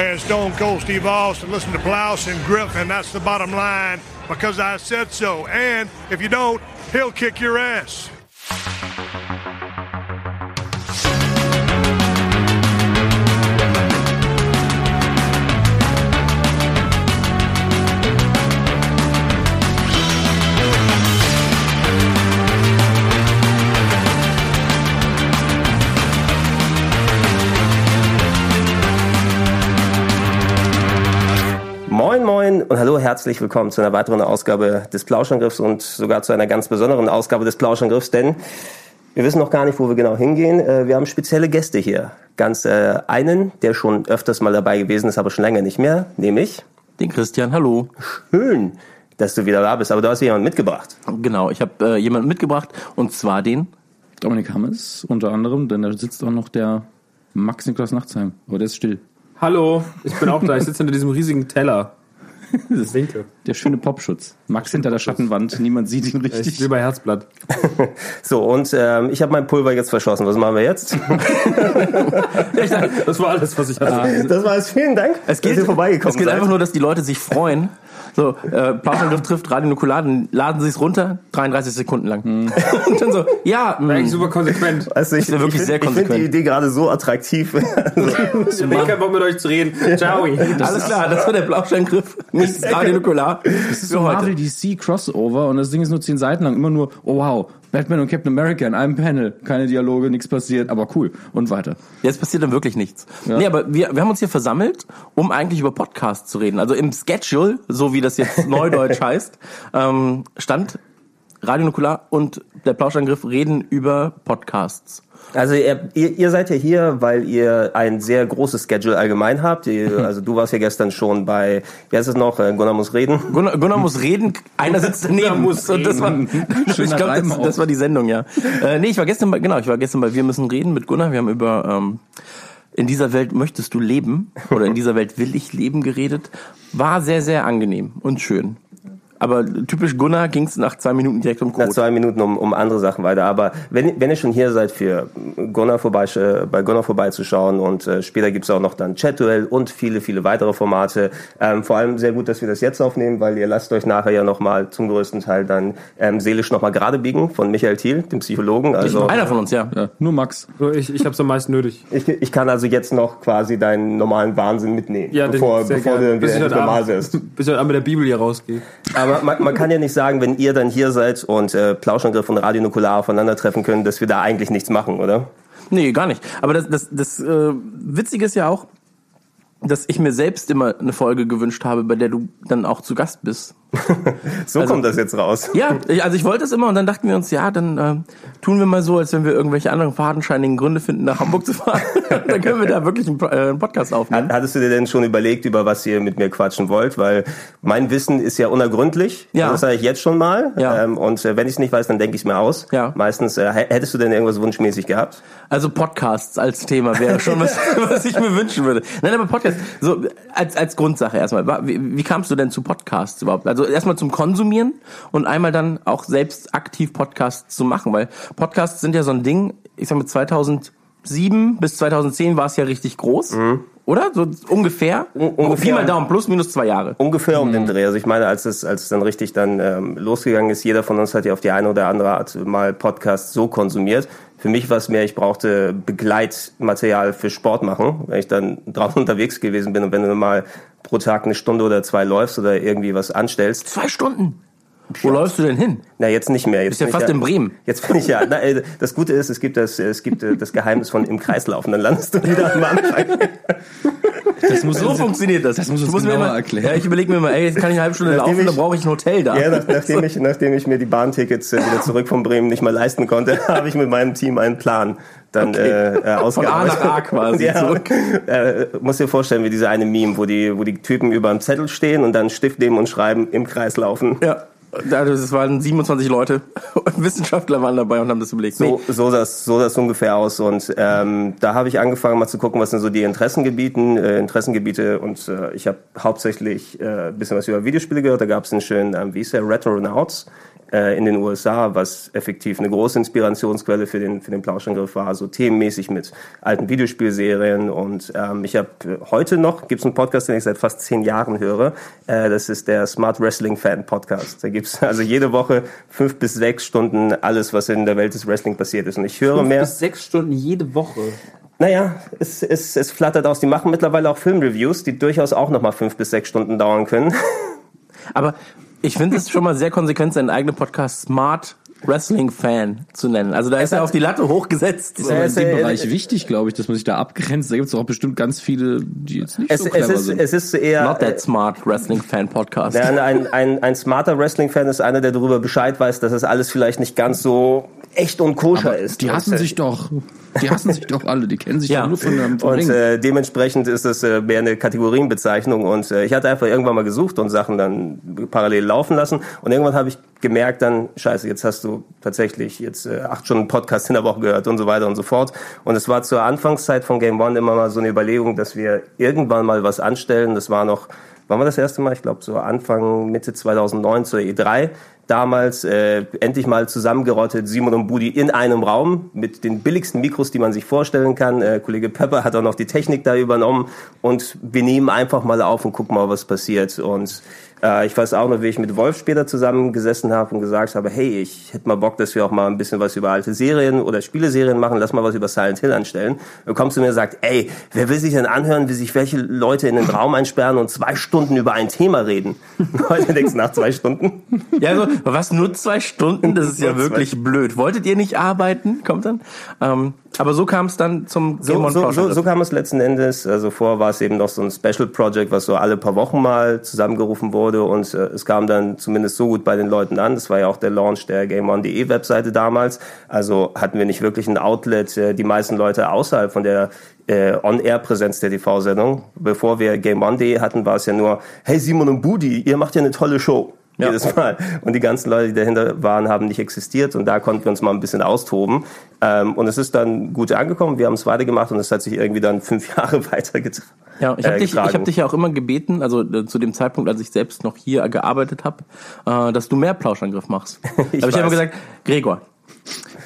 and Stone Cold Steve Austin. Listen to Blouse and Griffin. That's the bottom line because I said so. And if you don't, he'll kick your ass. Herzlich willkommen zu einer weiteren Ausgabe des Plauschangriffs und sogar zu einer ganz besonderen Ausgabe des Plauschangriffs, denn wir wissen noch gar nicht, wo wir genau hingehen. Äh, Wir haben spezielle Gäste hier. Ganz äh, einen, der schon öfters mal dabei gewesen ist, aber schon länger nicht mehr, nämlich Den Christian, hallo. schön, dass du wieder da bist. Aber du hast jemanden mitgebracht. Genau, ich habe äh, jemanden mitgebracht und zwar den. Dominik Hammes unter anderem, denn da sitzt auch noch der Max Niklas Nachtsheim. Aber der ist still. Hallo, ich bin auch da. Ich sitze hinter diesem riesigen Teller. Das ist Winke. der schöne Popschutz. Max hinter der Schattenwand, niemand sieht ihn Ich richtig. will bei Herzblatt. So, und ähm, ich habe mein Pulver jetzt verschossen. Was machen wir jetzt? Das war alles, was ich hatte. Das war es. Vielen Dank, Es geht, dass ihr vorbeigekommen es geht seid. einfach nur, dass die Leute sich freuen. So, äh, Plauschangriff trifft Radio Nukular, dann laden sie es runter, 33 Sekunden lang. Und dann so, ja, mh, Eigentlich super konsequent. Also ich, ist ja wirklich ich sehr find- Ich finde die konsequent. Idee gerade so attraktiv. Ich hab keinen Bock mit euch zu reden. Ciao. alles klar, das war der Plauschangriff. Nicht Radio Nukular. Das ist so Marvel DC Crossover und das Ding ist nur zehn Seiten lang. Immer nur, oh wow, Batman und Captain America in einem Panel. Keine Dialoge, nichts passiert, aber cool. Und weiter. Jetzt passiert dann wirklich nichts. Nee, aber wir, wir haben uns hier versammelt, um eigentlich über Podcasts zu reden. Also im Schedule, so wie das jetzt neudeutsch heißt, ähm, stand Radio Nukular und der Plauschangriff reden über Podcasts. Also ihr, ihr, ihr seid ja hier, weil ihr ein sehr großes Schedule allgemein habt. Ihr, also du warst ja gestern schon bei, wie heißt es noch, äh, Gunnar muss reden. Gunnar, Gunnar muss reden, einer sitzt daneben. muss und das war, ich glaube, das, das war die Sendung, ja. Äh, nee, ich war gestern bei, genau, ich war gestern bei Wir müssen reden mit Gunnar. Wir haben über ähm, in dieser Welt möchtest du leben oder in dieser Welt will ich leben geredet. War sehr, sehr angenehm und schön. Aber typisch Gunnar ging es nach zwei Minuten direkt um Nach Code. zwei Minuten um, um andere Sachen weiter. Aber wenn, wenn ihr schon hier seid, für Gunnar vorbei, äh, bei Gunnar vorbeizuschauen und äh, später gibt's auch noch dann Chat-Duell und viele, viele weitere Formate. Ähm, vor allem sehr gut, dass wir das jetzt aufnehmen, weil ihr lasst euch nachher ja nochmal zum größten Teil dann ähm, seelisch nochmal gerade biegen von Michael Thiel, dem Psychologen. Also Einer von uns, ja. Ja, nur Max. So, ich ich hab's am meisten nötig. ich, ich kann also jetzt noch quasi deinen normalen Wahnsinn mitnehmen, Ja, bevor, bevor du dann wieder normal wirst. Bis ich heute Abend mit der Bibel hier rausgehe. Aber man, man kann ja nicht sagen, wenn ihr dann hier seid und äh, Plauschangriff und Radio Nukular aufeinandertreffen können, dass wir da eigentlich nichts machen, oder? Nee, gar nicht. Aber das, das, das äh, Witzige ist ja auch, dass ich mir selbst immer eine Folge gewünscht habe, bei der du dann auch zu Gast bist. So kommt das jetzt raus. Ja, ich, also ich wollte es immer und dann dachten wir uns, ja, dann äh, tun wir mal so, als wenn wir irgendwelche anderen fadenscheinigen Gründe finden, nach Hamburg zu fahren. dann können wir da wirklich einen, äh, einen Podcast aufnehmen. Hattest du dir denn schon überlegt, über was ihr mit mir quatschen wollt? Weil mein Wissen ist ja unergründlich. Ja. Das sage ich jetzt schon mal. Ja. Ähm, und äh, wenn ich es nicht weiß, dann denke ich es mir aus. Ja. Meistens äh, hä- hättest du denn irgendwas wunschmäßig gehabt? Also Podcasts als Thema wäre schon was, was ich mir wünschen würde. Nein, aber Podcast, so als, als Grundsache erstmal. Wie, wie kamst du denn zu Podcasts überhaupt? Also erstmal zum Konsumieren und einmal dann auch selbst aktiv Podcasts zu machen, weil Podcasts sind ja so ein Ding, ich sag mal 2007 bis 2010 war es ja richtig groß, oder? So ungefähr? ungefähr. Pi mal Daumen, plus minus zwei Jahre. Ungefähr um den Dreh. Also ich meine, als es, als es dann richtig dann ähm, losgegangen ist, jeder von uns hat ja auf die eine oder andere Art mal Podcasts so konsumiert. Für mich war es mehr, ich brauchte Begleitmaterial für Sport machen, wenn ich dann draußen unterwegs gewesen bin und wenn du mal pro Tag eine Stunde oder zwei läufst oder irgendwie was anstellst. Zwei Stunden. Wo läufst du denn hin? Na, jetzt nicht mehr. Jetzt Bist ja fast in Bremen. Jetzt bin ich ja. Na, äh, das Gute ist, es gibt das, es gibt äh, das Geheimnis von im Kreislaufen. Dann landest du wieder am Anfang. Das muss So funktioniert das. Das muss Ich uns mir genauer immer, erklären. Ja, ich überlege mir immer, ey, jetzt kann ich eine halbe Stunde Nachdem laufen, dann ich- brauche ich ein Hotel da. Ja, nach, nachdem ich, nachdem ich mir die Bahntickets äh, wieder zurück von Bremen nicht mehr leisten konnte, habe ich mit meinem Team einen Plan dann äh, äh, ausgearbeitet. Von A nach A quasi ja, zurück. Äh, muss dir vorstellen, wie diese eine Meme, wo die, wo die Typen über einem Zettel stehen und dann Stift nehmen und schreiben im Kreis laufen. Ja. Das waren 27 Leute. Wissenschaftler waren dabei und haben das überlegt. So, so sah so sah's ungefähr aus. Und ähm, da habe ich angefangen mal zu gucken, was sind so die Interessengebieten, äh, Interessengebiete. Und äh, ich habe hauptsächlich äh, ein bisschen was über Videospiele gehört. Da gab es einen schönen, ähm, wie ist der, Retronauts. äh, in den USA, was effektiv eine große Inspirationsquelle für den, für den Plauschangriff war, so themenmäßig mit alten Videospielserien. Und ähm, ich habe heute noch, gibt es einen Podcast, den ich seit fast zehn Jahren höre, äh, das ist der Smart Wrestling Fan Podcast. Da gibt's also jede Woche fünf bis sechs Stunden alles, was in der Welt des Wrestling passiert ist. Und ich höre Fünf mehr. bis sechs Stunden jede Woche. Naja, es, es, es flattert aus. Die machen mittlerweile auch Filmreviews, die durchaus auch nochmal fünf bis sechs Stunden dauern können. Aber ich finde es schon mal sehr konsequent, seinen eigenen Podcast Smart Wrestling Fan zu nennen. Also da ist er auf die Latte hochgesetzt. ist aber in es, dem Bereich wichtig, glaube ich, dass man sich da abgrenzt. Da gibt es auch bestimmt ganz viele, die jetzt nicht Es, so es, clever ist, sind. es ist eher. Not that smart Wrestling Fan Podcast. Ja, ein, ein, ein smarter Wrestling-Fan ist einer, der darüber Bescheid weiß, dass es alles vielleicht nicht ganz so echt und koscher ist. die hassen sich doch. Die hassen sich doch alle. Die kennen sich Ja. doch nur von vom Und äh, dementsprechend ist es äh, mehr eine Kategorienbezeichnung. Und äh, ich hatte einfach irgendwann mal gesucht und Sachen dann parallel laufen lassen. Und irgendwann habe ich gemerkt dann, scheiße, jetzt hast du tatsächlich jetzt äh, acht Stunden Podcast in der Woche gehört und so weiter und so fort. Und es war zur Anfangszeit von Game One immer mal so eine Überlegung, dass wir irgendwann mal was anstellen. Das war noch, wann war das erste Mal? Ich glaube so Anfang, Mitte 2009 zur E3 damals äh, endlich mal zusammengerottet, Simon und Budi in einem Raum mit den billigsten Mikros, die man sich vorstellen kann. Äh, Kollege Pepper hat auch noch die Technik da übernommen und wir nehmen einfach mal auf und gucken mal, was passiert. Und äh, ich weiß auch noch, wie ich mit Wolf später zusammengesessen habe und gesagt habe, hey, ich hätte mal Bock, dass wir auch mal ein bisschen was über alte Serien oder Spieleserien machen, lass mal was über Silent Hill anstellen. Dann kommst du mir und sagst, ey, wer will sich denn anhören, wie sich welche Leute in den Raum einsperren und zwei Stunden über ein Thema reden? Heute denkst du nach zwei Stunden. Ja, so, was, nur zwei Stunden? Das ist ja wirklich blöd. Wolltet ihr nicht arbeiten? Kommt dann. Ähm, aber so kam es dann zum So, Game On so, so, so kam es letzten Endes. Also vorher war es eben noch so ein Special Project, was so alle paar Wochen mal zusammengerufen wurde und äh, es kam dann zumindest so gut bei den Leuten an. Das war ja auch der Launch der GameOn.de Webseite damals. Also hatten wir nicht wirklich ein Outlet. Äh, die meisten Leute außerhalb von der äh, On-Air-Präsenz der TV-Sendung. Bevor wir GameOn.de hatten, war es ja nur, hey Simon und Budi, ihr macht ja eine tolle Show. Ja. Jedes Mal. Und die ganzen Leute, die dahinter waren, haben nicht existiert. Und da konnten wir uns mal ein bisschen austoben. Ähm, und es ist dann gut angekommen. Wir haben es weitergemacht und es hat sich irgendwie dann fünf Jahre weitergetragen. Ja, ich habe dich, ich hab dich ja auch immer gebeten, also äh, zu dem Zeitpunkt, als ich selbst noch hier gearbeitet habe, äh, dass du mehr Plauschangriff machst. Ich habe ich immer weiß. gesagt, Gregor,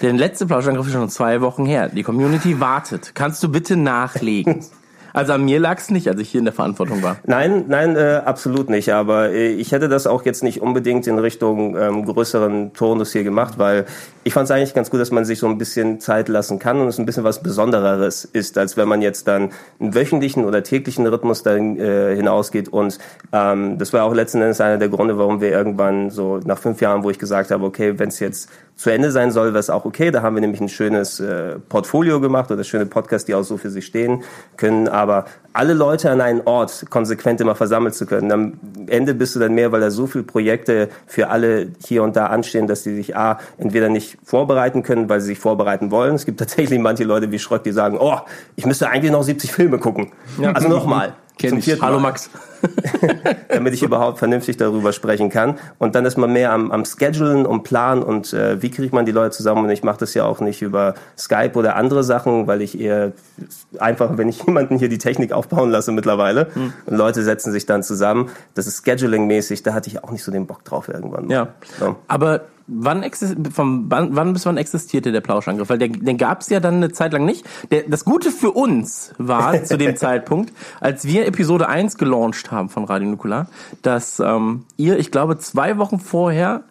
der letzte Plauschangriff ist schon zwei Wochen her. Die Community wartet. Kannst du bitte nachlegen? Also an mir lag es nicht, als ich hier in der Verantwortung war. Nein, nein, äh, absolut nicht. Aber äh, ich hätte das auch jetzt nicht unbedingt in Richtung ähm, größeren Turnus hier gemacht, weil ich fand es eigentlich ganz gut, dass man sich so ein bisschen Zeit lassen kann und es ein bisschen was Besondereres ist, als wenn man jetzt dann einen wöchentlichen oder täglichen Rhythmus dann äh, hinausgeht. Und ähm, das war auch letzten Endes einer der Gründe, warum wir irgendwann so nach fünf Jahren, wo ich gesagt habe, okay, wenn es jetzt zu Ende sein soll, wäre es auch okay. Da haben wir nämlich ein schönes äh, Portfolio gemacht oder schöne Podcasts, die auch so für sich stehen können. Aber alle Leute an einen Ort konsequent immer versammelt zu können. Am Ende bist du dann mehr, weil da so viele Projekte für alle hier und da anstehen, dass die sich A, entweder nicht vorbereiten können, weil sie sich vorbereiten wollen. Es gibt tatsächlich manche Leute wie Schröck, die sagen, oh, ich müsste eigentlich noch 70 Filme gucken. Also nochmal. Kenn ich. Hallo Mal Max. damit ich überhaupt vernünftig darüber sprechen kann. Und dann ist man mehr am, am Schedulen und Planen und äh, wie kriegt man die Leute zusammen. Und ich mache das ja auch nicht über Skype oder andere Sachen, weil ich eher einfach, wenn ich jemanden hier die Technik aufbauen lasse mittlerweile und Leute setzen sich dann zusammen, das ist Scheduling-mäßig, da hatte ich auch nicht so den Bock drauf irgendwann. Ja. So. Aber wann, exist vom, wann, wann bis wann existierte der Plauschangriff? Weil der, den gab es ja dann eine Zeit lang nicht. Der, das Gute für uns war zu dem Zeitpunkt, als wir Episode 1 gelauncht haben von Radio Nukular, dass ähm, ihr, ich glaube, zwei Wochen vorher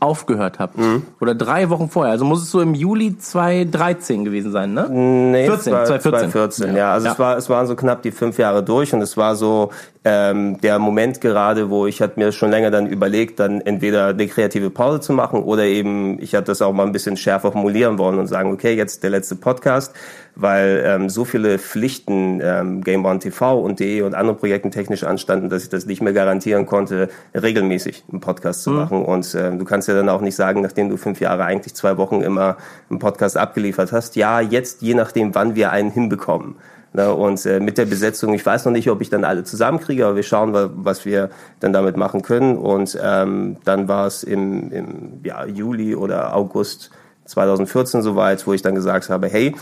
aufgehört habt. Oder drei Wochen vorher. Also muss es so im Juli 2013 gewesen sein, ne? Nee, 14, es war 2014. 2014, ja. Also Ja. es war es waren so knapp die fünf Jahre durch und es war so ähm, der Moment gerade, wo ich hatte mir schon länger dann überlegt, dann entweder eine kreative Pause zu machen oder eben ich hatte das auch mal ein bisschen schärfer formulieren wollen und sagen, okay, jetzt der letzte Podcast, weil ähm, so viele Pflichten ähm, Game One TV und DE und andere Projekten technisch anstanden, dass ich das nicht mehr garantieren konnte, regelmäßig einen Podcast zu machen. Und ähm, du kannst ja dann auch nicht sagen, nachdem du fünf Jahre eigentlich zwei Wochen immer einen Podcast abgeliefert hast, ja, jetzt je nachdem, wann wir einen hinbekommen. Ne, und äh, mit der Besetzung, ich weiß noch nicht, ob ich dann alle zusammenkriege, aber wir schauen, wa- was wir dann damit machen können. Und ähm, dann war es im, im ja, Juli oder August 2014 soweit, wo ich dann gesagt habe, hey,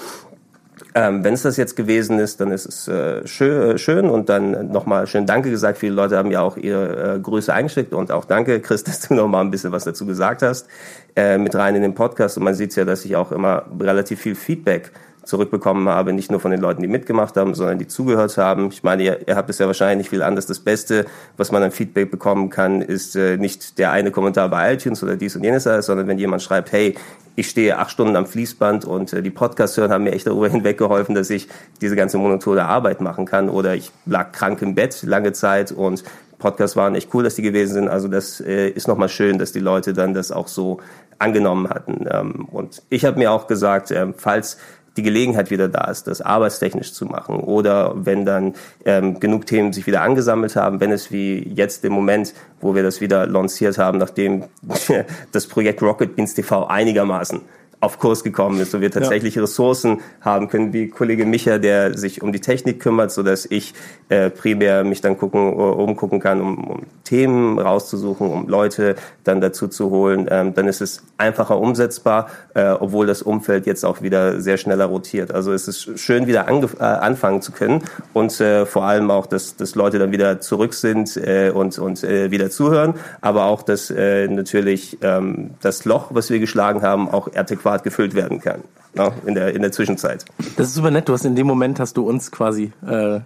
Ähm, Wenn es das jetzt gewesen ist, dann ist es äh, schön, äh, schön und dann nochmal schön Danke gesagt. Viele Leute haben ja auch ihre äh, Grüße eingeschickt und auch Danke, Chris, dass du nochmal ein bisschen was dazu gesagt hast, äh, mit rein in den Podcast. Und man sieht ja, dass ich auch immer relativ viel Feedback zurückbekommen habe, nicht nur von den Leuten, die mitgemacht haben, sondern die zugehört haben. Ich meine, ihr, ihr habt es ja wahrscheinlich nicht viel anders. Das Beste, was man an Feedback bekommen kann, ist äh, nicht der eine Kommentar bei iTunes oder dies und jenes, alles, sondern wenn jemand schreibt, hey, ich stehe acht Stunden am Fließband und äh, die Podcasts hören haben mir echt darüber hinweggeholfen, dass ich diese ganze monotone Arbeit machen kann oder ich lag krank im Bett lange Zeit und Podcasts waren echt cool, dass die gewesen sind. Also das äh, ist nochmal schön, dass die Leute dann das auch so angenommen hatten. Ähm, und ich habe mir auch gesagt, ähm, falls die Gelegenheit wieder da ist, das arbeitstechnisch zu machen. Oder wenn dann ähm, genug Themen sich wieder angesammelt haben, wenn es wie jetzt im Moment, wo wir das wieder lanciert haben, nachdem das Projekt Rocket Beans TV einigermaßen auf Kurs gekommen ist und wir tatsächlich Ressourcen haben können, wie Kollege Micha, der sich um die Technik kümmert, so dass ich äh, primär mich dann gucken, äh, umgucken kann, um, um Themen rauszusuchen, um Leute dann dazu zu holen. Ähm, dann ist es einfacher umsetzbar, äh, obwohl das Umfeld jetzt auch wieder sehr schneller rotiert. Also es ist schön, wieder äh, anfangen zu können und äh, vor allem auch, dass, dass Leute dann wieder zurück sind äh, und, und äh, wieder zuhören, aber auch, dass äh, natürlich ähm, das Loch, was wir geschlagen haben, auch adäquat gefüllt werden kann ne, in, der, in der Zwischenzeit. Das ist super nett. Du hast in dem Moment hast du uns quasi äh,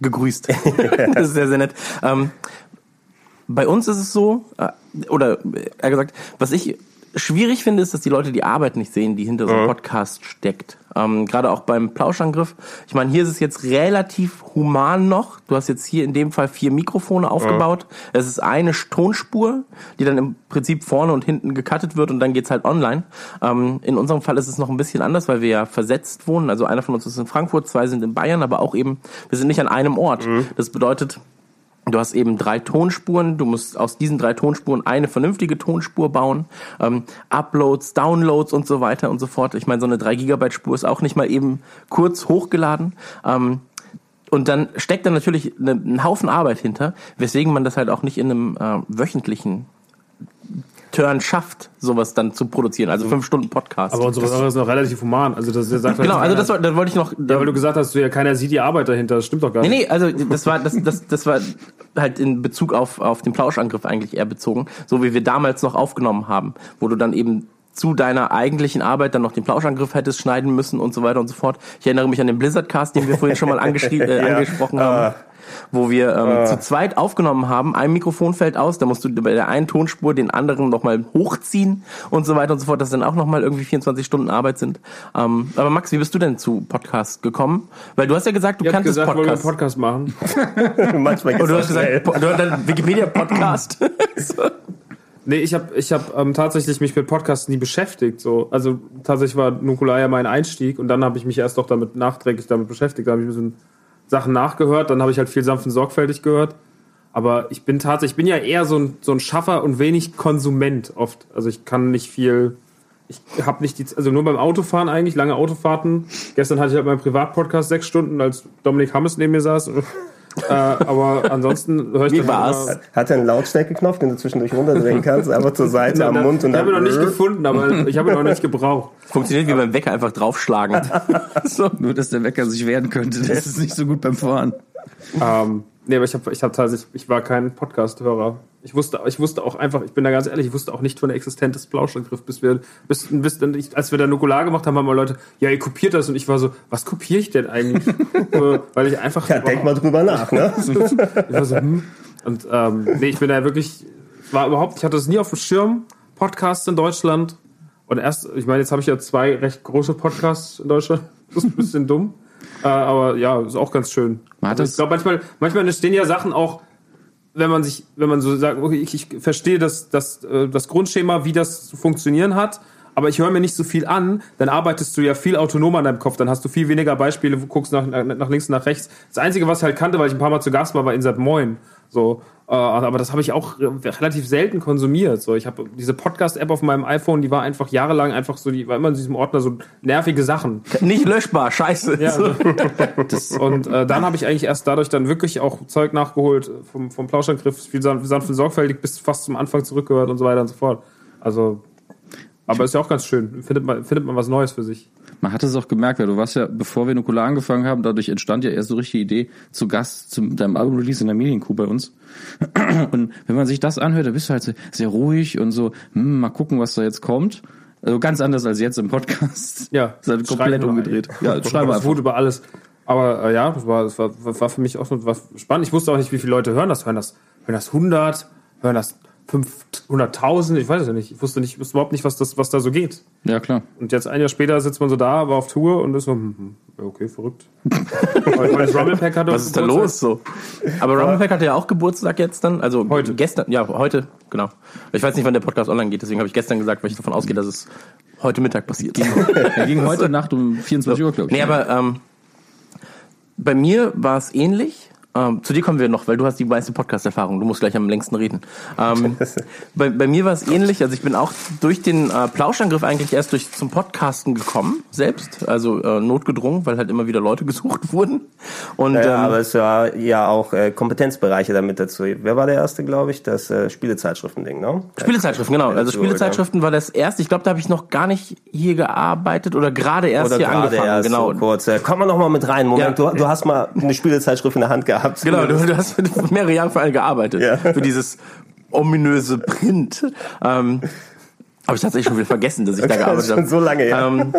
gegrüßt. das ist sehr, sehr nett. Ähm, bei uns ist es so, äh, oder eher gesagt, was ich schwierig finde, ist, dass die Leute die Arbeit nicht sehen, die hinter so einem Podcast steckt. Ähm, Gerade auch beim Plauschangriff. Ich meine, hier ist es jetzt relativ human noch. Du hast jetzt hier in dem Fall vier Mikrofone aufgebaut. Es ist eine Tonspur, die dann im Prinzip vorne und hinten gecuttet wird und dann geht's halt online. Ähm, in unserem Fall ist es noch ein bisschen anders, weil wir ja versetzt wohnen. Also einer von uns ist in Frankfurt, zwei sind in Bayern, aber auch eben, wir sind nicht an einem Ort. Das bedeutet, Du hast eben drei Tonspuren. Du musst aus diesen drei Tonspuren eine vernünftige Tonspur bauen. Ähm, Uploads, Downloads und so weiter und so fort. Ich meine, so eine 3 Gigabyte Spur ist auch nicht mal eben kurz hochgeladen. Ähm, und dann steckt da natürlich eine, ein Haufen Arbeit hinter, weswegen man das halt auch nicht in einem äh, wöchentlichen Turn schafft, sowas dann zu produzieren. Also fünf Stunden Podcast. Aber unsere Sache ist noch relativ human. Also das sagt halt genau, also das, war- das wollte ich noch. ja, weil du gesagt hast, ja, keiner sieht die Arbeit dahinter. Das stimmt doch gar Nee, nicht. nee, also das war das, das, das war halt in Bezug auf, auf den Plauschangriff eigentlich eher bezogen, so wie wir damals noch aufgenommen haben, wo du dann eben zu deiner eigentlichen Arbeit dann noch den Plauschangriff hättest schneiden müssen und so weiter und so fort. Ich erinnere mich an den Blizzardcast, den wir vorhin schon mal äh, Ja. angesprochen haben. Wo wir ähm, zu zweit aufgenommen haben, ein Mikrofon fällt aus, da musst du bei der einen Tonspur den anderen nochmal hochziehen und so weiter und so fort, das dann auch nochmal irgendwie 24 Stunden Arbeit sind. Ähm, aber Max, wie bist du denn zu Podcast gekommen? Weil du hast ja gesagt, du habt kanntest gesagt, wollen wir einen Podcast. Podcast machen. Manchmal Und du hast gesagt, po- du hast dann Wikipedia-Podcast. so. Nee, ich habe ich hab, ähm, tatsächlich mich mit Podcasts nie beschäftigt. So. Also tatsächlich war Nukular ja mein Einstieg und dann habe ich mich erst doch damit nachträglich damit beschäftigt. Da habe ich ein bisschen Sachen nachgehört, dann habe ich halt viel sanft und sorgfältig gehört. Aber ich bin tatsächlich, ich bin ja eher so ein, so ein Schaffer und wenig Konsument oft. Also ich kann nicht viel, ich habe nicht die, also nur beim Autofahren eigentlich, lange Autofahrten. Gestern hatte ich halt meinen Privatpodcast sechs Stunden, als Dominik Hammes neben mir saß. Äh, aber ansonsten höre ich Wie dann halt war's? immer- Hat er einen Lautstärkeknopf, den du zwischendurch runterdrehen kannst, einfach zur Seite am Mund und ich habe ihn noch nicht dann. gefunden, aber ich habe ihn noch nicht gebraucht. Funktioniert wie beim Wecker einfach draufschlagen. so. Nur, dass der Wecker sich wehren könnte. Das ist nicht so gut beim Fahren. Ähm, nee, aber ich habe ich hab tatsächlich, ich war kein Podcast-Hörer. Ich wusste, ich wusste auch einfach, ich bin da ganz ehrlich, ich wusste auch nicht von der Existenz des Plauschangriff, bis wir, bis, bis dann ich, als wir da Nukular gemacht haben, haben mal Leute, ja, ihr kopiert das und ich war so, was kopiere ich denn eigentlich? äh, weil ich einfach, Ja, denk mal drüber nach, ne? ich war so, hm. Und ähm, nee, ich bin da wirklich, war überhaupt, ich hatte das nie auf dem Schirm, Podcasts in Deutschland. Und erst, ich meine, jetzt habe ich ja zwei recht große Podcasts in Deutschland. Das ist ein bisschen dumm. Äh, aber ja, ist auch ganz schön. Man hat Also das- ich glaube, manchmal, manchmal entstehen ja Sachen auch, wenn man sich, wenn man so sagt, okay, ich, ich verstehe das, das, äh, das Grundschema, wie das zu funktionieren hat, aber ich höre mir nicht so viel an, dann arbeitest du ja viel autonomer in deinem Kopf, dann hast du viel weniger Beispiele, guckst nach, nach links und nach rechts. Das Einzige, was ich halt kannte, weil ich ein paar Mal zu Gast war, war Insert Moin. So, äh, aber das habe ich auch relativ selten konsumiert. So, ich habe diese Podcast-App auf meinem iPhone, die war einfach jahrelang einfach so, die war immer in diesem Ordner so nervige Sachen. Nicht löschbar, scheiße. Ja, So. und äh, dann habe ich eigentlich erst dadurch dann wirklich auch Zeug nachgeholt vom, vom Plauschangriff, viel san- sanft und sorgfältig bis fast zum Anfang zurückgehört und so weiter und so fort. Also, aber ist ja auch ganz schön. Findet man, findet man was Neues für sich. Man hat es auch gemerkt, weil du warst ja, bevor wir Nukular angefangen haben, dadurch entstand ja erst so richtig die Idee zu Gast zu deinem Album-Release in der Medienkuh bei uns. Und wenn man sich das anhört, dann bist du halt sehr ruhig und so, hm, mal gucken, was da jetzt kommt. Also ganz anders als jetzt im Podcast. Ja, Das hat komplett schreiben wir umgedreht. Ja, Ja, das einfach. wurde über alles. Aber äh, ja, das war, das war, war für mich auch so was spannend. Ich wusste auch nicht, wie viele Leute hören das. Hören das, hören das 100? Hören das 500.000? Ich weiß es ja nicht. Ich wusste nicht, ich wusste überhaupt nicht, was das, was da so geht. Ja, klar. Und jetzt ein Jahr später sitzt man so da, war auf Tour und ist so, hm, hm, okay, verrückt. Weil weil das Rumblepack hatte Was ist da los so? Aber Rumblepack hatte ja auch Geburtstag jetzt dann, also Heute. gestern, ja, heute, genau. Ich weiß nicht, wann der Podcast online geht, deswegen habe ich gestern gesagt, weil ich davon ausgehe, dass es heute Mittag passiert. Er ging heute Nacht um 24 Uhr, glaube ich. Nee, aber ähm, bei mir war es ähnlich. Ähm, zu dir kommen wir noch, weil du hast die meiste Podcast-Erfahrung. Du musst gleich am längsten reden. Ähm, bei, bei mir war es ähnlich. Also ich bin auch durch den äh, Plauschangriff eigentlich erst durch zum Podcasten gekommen, selbst. Also äh, notgedrungen, weil halt immer wieder Leute gesucht wurden. Und Ja, ähm, aber es war ja auch äh, Kompetenzbereiche damit dazu. Wer war der erste, glaube ich? Das äh, Spielezeitschriften-Ding, ne? Spielezeitschriften, genau. Also so, Spielezeitschriften war das erste. Ich glaube, da habe ich noch gar nicht hier gearbeitet oder gerade erst Oder hier angefangen. erst genau. so kurz. Äh, komm mal noch mal mit rein. Moment, Ja. du, du hast mal eine Spielezeitschrift in der Hand gehabt. Genau, du, du hast mehrere Jahre für alle gearbeitet. Ja. Für dieses ominöse Print. Ähm, habe ich tatsächlich schon wieder vergessen, dass ich da Das gearbeitet ist schon habe. so lange her. Ähm,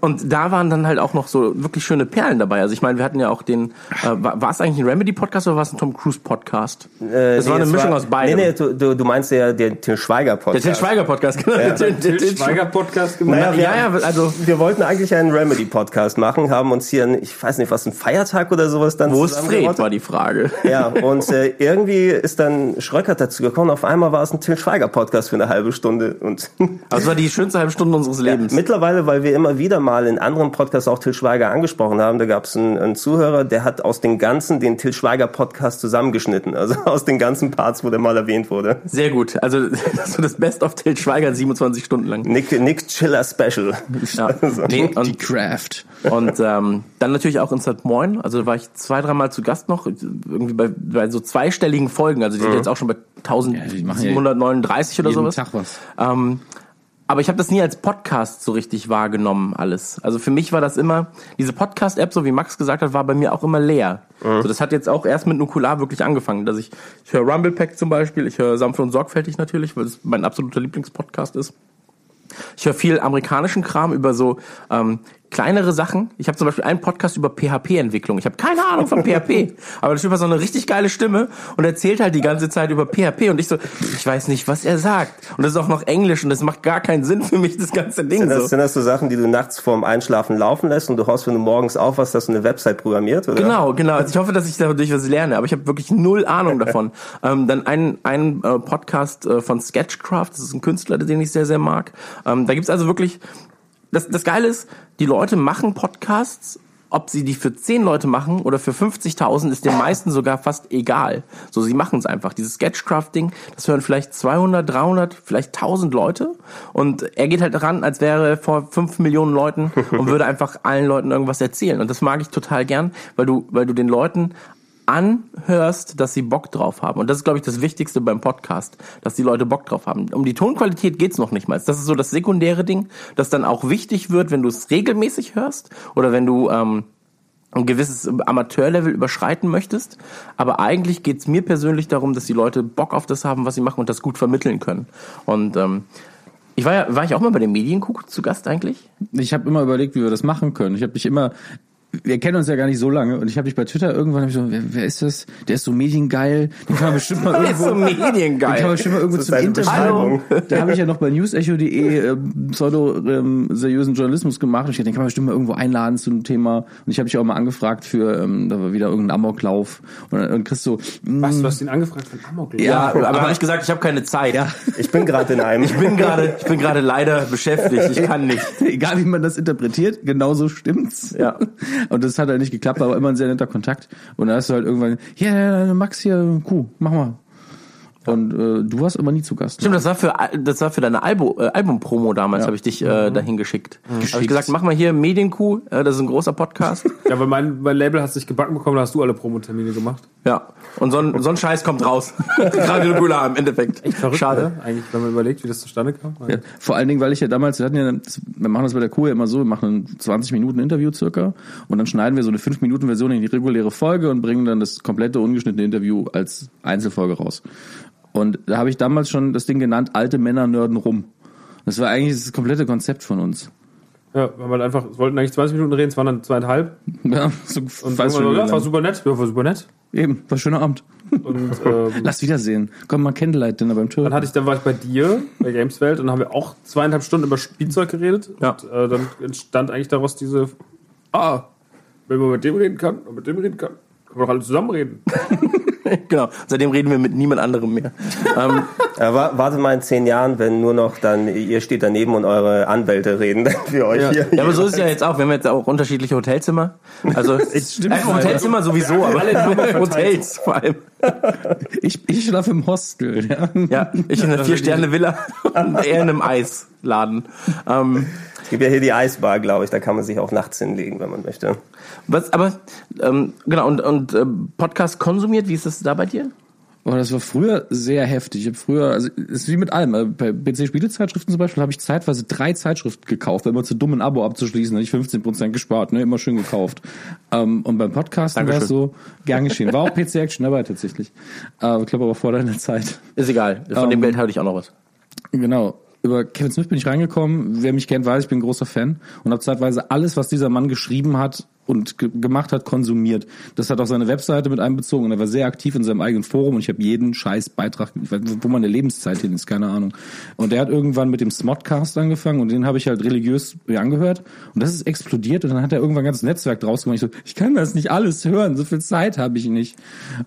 und da waren dann halt auch noch so wirklich schöne Perlen dabei. Also ich meine, wir hatten ja auch den, äh, war, war es eigentlich ein Remedy-Podcast oder war es ein Tom Cruise-Podcast? Äh, das war nee, eine es Mischung aus beidem. Nee, nee, du, du, du meinst ja den Till Schweiger Der Podcast. Til Schweiger-Podcast, genau. Der Til- der Til Til Schweiger Podcast gemacht. Naja, wir, Ja, ja, also wir wollten eigentlich einen Remedy-Podcast machen, haben uns hier, einen, ich weiß nicht, was, ein Feiertag oder sowas dann wo ist Fred, war die Frage. Ja, und äh, irgendwie ist dann Schröckert dazu gekommen. Auf einmal war es ein Till Schweiger Podcast für eine halbe Stunde. Und Also es war die schönste halbe Stunde unseres Lebens. mittlerweile, weil wir immer wieder mal in anderen Podcasts auch Till Schweiger angesprochen haben, da gab es einen, einen Zuhörer, der hat aus den ganzen den Till Schweiger Podcast zusammengeschnitten. Also aus den ganzen Parts, wo der mal erwähnt wurde. Sehr gut. Also das war das Best of Til Schweiger 27 Stunden lang. Nick, Nick Chiller Special. Ja. Nee, Die und Craft. und ähm, dann natürlich auch in St. Moin. Also da war ich zwei, dreimal zu Gast noch. Irgendwie bei, bei so zweistelligen Folgen. Also die sind jetzt auch schon bei die machen ja 1739 oder jeden sowas. Tag was. Ähm, aber ich habe das nie als Podcast so richtig wahrgenommen, alles. Also für mich war das immer, diese Podcast-App, so wie Max gesagt hat, war bei mir auch immer leer. So, das hat jetzt auch erst mit Nukular wirklich angefangen, dass ich, ich höre Rumblepack zum Beispiel, ich höre Sanft und Sorgfältig natürlich, weil das mein absoluter Lieblingspodcast ist. Ich höre viel amerikanischen Kram über so ähm, kleinere Sachen. Ich habe zum Beispiel einen Podcast über PHP-Entwicklung. Ich habe keine Ahnung von PHP, aber der Typ hat so eine richtig geile Stimme und erzählt halt die ganze Zeit über PHP und ich so, ich weiß nicht, was er sagt. Und das ist auch noch Englisch und das macht gar keinen Sinn für mich, das ganze Ding Sind das, so. sind das so Sachen, die du nachts vorm Einschlafen laufen lässt und du haust, wenn du morgens aufwachst, dass du eine Website programmiert, oder? Genau, genau. Also ich hoffe, dass ich dadurch was lerne, aber ich habe wirklich null Ahnung davon. ähm, dann ein, ein äh, Podcast äh, von Sketchcraft, das ist ein Künstler, den ich sehr, sehr mag. Ähm, da gibt's also wirklich, das, das Geile ist, die Leute machen Podcasts, ob sie die für 10 Leute machen oder für 50.000, ist den meisten sogar fast egal. So, sie machen es einfach. Dieses Sketchcraft-Ding, das hören vielleicht 200, 300, vielleicht 1000 Leute. Und er geht halt ran, als wäre er vor 5 Millionen Leuten und würde einfach allen Leuten irgendwas erzählen. Und das mag ich total gern, weil du, weil du den Leuten anhörst, dass sie Bock drauf haben. Und das ist, glaube ich, das Wichtigste beim Podcast, dass die Leute Bock drauf haben. Um die Tonqualität geht's noch nicht mal. Das ist so das sekundäre Ding, das dann auch wichtig wird, wenn du es regelmäßig hörst oder wenn du ähm, ein gewisses Amateurlevel überschreiten möchtest. Aber eigentlich geht's mir persönlich darum, dass die Leute Bock auf das haben, was sie machen und das gut vermitteln können. Und ähm, ich war ja, war ich auch mal bei den Medienkuck zu Gast eigentlich? Ich habe immer überlegt, wie wir das machen können. Ich habe dich immer wir kennen uns ja gar nicht so lange und ich habe dich bei Twitter irgendwann hab ich so, wer, wer ist das? Der ist so mediengeil. Den kann man bestimmt mal Der ist irgendwo so mediengeil. Den kann man bestimmt mal irgendwo zum Interview. Da habe ich ja noch bei newsecho.de äh, pseudo ähm, seriösen Journalismus gemacht und ich dachte, den kann man bestimmt mal irgendwo einladen zu einem Thema und ich habe dich auch mal angefragt für ähm, da war wieder irgendein Amoklauf und, und kriegst so mm, Was, du hast ihn angefragt von Amok? Ja, aber, aber- habe ich gesagt, ich habe keine Zeit. ja, Ich bin gerade in einem. Ich bin gerade, ich bin gerade leider beschäftigt. Ich kann nicht. egal wie man das interpretiert, genauso stimmt's. Ja. Und das hat halt nicht geklappt, aber immer ein sehr netter Kontakt. Und da hast du halt irgendwann, ja, yeah, Max hier, Kuh, mach mal. Und äh, du warst aber nie zu Gast. Stimmt, das war für das war für deine Albu, äh, Album-Promo damals, Ja. habe ich dich äh, dahin geschickt. Habe ich gesagt, mach mal hier Medienkuh, äh, das ist ein großer Podcast. Ja, weil mein, mein Label hat sich gebacken bekommen, da hast du alle Promotermine gemacht. ja. Und so ein, so ein Scheiß kommt raus. Radio Nukular im Endeffekt. Schade. Ne? Eigentlich, wenn man überlegt, wie das zustande kam. Ja, vor allen Dingen, weil ich ja damals, wir hatten ja, wir machen das bei der Kuh ja immer so, wir machen ein 20 Minuten Interview circa und dann schneiden wir so eine 5 Minuten Version in die reguläre Folge und bringen dann das komplette ungeschnittene Interview als Einzelfolge raus. Und da habe ich damals schon das Ding genannt, alte Männer nörden rum. Das war eigentlich das komplette Konzept von uns. Ja, weil man einfach, es wollten eigentlich 20 Minuten reden, es waren dann zweieinhalb. Ja, so Und weiß schon ja, war super nett. Ja, war super nett. Eben, war schöner Abend. Und ähm, Lass wiedersehen. Komm mal Candlelight Dinner beim dann Türken. hatte ich, dann war ich bei dir, bei Gameswelt, und dann haben wir auch zweieinhalb Stunden über Spielzeug geredet. Ja. Und äh, dann entstand eigentlich daraus diese, ah, wenn man mit dem reden kann und mit dem reden kann, können wir doch alle zusammen reden. genau. Seitdem reden wir mit niemand anderem mehr. ähm, wa- warte mal in zehn Jahren, wenn nur noch dann, ihr steht daneben und eure Anwälte reden dann für euch Ja. hier. ja, aber so ist es ja jetzt auch. Wir haben jetzt auch unterschiedliche Hotelzimmer. Also stimmt. äh, Hotelzimmer sowieso, aber Hotels vor allem. Ich, ich schlafe im Hostel. Ja. Ja, ich in einer Vier-Sterne-Villa und er in einem Eisladen. Ähm, Es gibt ja hier die Eisbar, glaube ich, da kann man sich auch nachts hinlegen, wenn man möchte. Was, aber ähm, genau und und äh, Podcast konsumiert. Wie ist das da bei dir? Oh, das war früher sehr heftig. Ich habe früher, also es ist wie mit allem. Also Bei PC-Spielezeitschriften zum Beispiel habe ich zeitweise drei Zeitschriften gekauft, weil immer zu dumm ein Abo abzuschließen, habe ich 15% gespart, ne? Immer schön gekauft. Ähm, und beim Podcasten war es so gern geschehen. War auch PC Action dabei tatsächlich. Äh, ich glaube aber vor deiner Zeit. Ist egal. Von dem Ähm, Geld hatte ich auch noch was. Genau. Über Kevin Smith bin ich reingekommen. Wer mich kennt, weiß, ich bin ein großer Fan und habe zeitweise alles, was dieser Mann geschrieben hat und ge gemacht hat, konsumiert. Das hat auch seine Webseite mit einbezogen und er war sehr aktiv in seinem eigenen Forum und ich habe jeden scheiß Beitrag, wo meine Lebenszeit hin ist, keine Ahnung. Und der hat irgendwann mit dem Smodcast angefangen und den habe ich halt religiös angehört und das ist explodiert und dann hat er irgendwann ein ganzes Netzwerk draus gemacht. Ich so, ich kann das nicht alles hören, so viel Zeit habe ich nicht.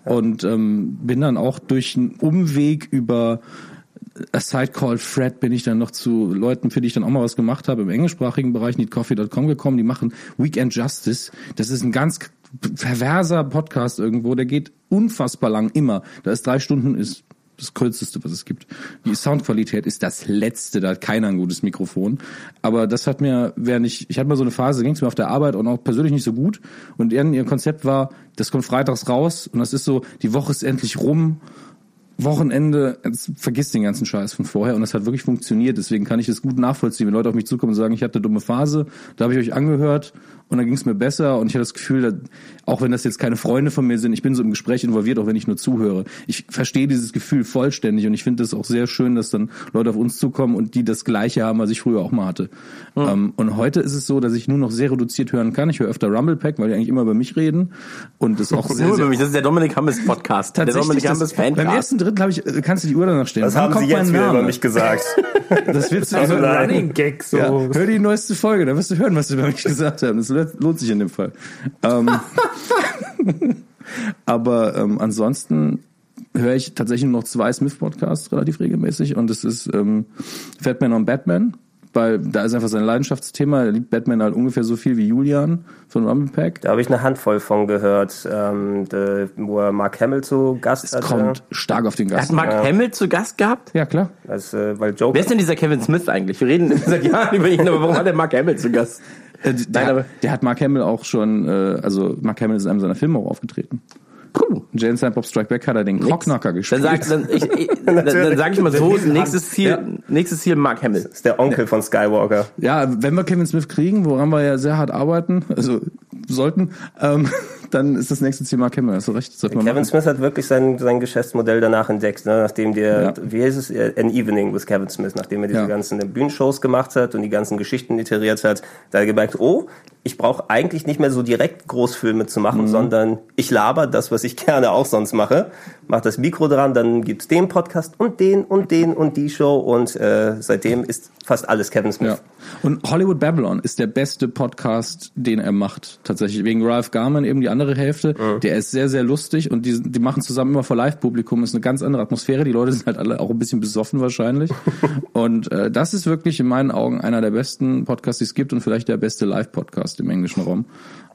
Und ähm, bin dann auch durch einen Umweg über A Site Called Fred bin ich dann noch zu Leuten, für die ich dann auch mal was gemacht habe, im englischsprachigen Bereich, needcoffee.com gekommen. Die machen Weekend Justice. Das ist ein ganz perverser Podcast irgendwo. Der geht unfassbar lang, immer. Da ist drei Stunden, ist das kürzeste, was es gibt. Die Soundqualität ist das letzte, da hat keiner ein gutes Mikrofon. Aber das hat mir, während ich, ich hatte mal so eine Phase, ging es mir auf der Arbeit und auch persönlich nicht so gut. Und ihr Konzept war, das kommt freitags raus und das ist so, die Woche ist endlich rum. Wochenende, vergiss den ganzen Scheiß von vorher und das hat wirklich funktioniert. Deswegen kann ich das gut nachvollziehen, wenn Leute auf mich zukommen und sagen, ich hatte eine dumme Phase, da habe ich euch angehört und dann ging es mir besser und ich hatte das Gefühl, dass, auch wenn das jetzt keine Freunde von mir sind, ich bin so im Gespräch involviert, auch wenn ich nur zuhöre. Ich verstehe dieses Gefühl vollständig und ich finde es auch sehr schön, dass dann Leute auf uns zukommen und die das Gleiche haben, was ich früher auch mal hatte. Ähm, und heute ist es so, dass ich nur noch sehr reduziert hören kann. Ich höre öfter Rumble Pack, weil die eigentlich immer über mich reden und das auch sehr, sehr. Das ist der Dominik Hammes Podcast. Der Dominik das, Hammes beim Fancast. ersten Drittel habe ich, äh, kannst du die Uhr danach stellen. Das Wann haben sie jetzt wieder über mich gesagt. Das willst du Also ein. Running Gag, so. ja, hör die neueste Folge, da wirst du hören, was sie über mich gesagt haben. Das lohnt sich in dem Fall. Ähm, aber ähm, ansonsten höre ich tatsächlich nur noch zwei Smith-Podcasts relativ regelmäßig und das ist ähm, Fatman und Batman, weil da ist einfach sein Leidenschaftsthema. Er liebt Batman halt ungefähr so viel wie Julian von Rumblepack. Da habe ich eine Handvoll von gehört, ähm, de, wo er Mark Hamill zu Gast Es hatte. kommt stark auf den Hat Gast. Mark Hamill zu Gast gehabt? Ja, klar. Das, äh, weil Joker. Wer ist denn dieser Kevin Smith eigentlich? Wir reden seit Jahren über ihn, aber warum hat der Mark Hamill zu Gast? Äh, der, Nein, aber- der hat Mark Hamill auch schon, äh, also Mark Hamill ist in einem seiner Filme auch aufgetreten. Puh. Jane Silent Bob Strike Back hat er den Cockknocker Dann gespielt. sag, dann, ich, ich, dann, dann sag ich mal so, nächstes Ziel, Ja. nächstes Ziel Mark Hamill. ist der Onkel von Skywalker. ja, wenn wir Kevin Smith kriegen, woran wir ja sehr hart arbeiten, also sollten, ähm, dann ist das nächste Mark Hamill. Hast du recht, Kevin machen. Smith hat wirklich sein, sein Geschäftsmodell danach entdeckt, ne? nachdem der, Ja. wie heißt es, Äh, An Evening with Kevin Smith, nachdem er diese Ja. ganzen Bühnenshows gemacht hat und die ganzen Geschichten iteriert hat, da hat er gemerkt, oh, ich brauche eigentlich nicht mehr so direkt Großfilme zu Mhm. machen, sondern ich laber das, was ich gerne auch sonst mache, mach das Mikro dran, dann gibt's den Podcast und den und den und die Show und äh, seitdem ist fast alles Kevin Smith. Ja. Und Hollywood Babylon ist der beste Podcast, den er macht. Tatsächlich wegen Ralph Garman eben die andere Hälfte. Der ist sehr, sehr lustig und die, die machen zusammen immer vor Live-Publikum. Ist eine ganz andere Atmosphäre. Die Leute sind halt alle auch ein bisschen besoffen wahrscheinlich. und äh, das ist wirklich in meinen Augen einer der besten Podcasts, die es gibt und vielleicht der beste Live-Podcast im englischen Raum.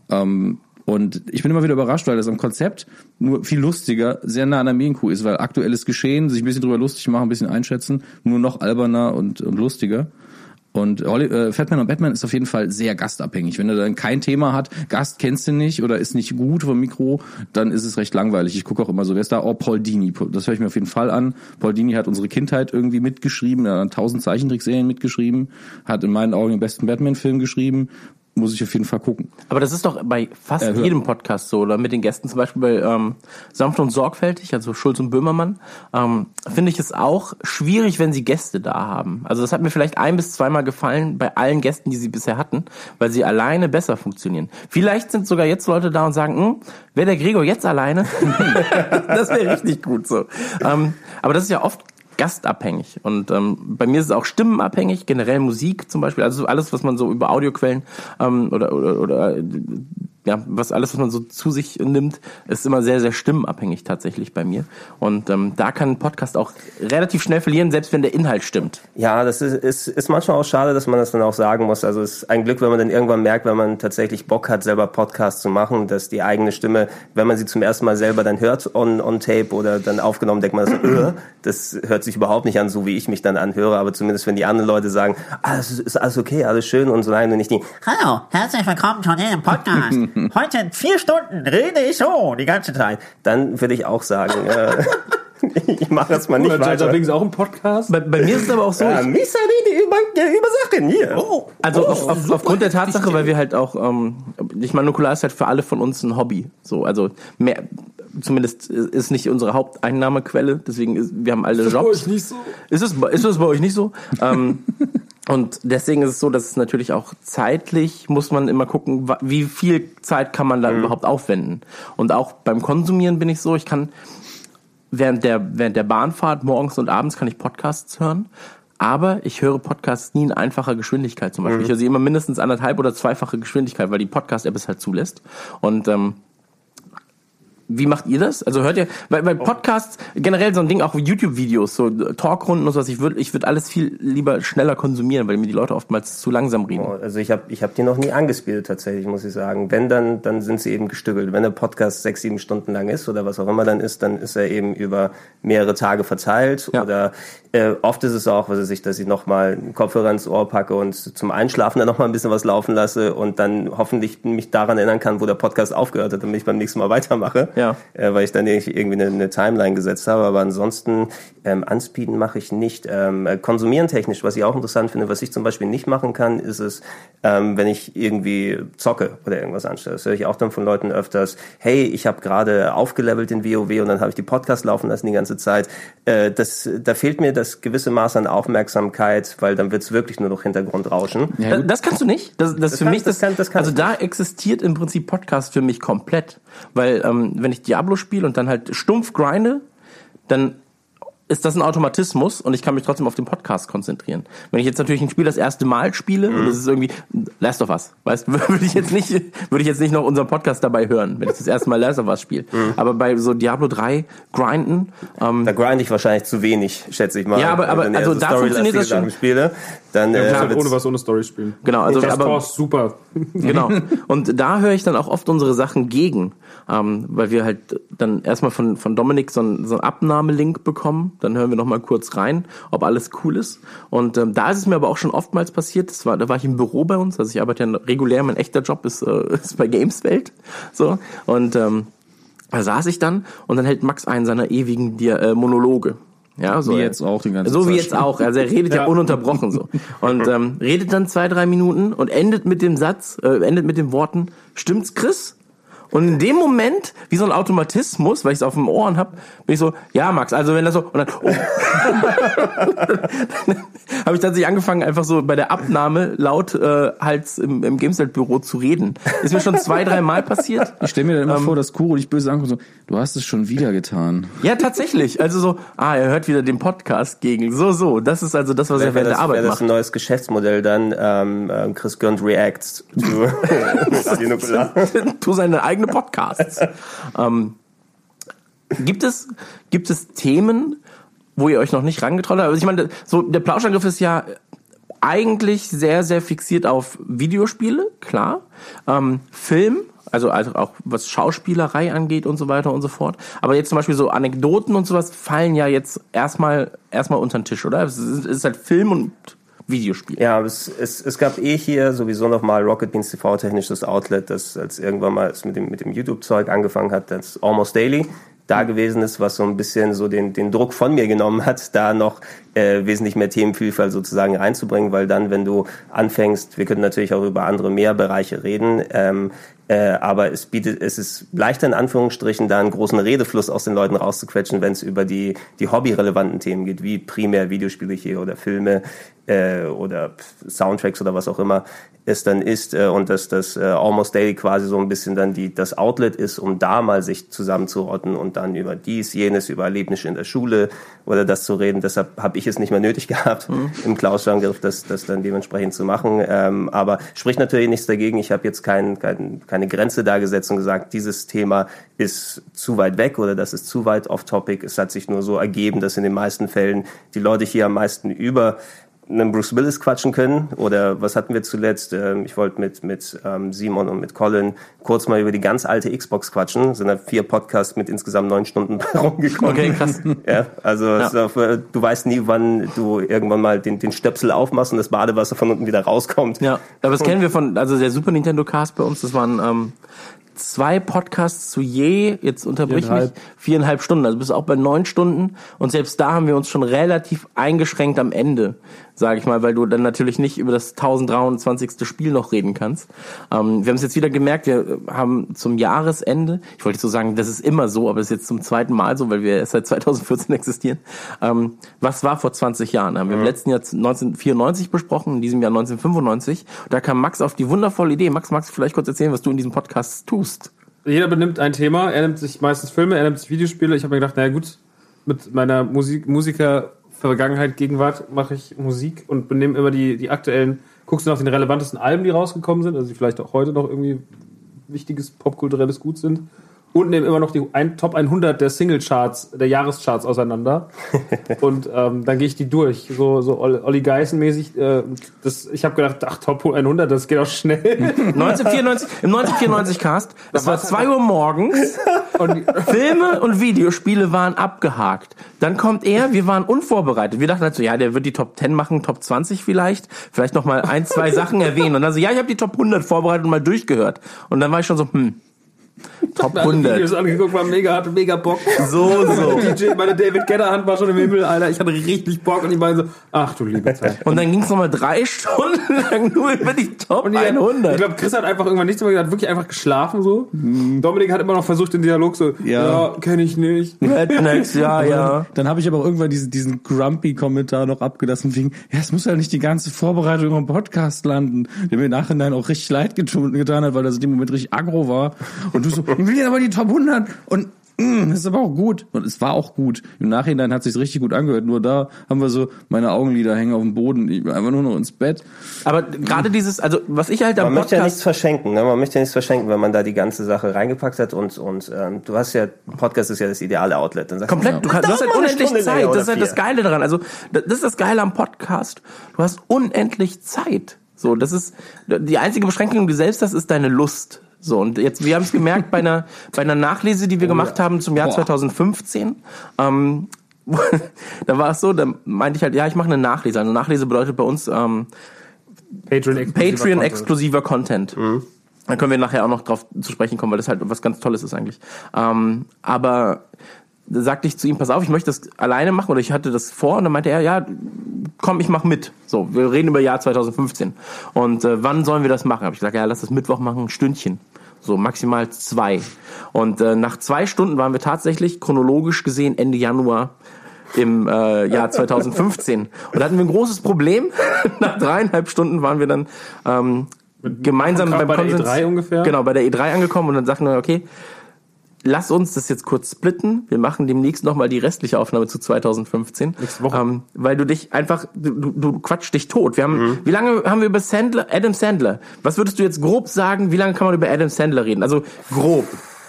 Ähm, Und ich bin immer wieder überrascht, weil das am Konzept nur viel lustiger, sehr nah an der Medienkuh ist, weil aktuelles Geschehen, sich ein bisschen drüber lustig machen, ein bisschen einschätzen, nur noch alberner und, und lustiger. Und äh, Fatman und Batman ist auf jeden Fall sehr gastabhängig. Wenn er dann kein Thema hat, Gast kennst du nicht oder ist nicht gut vom Mikro, dann ist es recht langweilig. Ich gucke auch immer so, wer ist da? Oh, Paul Dini. Das höre ich mir auf jeden Fall an. Paul Dini hat unsere Kindheit irgendwie mitgeschrieben, er hat tausend Zeichentrickserien mitgeschrieben, hat in meinen Augen den besten Batman-Film geschrieben muss ich auf jeden Fall gucken. Aber das ist doch bei fast Äh, jedem Podcast so, oder mit den Gästen zum Beispiel bei ähm, Sanft und Sorgfältig, also Schulz und Böhmermann, ähm, finde ich es auch schwierig, wenn sie Gäste da haben. Also das hat mir vielleicht ein bis zweimal gefallen bei allen Gästen, die sie bisher hatten, weil sie alleine besser funktionieren. Vielleicht sind sogar jetzt Leute da und sagen, hm, wäre der Gregor jetzt alleine? das wäre richtig gut so. Ähm, aber das ist ja oft gastabhängig. Und ähm, bei mir ist es auch stimmenabhängig, generell Musik zum Beispiel, also alles, was man so über Audioquellen ähm, oder, oder, oder äh, ja, was alles, was man so zu sich nimmt, ist immer sehr, sehr stimmenabhängig tatsächlich bei mir. Und ähm, da kann ein Podcast auch relativ schnell verlieren, selbst wenn der Inhalt stimmt. Ja, das ist, ist, ist manchmal auch schade, dass man das dann auch sagen muss. Also es ist ein Glück, wenn man dann irgendwann merkt, wenn man tatsächlich Bock hat, selber Podcasts zu machen, dass die eigene Stimme, wenn man sie zum ersten Mal selber dann hört on, on Tape oder dann aufgenommen, denkt man, so, äh, das hört sich überhaupt nicht an, so wie ich mich dann anhöre. Aber zumindest wenn die anderen Leute sagen, ah, das ist, ist alles okay, alles schön und so nein, und nicht die, Hallo, herzlich willkommen zu diesem Podcast. Heute in vier Stunden rede ich so die ganze Zeit. dann würde ich auch sagen, äh, ich mache das mal nicht Oder weiter. Binks auch im Podcast? Bei, bei mir ist es aber auch so, Ja, ich, Misa rede über, ja, über Sachen hier. Oh. Also auf, auf, aufgrund der Tatsache, weil wir halt auch, ähm, ich meine, Nukular ist halt für alle von uns ein Hobby. So, also mehr, zumindest ist nicht unsere Haupteinnahmequelle. Deswegen ist, wir haben alle Bei Jobs. euch nicht so. Ist es, ist es bei euch nicht so? ähm, und deswegen ist es so, dass es natürlich auch zeitlich muss man immer gucken, wie viel Zeit kann man da überhaupt aufwenden. Und auch beim Konsumieren bin ich so, ich kann während der, während der Bahnfahrt morgens und abends kann ich Podcasts hören. Aber ich höre Podcasts nie in einfacher Geschwindigkeit zum Beispiel. Ich höre sie immer mindestens anderthalb oder zweifache Geschwindigkeit, weil die Podcast-App es halt zulässt. Und ähm, wie macht ihr das? Also hört ihr, weil, weil Podcasts, generell so ein Ding, auch wie YouTube-Videos, so Talkrunden und sowas, ich würde ich würd alles viel lieber schneller konsumieren, weil mir die Leute oftmals zu langsam reden. Also ich habe ich hab die noch nie angespielt tatsächlich, muss ich sagen. Wenn dann, dann sind sie eben gestückelt. Wenn der Podcast sechs, sieben Stunden lang ist oder was auch immer dann ist, dann ist er eben über mehrere Tage verteilt. Ja. Oder äh, oft ist es auch, was weiß ich, dass ich nochmal einen Kopfhörer ins Ohr packe und zum Einschlafen dann nochmal ein bisschen was laufen lasse und dann hoffentlich mich daran erinnern kann, wo der Podcast aufgehört hat, damit ich beim nächsten Mal weitermache. Ja. Äh, weil ich dann irgendwie eine, eine Timeline gesetzt habe. Aber ansonsten ähm, anspeeden mache ich nicht. Ähm, äh, konsumieren technisch, was ich auch interessant finde, was ich zum Beispiel nicht machen kann, ist es, ähm, wenn ich irgendwie zocke oder irgendwas anstelle. Das höre ich auch dann von Leuten öfters, hey, ich habe gerade aufgelevelt in WoW und dann habe ich die Podcast laufen lassen die ganze Zeit. Äh, das, da fehlt mir das gewisse Maß an Aufmerksamkeit, weil dann wird's wirklich nur noch Hintergrundrauschen. Da- das kannst du nicht. Das, das, für kann- mich, das kann- das kann also da existiert im Prinzip Podcast für mich komplett, weil ähm, wenn ich Diablo spiele und dann halt stumpf grinde, dann ist das ein Automatismus und ich kann mich trotzdem auf den Podcast konzentrieren. Wenn ich jetzt natürlich ein Spiel das erste Mal spiele und es ist irgendwie Last of Us, weißt, würde ich jetzt nicht, würde ich jetzt nicht noch unseren Podcast dabei hören, wenn ich das erste Mal Last of Us spiele. Aber bei so Diablo 3 grinden, ähm, Da grind ich wahrscheinlich zu wenig, schätze ich mal. Ja, aber- aber Wenn ich also so da funktioniert das schon. Spiele, dann Ja, äh, klar, wird's- ohne was ohne Story spielen. genau, also Just aber Cause, super. Genau. Und da höre ich dann auch oft unsere Sachen gegen, ähm, weil wir halt dann erstmal von, von Dominik so einen, so einen Abnahmelink bekommen. Dann hören wir nochmal kurz rein, ob alles cool ist. Und ähm, da ist es mir aber auch schon oftmals passiert. Das war, da war ich im Büro bei uns. Also ich arbeite ja regulär, mein echter Job ist, äh, ist bei Gameswelt. So. Und ähm, da saß ich dann und dann hält Max einen seiner ewigen Dia äh, Monologe. Ja, so Wie jetzt auch die ganze So wie Zeit jetzt auch. Also er redet ja, Ja. ununterbrochen so. Und ähm, redet dann zwei, drei Minuten und endet mit dem Satz, äh, endet mit den Worten, stimmt's, Chris? Und in dem Moment, wie so ein Automatismus, weil ich es auf dem Ohren hab, bin ich so, ja, Max, also wenn das so, und dann, oh. habe ich tatsächlich angefangen, einfach so bei der Abnahme laut äh, halt im, im Gamesnet-Büro zu reden. Ist mir schon zwei, drei Mal passiert. Ich stelle mir dann Ähm. immer vor, dass Kuro dich böse anguckt und so, du hast es schon wieder getan. Ja, tatsächlich. Also so, ah, er hört wieder den Podcast gegen. So, so. Das ist also das, was er Wäre während das, der Arbeit wär das macht. ein neues Geschäftsmodell dann, ähm, ähm, Chris Gönnt reacts Nukular. tu seine eigene Podcasts. ähm, gibt es gibt es Themen, wo ihr euch noch nicht rangetraut habt? Also ich meine, so der Plauschangriff ist ja eigentlich sehr sehr fixiert auf Videospiele, klar, ähm, Film Also, also auch was Schauspielerei angeht und so weiter und so fort. Aber jetzt zum Beispiel so Anekdoten und sowas fallen ja jetzt erstmal erstmal unter den Tisch, oder? Es ist, es ist halt Film und Videospiel. Ja, es, es, es gab eh hier sowieso nochmal Rocket Beans TV technisches Outlet, das als irgendwann mal mit dem, mit dem YouTube-Zeug angefangen hat, das Almost Daily da gewesen ist, was so ein bisschen so den, den Druck von mir genommen hat, da noch äh, wesentlich mehr Themenvielfalt sozusagen reinzubringen, weil dann, wenn du anfängst, wir können natürlich auch über andere mehr Bereiche reden, ähm, äh, aber es bietet, es ist leichter in Anführungsstrichen, da einen großen Redefluss aus den Leuten rauszuquetschen, wenn es über die, die hobbyrelevanten Themen geht, wie primär Videospiele hier oder Filme äh, oder Soundtracks oder was auch immer es dann ist äh, und dass das äh, Almost Daily quasi so ein bisschen dann die, das Outlet ist, um da mal sich zusammenzurotten und dann über dies, jenes, über Erlebnisse in der Schule oder das zu reden. Deshalb habe ich es nicht mehr nötig gehabt, mhm. im Klaus-Angriff das, das dann dementsprechend zu machen. Ähm, aber spricht natürlich nichts dagegen. Ich habe jetzt kein, kein, keine Grenze da gesetzt und gesagt, dieses Thema ist zu weit weg oder das ist zu weit off-topic. Es hat sich nur so ergeben, dass in den meisten Fällen die Leute hier am meisten über einen Bruce Willis quatschen können. Oder was hatten wir zuletzt? Ähm, ich wollte mit, mit ähm, Simon und mit Colin kurz mal über die ganz alte Xbox quatschen. Sind da vier Podcasts mit insgesamt neun Stunden rumgekommen. Okay, krass. Ja, also ja. Äh, du weißt nie, wann du irgendwann mal den, den Stöpsel aufmachst und das Badewasser von unten wieder rauskommt. Ja, aber das kennen wir von, also der Super Nintendo Cast bei uns, das waren ähm, zwei Podcasts zu je, jetzt unterbrich mich, viereinhalb Stunden, also bist auch bei neun Stunden und selbst da haben wir uns schon relativ eingeschränkt am Ende sage ich mal, weil du dann natürlich nicht über das 1023. Spiel noch reden kannst. Ähm, wir haben es jetzt wieder gemerkt, wir haben zum Jahresende, ich wollte so sagen, das ist immer so, aber es ist jetzt zum zweiten Mal so, weil wir erst seit 2014 existieren. Ähm, was war vor 20 Jahren? Haben wir im letzten Jahr 1994 besprochen, in diesem Jahr 1995. Da kam Max auf die wundervolle Idee. Max, magst du vielleicht kurz erzählen, was du in diesem Podcast tust? Jeder benimmt ein Thema, er nimmt sich meistens Filme, er nimmt sich Videospiele. Ich habe mir gedacht, naja gut, mit meiner Musik, Musiker Vergangenheit, Gegenwart mache ich Musik und benehme immer die, die aktuellen, guckst du nach den relevantesten Alben, die rausgekommen sind, also die vielleicht auch heute noch irgendwie wichtiges popkulturelles Gut sind und nehmen immer noch die ein, Top 100 der Singlecharts, der Jahrescharts auseinander. und ähm, dann gehe ich die durch, so, so Olli Geißen-mäßig. Äh, das, ich habe gedacht, ach, Top 100, das geht auch schnell. 1994, Im 1994 Cast, es war 2 Uhr morgens und Filme und Videospiele waren abgehakt. Dann kommt er, wir waren unvorbereitet. Wir dachten halt so, ja, der wird die Top 10 machen, Top 20 vielleicht, vielleicht noch mal ein, zwei Sachen erwähnen. Und dann so, ja, ich habe die Top 100 vorbereitet und mal durchgehört. Und dann war ich schon so, hm, Top 100. Videos angeguckt, war mega, hatte mega Bock. So, so. Meine, DJ, meine David Gedder Hand war schon im Himmel, Alter. Ich hatte richtig Bock und ich meine so, ach du liebe Zeit. Und dann ging es nochmal drei Stunden lang nur über die Top und 100. Ich glaube, Chris hat einfach irgendwann nichts mehr gesagt, hat wirklich einfach geschlafen so. Mhm. Dominik hat immer noch versucht, den Dialog so, ja, ja kenne ich nicht. Rednecks, ja, ja. Dann habe ich aber irgendwann diesen, diesen Grumpy-Kommentar noch abgelassen, wegen, ja, es muss ja nicht die ganze Vorbereitung im Podcast landen, der mir im Nachhinein auch richtig leid getan hat, weil das in dem Moment richtig aggro war. Und du so, ich will jetzt aber die Top 100 und mm, das ist aber auch gut. Und es war auch gut. Im Nachhinein hat es sich richtig gut angehört. Nur da haben wir so, meine Augenlider hängen auf dem Boden. Ich bin einfach nur noch ins Bett. Aber gerade dieses, also was ich halt am Man Podcast möchte ja nichts verschenken. Ne? Man möchte ja nichts verschenken, wenn man da die ganze Sache reingepackt hat. Und, und ähm, du hast ja, Podcast ist ja das ideale Outlet. Dann Komplett. Du, kannst, du hast halt unendlich Zeit. Das ist halt das Geile daran. Also das ist das Geile am Podcast. Du hast unendlich Zeit. So, das ist die einzige Beschränkung, die du selbst hast, ist deine Lust. So, und jetzt, wir haben es gemerkt bei einer, bei einer Nachlese, die wir oh, gemacht ja. haben zum Jahr Boah. 2015. Ähm, da war es so, da meinte ich halt, ja, ich mache eine Nachlese. Eine Nachlese bedeutet bei uns ähm, Patreon-exklusiver Patreon Content. Content. Mhm. Da können wir nachher auch noch drauf zu sprechen kommen, weil das halt was ganz Tolles ist eigentlich. Ähm, aber sagte ich zu ihm, pass auf, ich möchte das alleine machen oder ich hatte das vor und dann meinte er, ja, komm, ich mach mit. So, wir reden über Jahr 2015. Und äh, wann sollen wir das machen? Habe ich gesagt, ja, lass das Mittwoch machen, ein Stündchen. So maximal zwei. Und äh, nach zwei Stunden waren wir tatsächlich chronologisch gesehen Ende Januar im äh, Jahr 2015. Und da hatten wir ein großes Problem. nach dreieinhalb Stunden waren wir dann ähm, gemeinsam beim bei Konsens, der E3 ungefähr. Genau, bei der E3 angekommen und dann sagten wir, okay, lass uns das jetzt kurz splitten. Wir machen demnächst nochmal die restliche Aufnahme zu 2015. Nächste Woche. Ähm, weil du dich einfach, du, du quatsch dich tot. Wir haben, mhm. wie lange haben wir über Sandler, Adam Sandler? Was würdest du jetzt grob sagen, wie lange kann man über Adam Sandler reden? Also grob.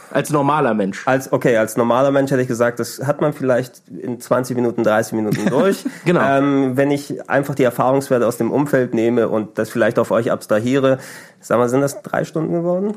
Als normaler Mensch. Als, okay, als normaler Mensch hätte ich gesagt, das hat man vielleicht in 20 Minuten, 30 Minuten durch. genau. Ähm, wenn ich einfach die Erfahrungswerte aus dem Umfeld nehme und das vielleicht auf euch abstrahiere, Sag mal, sind das drei Stunden geworden?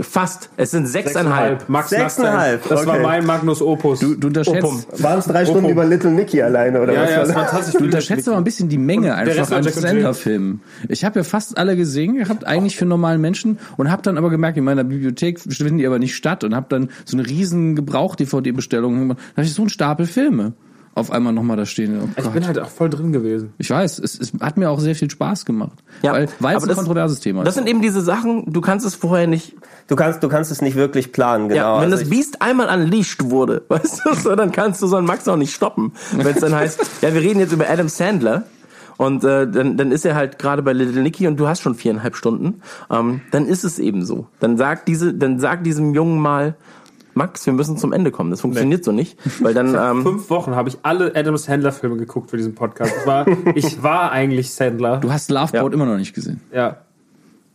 Fast. Es sind sechseinhalb. Max Sechseinhalb. Das war okay. mein Magnus Opus. Du, du unterschätzt, Waren es drei Stunden über Little Nicky alleine oder ja, was? ja, war das war tatsächlich du unterschätzt aber ein bisschen die Menge einfach war an. Sender-Filmen. Ich habe ja fast alle gesehen gehabt, eigentlich für normalen Menschen und habe dann aber gemerkt, in meiner Bibliothek finden die aber nicht statt und habe dann so eine riesen Gebrauch-DVD-Bestellung gemacht. Da habe ich so einen Stapel Filme auf einmal nochmal da stehen. Oh ich Gott. bin halt auch voll drin gewesen. Ich weiß, es, es hat mir auch sehr viel Spaß gemacht. weil weil es ein das- kontroverses Thema Das ist. sind eben diese Sachen, du kannst es vorher nicht. Du kannst, du kannst es nicht wirklich planen, genau. Ja, wenn Also das ich- Biest einmal unleashed wurde, weißt du, so, dann kannst du so einen Max auch nicht stoppen. Wenn es dann heißt, ja, wir reden jetzt über Adam Sandler. Und äh, dann, dann ist er halt gerade bei Little Nicky und du hast schon viereinhalb Stunden. Ähm, dann ist es eben so. Dann sag diese, dann sag diesem Jungen mal, Max, wir müssen zum Ende kommen. Das funktioniert so nicht, weil dann ähm, Fünf Wochen habe ich alle Adam Sandler Filme geguckt für diesen Podcast. Ich war, ich war eigentlich Sandler. Du hast Loveboat immer noch nicht gesehen. Ja.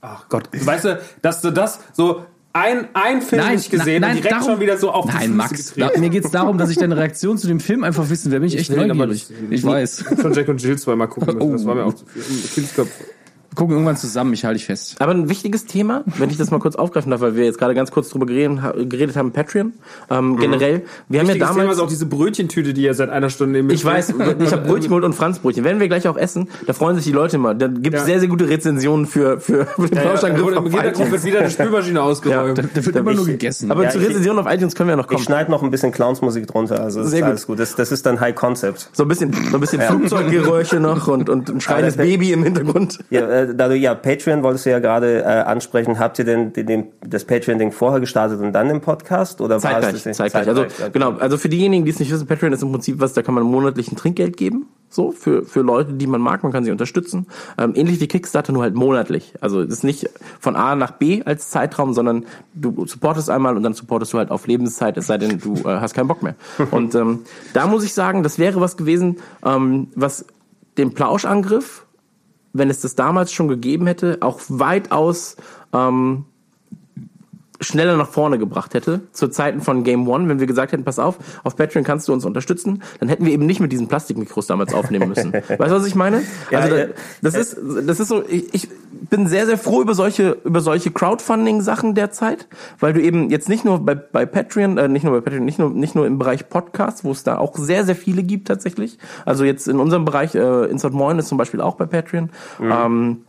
Ach Gott. Weißt du, dass du das so ein, ein Film nicht gesehen nein, und direkt darum- schon wieder so auf die Nein, Füße Max, da, mir geht's darum, dass ich deine Reaktion zu dem Film einfach wissen will. Bin ich echt ihn aber neugierig. Ich weiß. Ich schon Jack und Jill zweimal gucken müssen. Das war mir Oh. auch zu viel. Kindsköpfe. Wir gucken irgendwann zusammen, ich halte dich fest. Aber ein wichtiges Thema, wenn ich das mal kurz aufgreifen darf, weil wir jetzt gerade ganz kurz drüber geredet, ha- geredet haben, Patreon. Ähm, Generell, wir haben ja Wichtiges Thema damals. ist auch diese Brötchentüte, die ihr seit einer Stunde mir Ich weiß, ich habe Brötchen geholt und Franzbrötchen. Werden wir gleich auch essen, da freuen sich die Leute immer. Da gibt es Ja. sehr, sehr gute Rezensionen für, für, für den Ja, ja, Plauschangriff auf Im Hintergrund wird wieder eine Spülmaschine ausgeräumt. Da, da wird immer nur gegessen. Aber Ja, zu ich- Rezensionen auf iTunes können wir ja noch Ich kommen. schneide noch ein bisschen Clownsmusik drunter, also das Sehr ist gut. alles gut. Das, das ist dann High Concept. So ein bisschen, so ein bisschen Flugzeuggeräusche noch und, und ein schreiendes Baby im Hintergrund. Ja, äh, da du ja Patreon wolltest du ja gerade äh, ansprechen, habt ihr denn den, den, das Patreon-Ding vorher gestartet und dann den Podcast? Oder war Zeitgleich, es das zeitgleich. Also genau, also für diejenigen, die es nicht wissen, Patreon ist im Prinzip was, da kann man monatlich ein Trinkgeld geben, so für für Leute, die man mag, man kann sie unterstützen. Ähm, ähnlich wie Kickstarter, nur halt monatlich. Also es ist nicht von A nach B als Zeitraum, sondern du supportest einmal und dann supportest du halt auf Lebenszeit, es sei denn, du äh, hast keinen Bock mehr. Und ähm, da muss ich sagen, das wäre was gewesen, ähm, was den Plauschangriff wenn es das damals schon gegeben hätte, auch weitaus ähm, schneller nach vorne gebracht hätte, zu Zeiten von Game One, wenn wir gesagt hätten, pass auf, auf Patreon kannst du uns unterstützen, dann hätten wir eben nicht mit diesen Plastikmikros damals aufnehmen müssen. weißt du, was ich meine? Ja, Also ja. das ist, das ist so, ich, ich bin sehr, sehr froh über solche, über solche Crowdfunding-Sachen derzeit, weil du eben jetzt nicht nur bei, bei Patreon, äh, nicht nur bei Patreon, nicht nur, nicht nur im Bereich Podcast, wo es da auch sehr, sehr viele gibt tatsächlich. Also jetzt in unserem Bereich, äh, Insert Moin ist zum Beispiel auch bei Patreon. Ähm,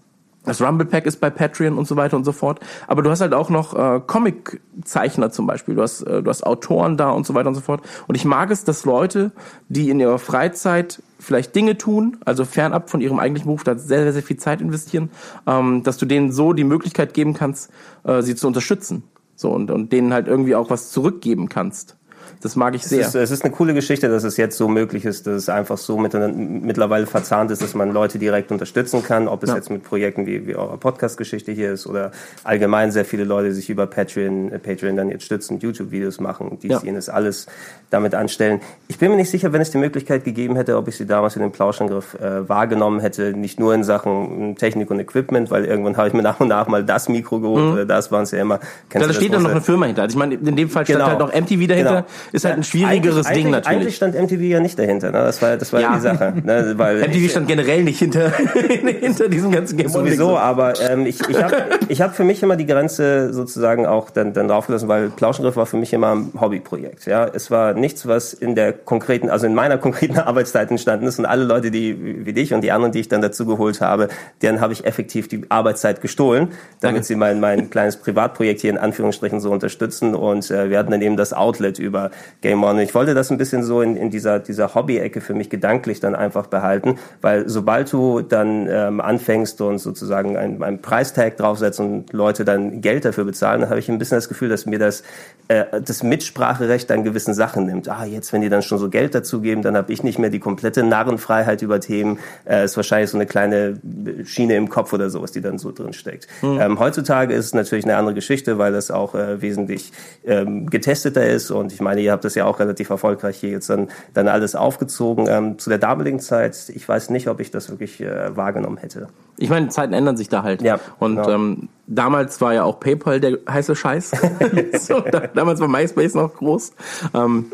das Rumble Pack ist bei Patreon und so weiter und so fort. Aber du hast halt auch noch äh, Comic-Zeichner zum Beispiel. Du hast, äh, du hast Autoren da und so weiter und so fort. Und ich mag es, dass Leute, die in ihrer Freizeit vielleicht Dinge tun, also fernab von ihrem eigentlichen Beruf, da sehr, sehr, sehr viel Zeit investieren, ähm, dass du denen so die Möglichkeit geben kannst, äh, sie zu unterstützen. So und, und denen halt irgendwie auch was zurückgeben kannst. Das mag ich sehr. Es ist, es ist eine coole Geschichte, dass es jetzt so möglich ist, dass es einfach so mit, mittlerweile verzahnt ist, dass man Leute direkt unterstützen kann, ob es Ja. jetzt mit Projekten wie, wie eurer Podcast-Geschichte hier ist oder allgemein sehr viele Leute sich über Patreon, äh, Patreon dann jetzt stützen, YouTube-Videos machen, dies, Ja. jenes, alles damit anstellen. Ich bin mir nicht sicher, wenn es die Möglichkeit gegeben hätte, ob ich sie damals in dem Plauschangriff äh, wahrgenommen hätte, nicht nur in Sachen Technik und Equipment, weil irgendwann habe ich mir nach und nach mal das Mikro geholt, oder das waren es ja immer. Kennst Mhm. Da steht dann noch eine Firma hinter. Also ich meine, in dem Fall stand Genau. halt noch MTV dahinter. Genau. Ist halt ein schwierigeres eigentlich, Ding eigentlich, natürlich. Eigentlich stand MTV ja nicht dahinter, ne? Das war, das war Ja. die Sache. Ne? Weil MTV stand generell nicht hinter, hinter diesem ganzen Game Sowieso, aber ähm, ich, ich habe ich hab für mich immer die Grenze sozusagen auch dann, dann draufgelassen, weil Plauschangriff war für mich immer ein Hobbyprojekt. Ja, Es war nichts, was in der konkreten, also in meiner konkreten Arbeitszeit entstanden ist und alle Leute, die wie dich und die anderen, die ich dann dazu geholt habe, deren habe ich effektiv die Arbeitszeit gestohlen, damit sie mein, mein kleines Privatprojekt hier in Anführungsstrichen so unterstützen und äh, wir hatten dann eben das Outlet über Game On. Und ich wollte das ein bisschen so in, in dieser, dieser Hobby-Ecke für mich gedanklich dann einfach behalten, weil sobald du dann ähm, anfängst und sozusagen einen, einen Preistag draufsetzt und Leute dann Geld dafür bezahlen, dann habe ich ein bisschen das Gefühl, dass mir das, äh, das Mitspracherecht an gewissen Sachen nimmt. Ah, jetzt, wenn die dann schon so Geld dazu geben, dann habe ich nicht mehr die komplette Narrenfreiheit über Themen. Äh, ist wahrscheinlich so eine kleine Schiene im Kopf oder sowas, die dann so drin steckt. Ähm, heutzutage ist es natürlich eine andere Geschichte, weil das auch äh, wesentlich ähm, getesteter ist und ich meine, ihr habt das ja auch relativ erfolgreich hier jetzt dann, dann alles aufgezogen. Ähm, zu der damaligen Zeit, ich weiß nicht, ob ich das wirklich äh, wahrgenommen hätte. Ich meine, Zeiten ändern sich da halt. Ja, Und genau. ähm, damals war ja auch PayPal der heiße Scheiß. so, da, damals war MySpace noch groß. Ähm,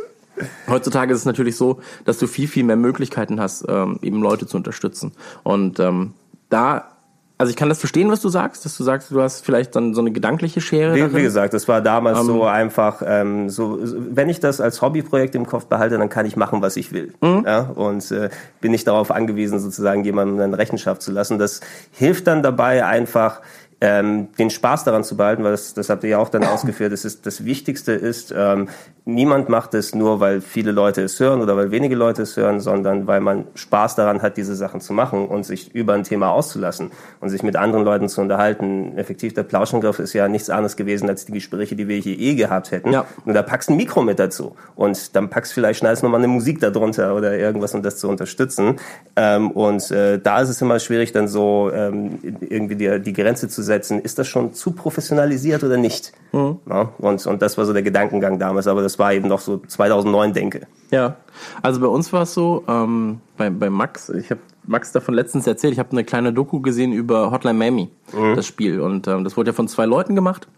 heutzutage ist es natürlich so, dass du viel, viel mehr Möglichkeiten hast, ähm, eben Leute zu unterstützen. Und ähm, da, Also ich kann das verstehen, was du sagst, dass du sagst, du hast vielleicht dann so eine gedankliche Schere. Wie, wie gesagt, das war damals so einfach, ähm, so, wenn ich das als Hobbyprojekt im Kopf behalte, dann kann ich machen, was ich will. Ja? Und äh, bin nicht darauf angewiesen, sozusagen jemandem eine Rechenschaft zu lassen. Das hilft dann dabei einfach, ähm, den Spaß daran zu behalten, weil das, das habt ihr ja auch dann ausgeführt. Das, ist, das Wichtigste ist, ähm, niemand macht es nur, weil viele Leute es hören oder weil wenige Leute es hören, sondern weil man Spaß daran hat, diese Sachen zu machen und sich über ein Thema auszulassen und sich mit anderen Leuten zu unterhalten. Effektiv, der Plauschangriff ist ja nichts anderes gewesen als die Gespräche, die wir hier eh gehabt hätten. Ja. Nur da packst ein Mikro mit dazu und dann packst vielleicht schneidest nochmal eine Musik darunter oder irgendwas, um das zu unterstützen. Ähm, und äh, da ist es immer schwierig, dann so ähm, irgendwie die, die Grenze zu setzen. Ist das schon zu professionalisiert oder nicht? Ja, und, und das war so der Gedankengang damals, aber das war eben noch so 2009, denke. Ja, also bei uns war es so, ähm, bei, bei Max, ich habe Max davon letztens erzählt, ich habe eine kleine Doku gesehen über Hotline Miami, das Spiel. Und ähm, das wurde ja von zwei Leuten gemacht,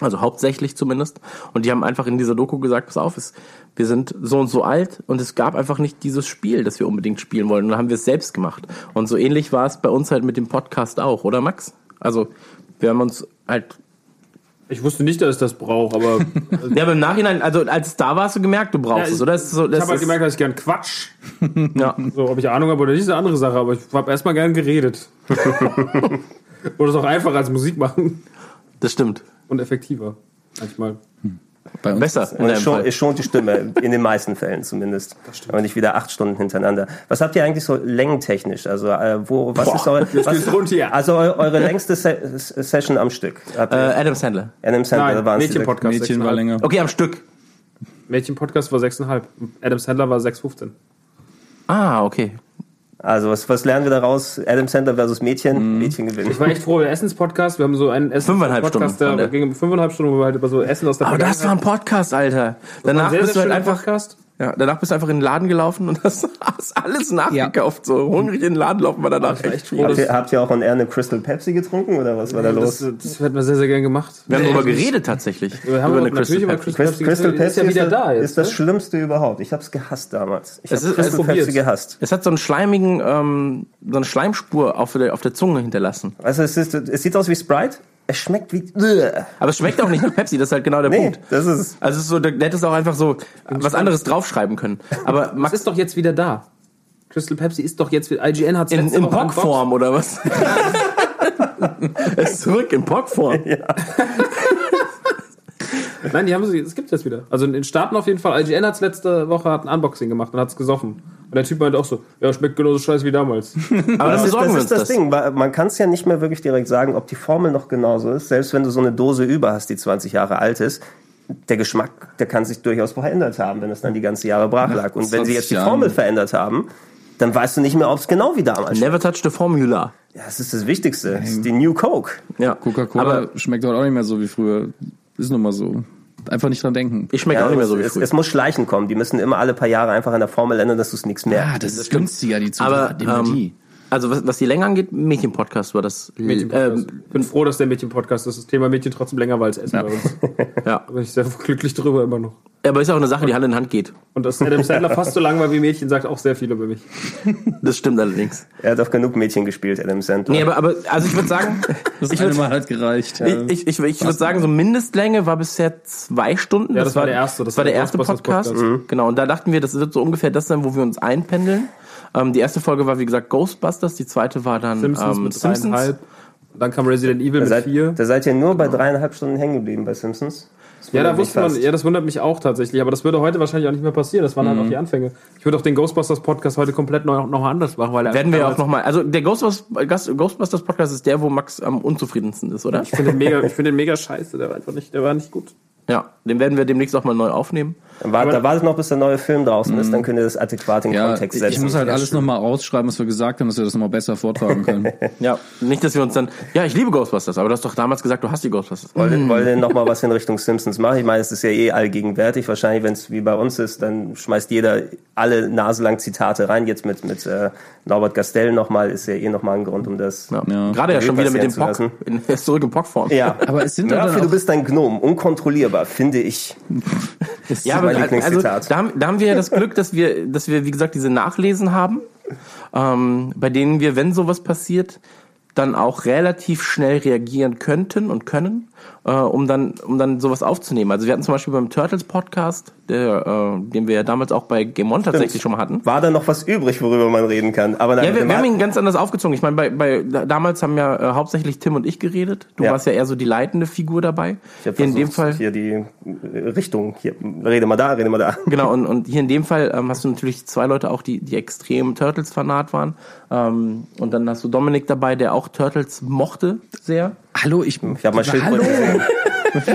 also hauptsächlich zumindest. Und die haben einfach in dieser Doku gesagt, pass auf, es, wir sind so und so alt und es gab einfach nicht dieses Spiel, das wir unbedingt spielen wollen. Und dann haben wir es selbst gemacht. Und so ähnlich war es bei uns halt mit dem Podcast auch, oder Max? Also wir haben uns halt Ich wusste nicht, dass ich das brauche, aber ja, aber im Nachhinein, also als es da war, hast du gemerkt, du brauchst Ja, es, oder? So, ich habe halt gemerkt, dass ich gern Quatsch. ja. So, ob ich Ahnung habe oder nicht, ist eine andere Sache, aber ich habe erstmal gern geredet. oder es auch einfacher als Musik machen Das stimmt. und effektiver. Manchmal. Bei uns Besser in Und es schon, es schont die Stimme, in den meisten Fällen zumindest. Aber nicht wieder acht Stunden hintereinander. Was habt ihr eigentlich so längentechnisch? Also, äh, wo, was ist eure, was, hier. also eu- eure längste Se Session am Stück? Äh, Adam Sandler. Adam Sandler, es Mädchen-Podcast. Mädchen war 6,5. länger. Okay, am Stück. Mädchen-Podcast war 6,5. Adam Sandler war 6,15. Ah, okay. Also, was, was lernen wir daraus? Adam Sandler versus Mädchen. Mädchen gewinnen. Ich war echt froh, der Essens-Podcast. Wir haben so einen Fünfeinhalb Essens-Podcast, Stunden, der er. ging um fünfeinhalb Stunden, wo wir halt über so Essen aus der Aber das war ein Podcast, Alter. Danach sehr, bist du halt einfach, Podcast. Ja, danach bist du einfach in den Laden gelaufen und hast, hast alles nachgekauft. So hungrig in den Laden laufen wir danach war echt froh. Habt ihr, habt ihr auch on Air eine Crystal Pepsi getrunken oder was war da Das, los? das hätten wir sehr, sehr gern gemacht. Wir haben darüber geredet tatsächlich. Wir haben über natürlich über Pepsi. Crystal Crystal, Pepsi Crystal ist ja ist, da jetzt. ist das ne? Schlimmste überhaupt. Ich hab's gehasst damals. Ich Es hab ist- Crystal es probiert. Pepsi gehasst. Es hat so einen schleimigen, ähm, so eine Schleimspur auf der, auf der Zunge hinterlassen. Also es, ist, es sieht aus wie Sprite. Es schmeckt wie. Aber es schmeckt auch nicht nach Pepsi, das ist halt genau der Nee, Punkt. das ist. Also es ist so, da hättest du auch einfach so was anderes draufschreiben können. Aber Das Max, ist doch jetzt wieder da. Crystal Pepsi ist doch jetzt wieder. IGN hat in, in Pockform oder was? es ist zurück in Pockform. Nein, die haben sie, es gibt jetzt wieder. Also in den Staaten auf jeden Fall. IGN hat letzte Woche hat ein Unboxing gemacht und hat es gesoffen. Und der Typ meinte auch so, ja, schmeckt genauso scheiße wie damals. Aber Das ist, das ist das, das. Ding. Man kann es ja nicht mehr wirklich direkt sagen, ob die Formel noch genauso ist. Selbst wenn du so eine Dose über hast, die 20 Jahre alt ist, der Geschmack, der kann sich durchaus verändert haben, wenn es dann die ganzen Jahre brach lag. Und wenn sie 20 jetzt die. Formel verändert haben, dann weißt du nicht mehr, ob es genau wie damals. Never touch the formula. Ja, das ist das Wichtigste. Das ist die New Coke. Ja. Coca-Cola Aber schmeckt heute auch nicht mehr so wie früher. Ist nun mal so. Einfach nicht dran denken. ich schmecke Ja, auch nicht mehr so wie es, früher. es muss schleichen kommen. Die müssen immer alle paar Jahre einfach an der Formel ändern, dass du es nichts mehr. Ah, das ist günstiger, die Aber Zutaten. immer ähm, die. Also was, was die Länge angeht, Mädchen-Podcast war das. Mädchen-Podcast. Ähm, Ich bin froh, dass der Mädchen-Podcast ist. Das Thema Mädchen trotzdem länger war als Essen Ja. bei uns. ja. Da bin ich sehr glücklich drüber immer noch. Aber ist auch eine Sache, die Hand in Hand geht. Und dass Adam Sandler fast so lang war wie Mädchen, sagt auch sehr viel über mich. Das stimmt allerdings. Er hat auch genug Mädchen gespielt, Adam Sandler. Nee, aber, aber also ich würde sagen, Das ich eine würde Mal hat gereicht. ich, ich, ich würd sagen, so Mindestlänge war bisher zwei Stunden. Ja, das war der erste, Das, war der erste Podcast. Podcast. Genau, und da dachten wir, das wird so ungefähr das sein, wo wir uns einpendeln. Ähm, die erste Folge war, wie gesagt, Ghostbusters. Die zweite war dann Simpsons ähm, mit Simpsons. dreieinhalb. Dann kam Resident Evil da, mit seid, vier. da seid ihr nur bei dreieinhalb Stunden hängen geblieben bei Simpsons. Ja, da wusste man, ja, das wundert mich auch tatsächlich, aber das würde heute wahrscheinlich auch nicht mehr passieren. Das waren halt auch die Anfänge. Ich würde auch den Ghostbusters Podcast heute komplett neu, noch mal anders machen, weil er Werden wir auch damals- nochmal, also der Ghostbusters, Ghostbusters Podcast ist der, wo Max am unzufriedensten ist, oder? Ich finde den mega, ich finde den mega scheiße. Der war einfach nicht, der war nicht gut. Ja, den werden wir demnächst auch mal neu aufnehmen. Dann wart, da wartet noch, bis der neue Film draußen ist, dann könnt ihr das adäquat in den Ja, Kontext setzen. ich muss halt alles nochmal rausschreiben, was wir gesagt haben, dass wir das nochmal besser vortragen können. Ja, nicht, dass wir uns dann, ja, ich liebe Ghostbusters, aber du hast doch damals gesagt, du hast die Ghostbusters. Wollt ihr, wollt ihr noch mal was in Richtung Simpsons machen? Ich meine, es ist ja eh allgegenwärtig. Wahrscheinlich, wenn es wie bei uns ist, dann schmeißt jeder alle naselang Zitate rein. Jetzt mit, mit äh, Norbert Gastel nochmal, ist ja eh nochmal ein Grund, um das... Ja. Ja. Gerade ja schon wieder mit dem Pock. In, er ist zurück in Pockform. Ja, Aber es sind doch dafür, du bist ein Gnom, unkontrollierbar, finde ich. Ja, mein aber also, Lieblingszitat. da, haben, da haben wir ja das Glück, dass wir, dass wir, wie gesagt, diese Nachlesen haben, ähm, bei denen wir, wenn sowas passiert, dann auch relativ schnell reagieren könnten und können, äh, um dann um dann sowas aufzunehmen. Also wir hatten zum Beispiel beim Turtles Podcast, der, äh, den wir ja damals auch bei Game On tatsächlich schon mal hatten. War da noch was übrig, worüber man reden kann? Aber Ja, wir, wir haben ihn ganz anders aufgezogen. Ich meine, bei, bei da- damals haben ja äh, hauptsächlich Tim und ich geredet. Du Ja. warst ja eher so die leitende Figur dabei. ich hab Hier in dem Fall hier die äh, Richtung, hier, rede mal da, rede mal da. Genau, und, und hier in dem Fall ähm, hast du natürlich zwei Leute auch, die, die extrem Turtles-Fanat waren. Ähm, und dann hast du Dominik dabei, der auch Turtles mochte sehr. Hallo, ich, Ich habe mal Hallo, Schildkröten gesehen.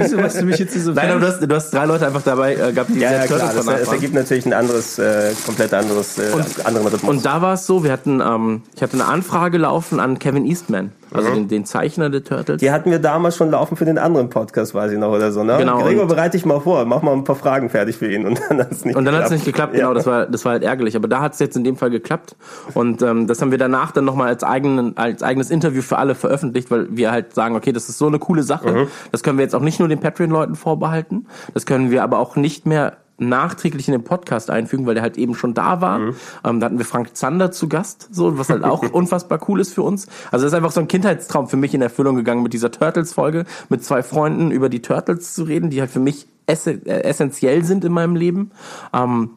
wieso hast du mich jetzt so Nein, aber du hast, du hast drei Leute einfach dabei äh, gehabt, die Ja, sehr ja, klar, das, waren. ergibt natürlich ein anderes, äh, komplett anderes, äh, anderen Rhythmus. Und da war es so, wir hatten, ähm, ich hatte eine Anfrage laufen an Kevin Eastman, also den, den Zeichner der Turtles. die hatten wir damals schon laufen für den anderen Podcast, weiß ich noch, oder so. Ne? Genau, Gregor, bereite dich mal vor, mach mal ein paar Fragen fertig für ihn und dann hat es nicht Und dann hat es geklappt. nicht geklappt, Ja. genau, das war, das war halt ärgerlich. Aber da hat es jetzt in dem Fall geklappt. Und ähm, das haben wir danach dann nochmal als, eigenen, als eigenes Interview für alle veröffentlicht, weil wir halt sagen, okay, das ist so eine coole Sache. Mhm. Das können wir jetzt auch nicht nur den Patreon-Leuten vorbehalten. Das können wir aber auch nicht mehr nachträglich in den Podcast einfügen, weil der halt eben schon da war. Mhm. Ähm, da hatten wir Frank Zander zu Gast, so was halt auch unfassbar cool ist für uns. Also das ist einfach so ein Kindheitstraum für mich in Erfüllung gegangen mit dieser Turtles-Folge, mit zwei Freunden über die Turtles zu reden, die halt für mich äh, essentiell sind in meinem Leben. Ähm,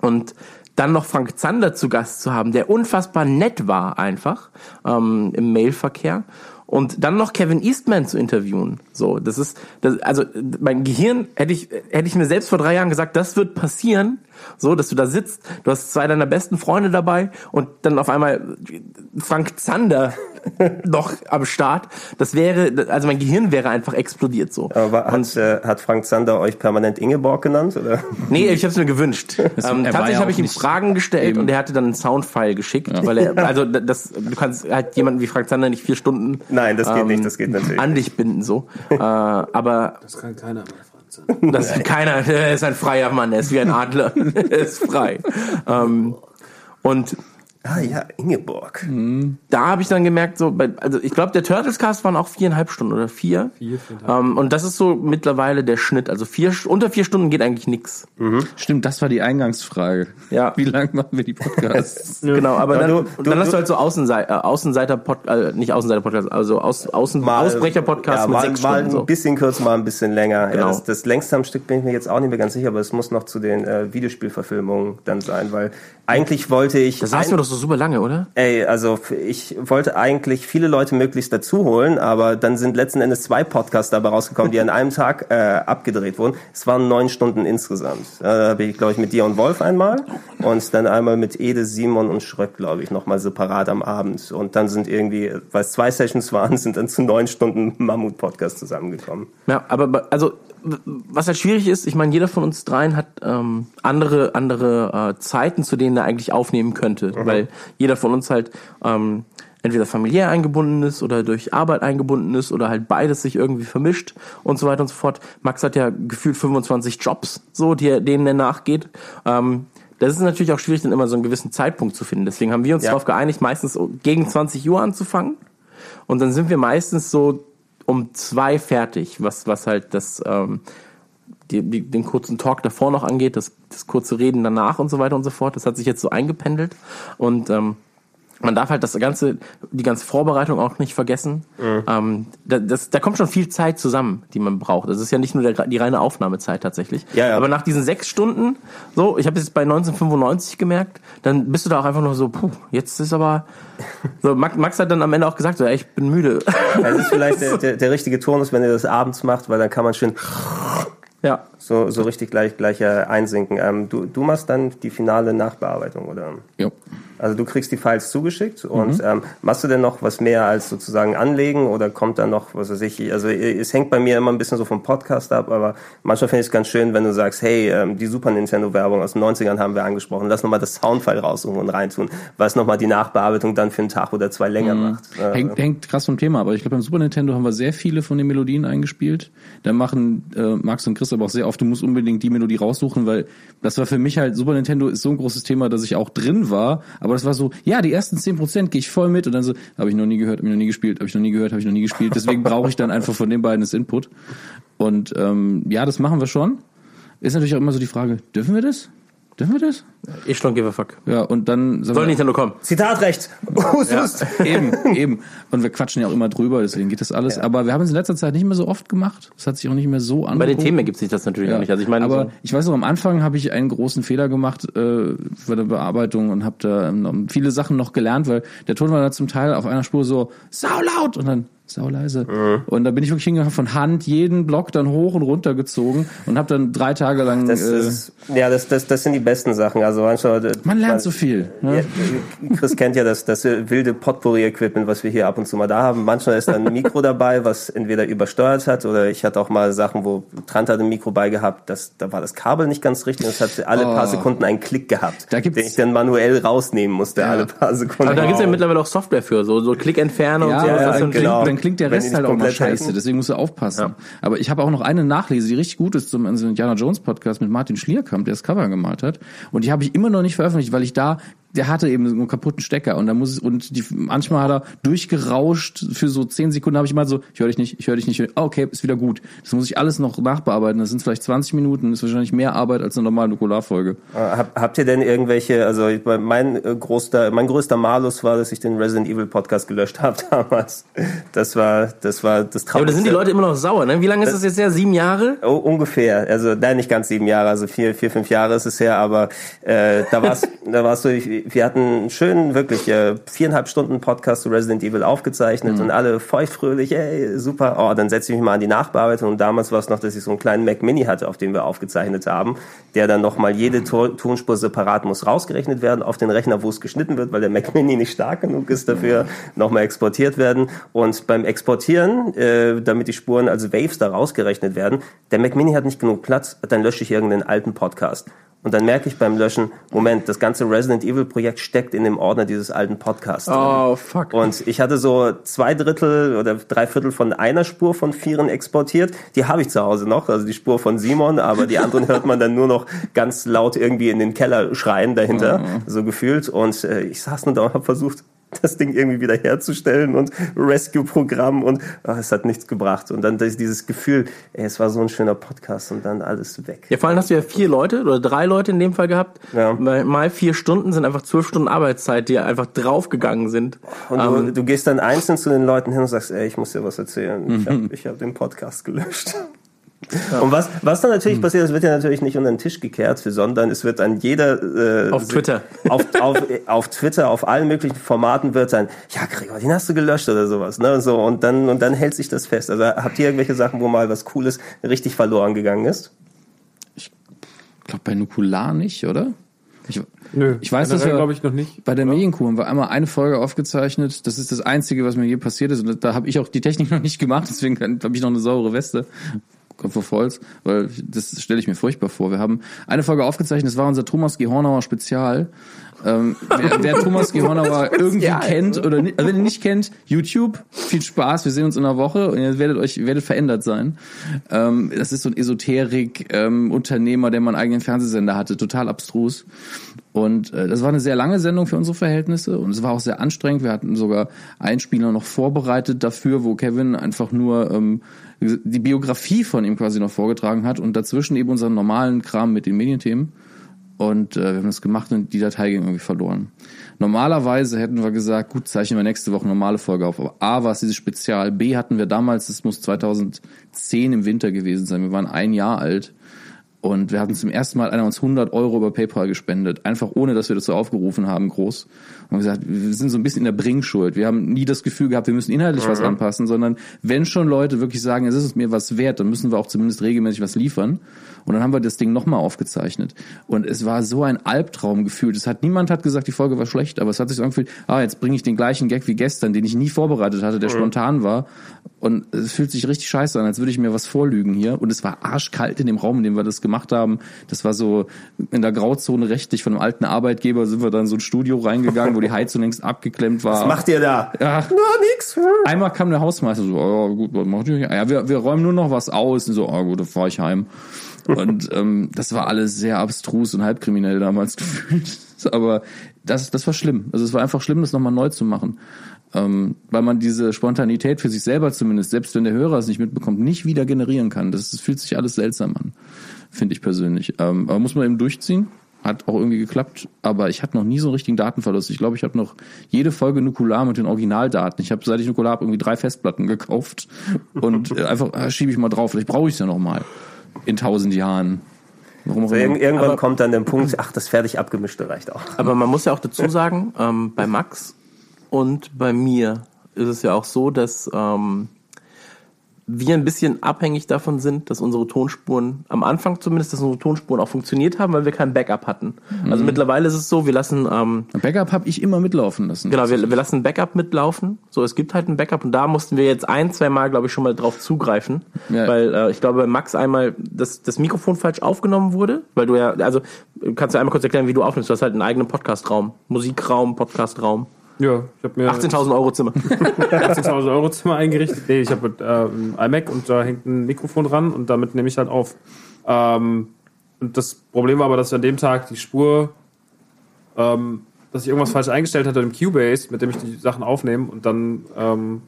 und dann noch Frank Zander zu Gast zu haben, der unfassbar nett war einfach ähm, im Mailverkehr. Und dann noch Kevin Eastman zu interviewen. So, das ist, das, also mein Gehirn hätte ich, hätte ich mir selbst vor drei Jahren gesagt, das wird passieren. So, dass du da sitzt, du hast zwei deiner besten Freunde dabei und dann auf einmal Frank Zander noch am Start. Das wäre, also mein Gehirn wäre einfach explodiert so. Aber hat, äh, hat Frank Zander euch permanent Ingeborg genannt? Oder? Nee, ich habe es mir gewünscht. ähm, er tatsächlich ja habe ich ihm Fragen gestellt eben- und er hatte dann einen Soundfile geschickt, weil er, also das, du kannst halt jemanden wie Frank Zander nicht vier Stunden Nein, das geht ähm, nicht, das geht natürlich. an dich binden so. äh, aber Das kann keiner mehr, Franz. das ist keiner, er ist ein freier Mann, er ist wie ein Adler, er ist frei. Ähm, und Ah ja, Ingeborg. da habe ich dann gemerkt, so, bei, also ich glaube, der Turtles Cast waren auch viereinhalb Stunden oder vier. Vier, viereinhalb. Ähm, und das ist so mittlerweile der Schnitt. Also vier, unter vier Stunden geht eigentlich nix. Stimmt, das war die Eingangsfrage. Ja. Wie lange machen wir die Podcasts? Genau, aber Ja, dann, du- du- dann hast du- du halt so Außenseiter, äh, Außenseiter Pod, äh, nicht Außenseiter Podcast, also Aus, Außen, Ausbrecher Podcast ja, mit mal, sechs mal Stunden. ein So. bisschen kürzer, mal ein bisschen länger. Genau. Ja, das, das längste am Stück bin ich mir jetzt auch nicht mehr ganz sicher, aber es muss noch zu den äh, Videospielverfilmungen dann sein, weil eigentlich wollte ich. Das saßen wir doch so super lange, oder? Ey, also ich wollte eigentlich viele Leute möglichst dazu holen, aber dann sind letzten Endes zwei Podcasts dabei rausgekommen, die an einem Tag äh, abgedreht wurden. Es waren neun Stunden insgesamt. Äh, Da habe ich, glaube ich, mit dir und Wolf einmal und dann einmal mit Ede, Simon und Schröck, glaube ich, nochmal separat am Abend. Und dann sind irgendwie, weil es zwei Sessions waren, sind dann zu neun Stunden Mammut-Podcast zusammengekommen. Ja, aber also was halt schwierig ist, ich meine, jeder von uns dreien hat ähm, andere andere äh, Zeiten, zu denen er eigentlich aufnehmen könnte, weil jeder von uns halt ähm, entweder familiär eingebunden ist oder durch Arbeit eingebunden ist oder halt beides sich irgendwie vermischt und so weiter und so fort. Max hat ja gefühlt 25 Jobs, so die er, denen er nachgeht. Ähm, das ist natürlich auch schwierig, dann immer so einen gewissen Zeitpunkt zu finden. Deswegen haben wir uns Ja. darauf geeinigt, meistens gegen 20 Uhr anzufangen. Und dann sind wir meistens so um zwei fertig, was, was halt das, ähm, die, die, den kurzen Talk davor noch angeht, das, das kurze Reden danach und so weiter und so fort. Das hat sich jetzt so eingependelt. Und ähm, man darf halt das ganze, die ganze Vorbereitung auch nicht vergessen. Ähm, da, das, da kommt schon viel Zeit zusammen, die man braucht. Das ist ja nicht nur der, die reine Aufnahmezeit tatsächlich. Ja, ja. Aber nach diesen sechs Stunden, so, ich habe es jetzt bei 1995 gemerkt, dann bist du da auch einfach nur so, puh, jetzt ist aber. So, Max, Max hat dann am Ende auch gesagt, so, ey, ich bin müde. Es ist vielleicht der, der, der richtige Turnus, wenn ihr das abends macht, weil dann kann man schön ja. so, so richtig gleich, gleich einsinken. Ähm, du, du machst dann die finale Nachbearbeitung, oder? Jo. Also du kriegst die Files zugeschickt und ähm, machst du denn noch was mehr als sozusagen anlegen oder kommt da noch, was weiß ich, also äh, es hängt bei mir immer ein bisschen so vom Podcast ab, aber manchmal finde ich es ganz schön, wenn du sagst, hey, ähm, die Super Nintendo-Werbung aus den 90ern haben wir angesprochen, lass nochmal das Soundfile raussuchen und reintun, was nochmal die Nachbearbeitung dann für einen Tag oder zwei länger macht. Äh, Hängt, hängt krass vom Thema, aber ich glaube, beim Super Nintendo haben wir sehr viele von den Melodien eingespielt. Da machen äh, Max und Chris aber auch sehr oft, du musst unbedingt die Melodie raussuchen, weil das war für mich halt, Super Nintendo ist so ein großes Thema, dass ich auch drin war, aber das war so, ja, die ersten 10% gehe ich voll mit und dann so, habe ich noch nie gehört, habe ich noch nie gespielt, habe ich noch nie gehört, habe ich noch nie gespielt. Deswegen brauche ich dann einfach von den beiden das Input. Und ähm, ja, das machen wir schon. Ist natürlich auch immer so die Frage, dürfen wir das? Dürfen wir das? Ich don't give a fuck. Ja, und dann Soll Nintendo kommen. Zitatrecht. Usus. eben, eben. Und wir quatschen ja auch immer drüber, deswegen geht das alles. Aber wir haben es in letzter Zeit nicht mehr so oft gemacht. Es hat sich auch nicht mehr so an. Bei den Themen ergibt sich das natürlich auch nicht. Also ich meine, aber so, ich weiß noch, am Anfang habe ich einen großen Fehler gemacht äh, bei der Bearbeitung und habe da ähm, viele Sachen noch gelernt, weil der Ton war da zum Teil auf einer Spur so saulaut und dann sau leise. Und da bin ich wirklich hingegangen, von Hand jeden Block dann hoch und runter gezogen und habe dann drei Tage lang. Das äh, ist, ja, das, das, das sind die besten Sachen. Also manchmal, man lernt so viel. Ne? Ja, Chris kennt ja das, das wilde Potpourri-Equipment, was wir hier ab und zu mal da haben. Manchmal ist dann ein Mikro dabei, was entweder übersteuert hat oder ich hatte auch mal Sachen, wo Trant hat ein Mikro bei gehabt, das, da war das Kabel nicht ganz richtig und es hat alle paar Oh. Sekunden einen Klick gehabt, Da gibt's- den ich dann manuell rausnehmen musste, alle paar Sekunden. aber da gibt's ja mittlerweile auch Software für, so, so Klickentferner Ja, und so. ja, genau. dann klingt der Rest halt auch komplett scheiße, helfen. deswegen musst du aufpassen. Aber ich habe auch noch eine Nachlese, die richtig gut ist zum Indiana Jones Podcast mit Martin Schlierkamp, der das Cover gemalt hat. Und die habe ich immer noch nicht veröffentlicht, weil ich da, der hatte eben so einen kaputten Stecker und da muss es, und die, manchmal hat er durchgerauscht für so zehn Sekunden, habe ich mal so, ich höre dich nicht, ich höre dich nicht, ich hör, ah, okay, ist wieder gut. Das muss ich alles noch nachbearbeiten. Das sind vielleicht 20 Minuten, das ist wahrscheinlich mehr Arbeit als eine normale Nukularfolge. Äh, Hab, habt ihr denn irgendwelche, also mein äh, größter, mein größter Malus war, dass ich den Resident Evil Podcast gelöscht habe damals. Das war, das war das Ja, aber da sind die. Leute immer noch sauer, ne? Wie lange ist das jetzt her? Sieben Jahre? Oh, ungefähr. Also nein, nicht ganz sieben Jahre, also vier, vier, fünf Jahre ist es her, aber äh, da war's, da war's so, ich, wir hatten einen schönen, wirklich äh, viereinhalb Stunden Podcast zu Resident Evil aufgezeichnet und alle feuchtfröhlich, ey, super. Oh, dann setze ich mich mal an die Nachbearbeitung und damals war es noch, dass ich so einen kleinen Mac Mini hatte, auf dem wir aufgezeichnet haben, der dann nochmal jede Tor Tonspur separat muss rausgerechnet werden auf den Rechner, wo es geschnitten wird, weil der Mac Mini nicht stark genug ist dafür, nochmal exportiert werden. Und beim Exportieren, äh, damit die Spuren als Waves da rausgerechnet werden, der Mac Mini hat nicht genug Platz, dann lösche ich irgendeinen alten Podcast. Und dann merke ich beim Löschen, Moment, das ganze Resident Evil Projekt steckt in dem Ordner dieses alten Podcasts. Oh, fuck. Und ich hatte so zwei Drittel oder drei Viertel von einer Spur von Vieren exportiert. Die habe ich zu Hause noch, also die Spur von Simon, aber die anderen hört man dann nur noch ganz laut irgendwie in den Keller schreien dahinter, so gefühlt. Und äh, ich saß nur da und habe versucht, das Ding irgendwie wieder herzustellen und Rescue-Programm und ach, es hat nichts gebracht. Und dann dieses Gefühl, ey, es war so ein schöner Podcast und dann alles weg. Ja, vor allem hast du ja vier Leute oder drei Leute in dem Fall gehabt. Ja. Mal, vier Stunden sind einfach zwölf Stunden Arbeitszeit, die einfach draufgegangen sind. Und du, du gehst dann einzeln zu den Leuten hin und sagst, ey, ich muss dir was erzählen. Ich habe ich hab den Podcast gelöscht. Und was, was dann natürlich passiert, es wird ja natürlich nicht unter den Tisch gekehrt, sondern es wird an jeder... Äh, Auf Twitter. Auf, auf, auf Twitter, auf allen möglichen Formaten wird dann, ja Gregor, den hast du gelöscht oder sowas. Ne? So, und, dann, und dann hält sich das fest. Also habt ihr irgendwelche Sachen, wo mal was Cooles richtig verloren gegangen ist? Ich glaube bei Nukular nicht, oder? Ich, Nö, ich weiß, wir glaube ich noch nicht. bei der Medienkuh haben wir einmal eine Folge aufgezeichnet. Das ist das Einzige, was mir je passiert ist. Und da habe ich auch die Technik noch nicht gemacht, deswegen habe ich noch eine saure Weste. Kopf auf Holz, weil das stelle ich mir furchtbar vor. Wir haben eine Folge aufgezeichnet, das war unser Thomas Gehornauer Spezial. Ähm, wer, wer Thomas Gehornauer irgendwie kennt oder nicht, also wenn ihr nicht kennt, YouTube, viel Spaß, wir sehen uns in einer Woche und ihr werdet euch, werdet verändert sein. Ähm, das ist so ein Esoterik-Unternehmer, der mal einen eigenen Fernsehsender hatte, total abstrus. Und äh, das war eine sehr lange Sendung für unsere Verhältnisse und es war auch sehr anstrengend. Wir hatten sogar einen Spieler noch vorbereitet dafür, wo Kevin einfach nur ähm, die Biografie von ihm quasi noch vorgetragen hat und dazwischen eben unseren normalen Kram mit den Medienthemen. Und äh, wir haben das gemacht und die Datei ging irgendwie verloren. Normalerweise hätten wir gesagt, gut, zeichnen wir nächste Woche normale Folge auf. Aber A war es dieses Spezial, B hatten wir damals, das muss 2010 im Winter gewesen sein, wir waren ein Jahr alt. Und wir hatten zum ersten Mal einer uns 100 Euro über PayPal gespendet, einfach ohne, dass wir dazu aufgerufen haben, groß. Und gesagt, wir sind so ein bisschen in der Bringschuld. Wir haben nie das Gefühl gehabt, wir müssen inhaltlich was anpassen, sondern wenn schon Leute wirklich sagen, es ist mir was wert, dann müssen wir auch zumindest regelmäßig was liefern. Und dann haben wir das Ding nochmal aufgezeichnet. Und es war so ein Albtraum gefühlt. Es hat niemand hat gesagt, die Folge war schlecht, aber es hat sich so angefühlt, ah, jetzt bringe ich den gleichen Gag wie gestern, den ich nie vorbereitet hatte, der spontan war. Und es fühlt sich richtig scheiße an, als würde ich mir was vorlügen hier. Und es war arschkalt in dem Raum, in dem wir das gemacht haben. Das war so in der Grauzone rechtlich von einem alten Arbeitgeber sind wir dann in so ein Studio reingegangen, wo die Heizung längst abgeklemmt war. Was macht ihr da? Ja. Na, nix. Einmal kam der Hausmeister so, oh, gut, was macht ihr? Ja, wir, wir räumen nur noch was aus. Und so, oh, gut, dann fahr ich heim. Und ähm, das war alles sehr abstrus und halbkriminell damals gefühlt. Aber das, das war schlimm. Also es war einfach schlimm, das nochmal neu zu machen. Ähm, weil man diese Spontanität für sich selber zumindest, selbst wenn der Hörer es nicht mitbekommt, nicht wieder generieren kann. Das, das fühlt sich alles seltsam an, finde ich persönlich. Ähm, aber muss man eben durchziehen. hat auch irgendwie geklappt, aber ich hatte noch nie so einen richtigen Datenverlust. Ich glaube, ich habe noch jede Folge Nukular mit den Originaldaten. Ich habe, seit ich Nukular habe, irgendwie drei Festplatten gekauft und äh, einfach äh, schiebe ich mal drauf. Vielleicht brauche ich es ja noch mal in tausend Jahren. Warum auch So, immer. irg irgendwann Aber- kommt dann der Punkt, ach, das fertig abgemischte reicht auch. Aber man muss ja auch dazu sagen, ähm, bei Max und bei mir ist es ja auch so, dass ähm, wir ein bisschen abhängig davon sind, dass unsere Tonspuren, am Anfang zumindest, dass unsere Tonspuren auch funktioniert haben, weil wir kein Backup hatten. Also mittlerweile ist es so, wir lassen ähm, Backup habe ich immer mitlaufen lassen. Genau, wir, wir lassen Backup mitlaufen. So, es gibt halt ein Backup und da mussten wir jetzt ein, zwei Mal, glaube ich, schon mal drauf zugreifen. Ja. Weil äh, ich glaube, bei Max einmal das, das Mikrofon falsch aufgenommen wurde. Weil du ja, also kannst du einmal kurz erklären, wie du aufnimmst. Du hast halt einen eigenen Podcastraum. Musikraum, Podcastraum. Ja, ich habe mir 18.000 Euro Zimmer. 18.000 Euro Zimmer eingerichtet. Nee, ich habe äh, ein iMac und da hängt ein Mikrofon dran und damit nehme ich halt auf. Ähm, und das Problem war aber, dass ich an dem Tag die Spur, ähm, dass ich irgendwas falsch eingestellt hatte im Cubase, mit dem ich die Sachen aufnehme und dann ähm,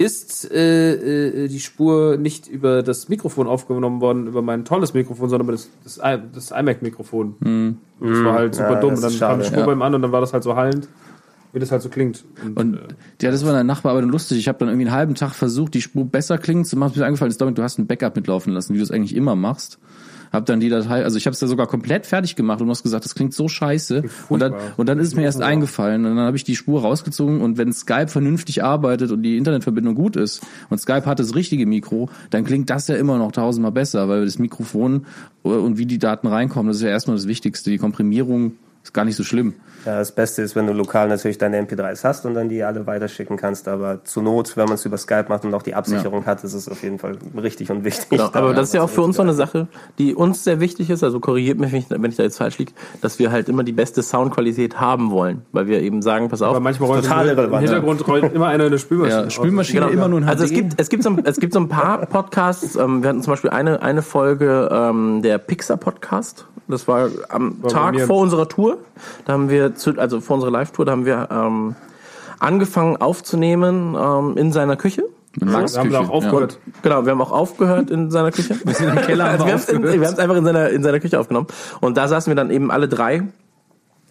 ist äh, äh, die Spur nicht über das Mikrofon aufgenommen worden, über mein tolles Mikrofon, sondern über das, das, das iMac-Mikrofon. Das war halt super Ja, dumm. Und dann kam schade. die Spur Ja. beim an und dann war das halt so hallend, wie das halt so klingt. Und äh, ja, das war der Nachbar aber dann lustig. Ich habe dann irgendwie einen halben Tag versucht, die Spur besser klingen zu machen. Mir ist eingefallen, ist, Dominik, du hast ein Backup mitlaufen lassen, wie du es eigentlich immer machst. Hab dann die Datei, also ich habe es da sogar komplett fertig gemacht und du hast gesagt, das klingt so scheiße. Und dann, und dann ist es mir erst eingefallen und dann habe ich die Spur rausgezogen und wenn Skype vernünftig arbeitet und die Internetverbindung gut ist und Skype hat das richtige Mikro, dann klingt das ja immer noch tausendmal besser, weil das Mikrofon und wie die Daten reinkommen, das ist ja erstmal das Wichtigste. Die Komprimierung ist gar nicht so schlimm. Ja, das Beste ist, wenn du lokal natürlich deine MP3s hast und dann die alle weiterschicken kannst. Aber zur Not, wenn man es über Skype macht und auch die Absicherung hat, ist es auf jeden Fall richtig und wichtig. Genau, aber Da das ist ja auch für uns so eine Sache, die uns sehr wichtig ist. Also korrigiert mich, wenn ich, da jetzt falsch liege, dass wir halt immer die beste Soundqualität haben wollen, weil wir eben sagen, pass auf. Aber manchmal rollt Total im, im irrelevant, Hintergrund rollt immer einer eine Spülmaschine. Ja, Spülmaschine Genau. immer nur ein HD. Also es gibt, es gibt so, ein- es gibt so ein paar Podcasts. Ähm, wir hatten zum Beispiel eine, eine Folge ähm, der Pixar Podcast. Das war am bei Tag vor unserer Tour. Da haben wir, zu, also vor unserer Live-Tour, da haben wir ähm, angefangen aufzunehmen ähm, in seiner Küche. Max Da haben wir auch aufgehört. Genau, wir haben auch aufgehört in seiner Küche. Im Keller Also wir wir haben es in- wir haben es einfach in seiner, in seiner Küche aufgenommen. Und da saßen wir dann eben alle drei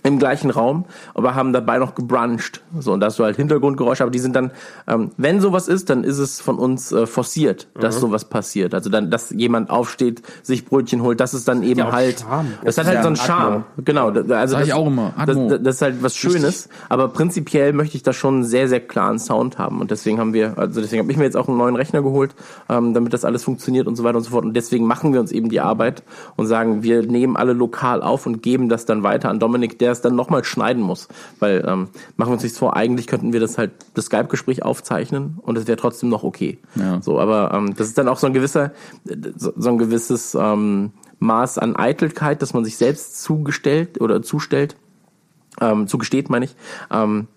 im gleichen Raum, aber haben dabei noch gebruncht. So, und da hast du halt Hintergrundgeräusche, aber die sind dann, ähm, wenn sowas ist, dann ist es von uns äh, forciert, dass sowas passiert. Also dann, dass jemand aufsteht, sich Brötchen holt, das ist dann eben auch halt, Charme. das, hat halt ja so einen. Charme. Genau, also Sag das, ich auch immer, das, das, das ist halt was Schönes, aber prinzipiell möchte ich da schon einen sehr, sehr klaren Sound haben und deswegen haben wir, also deswegen habe ich mir jetzt auch einen neuen Rechner geholt, ähm, damit das alles funktioniert und so weiter und so fort und deswegen machen wir uns eben die Arbeit und sagen, wir nehmen alle lokal auf und geben das dann weiter an Dominik, der es dann nochmal schneiden muss, weil ähm, machen wir uns nichts vor, eigentlich könnten wir das halt, das Skype-Gespräch aufzeichnen und es wäre trotzdem noch okay. Ja. So, aber ähm, das ist dann auch so ein gewisser, so, so ein gewisses ähm, Maß an Eitelkeit, dass man sich selbst zugestellt oder zustellt, ähm, zugesteht, meine ich. Ähm,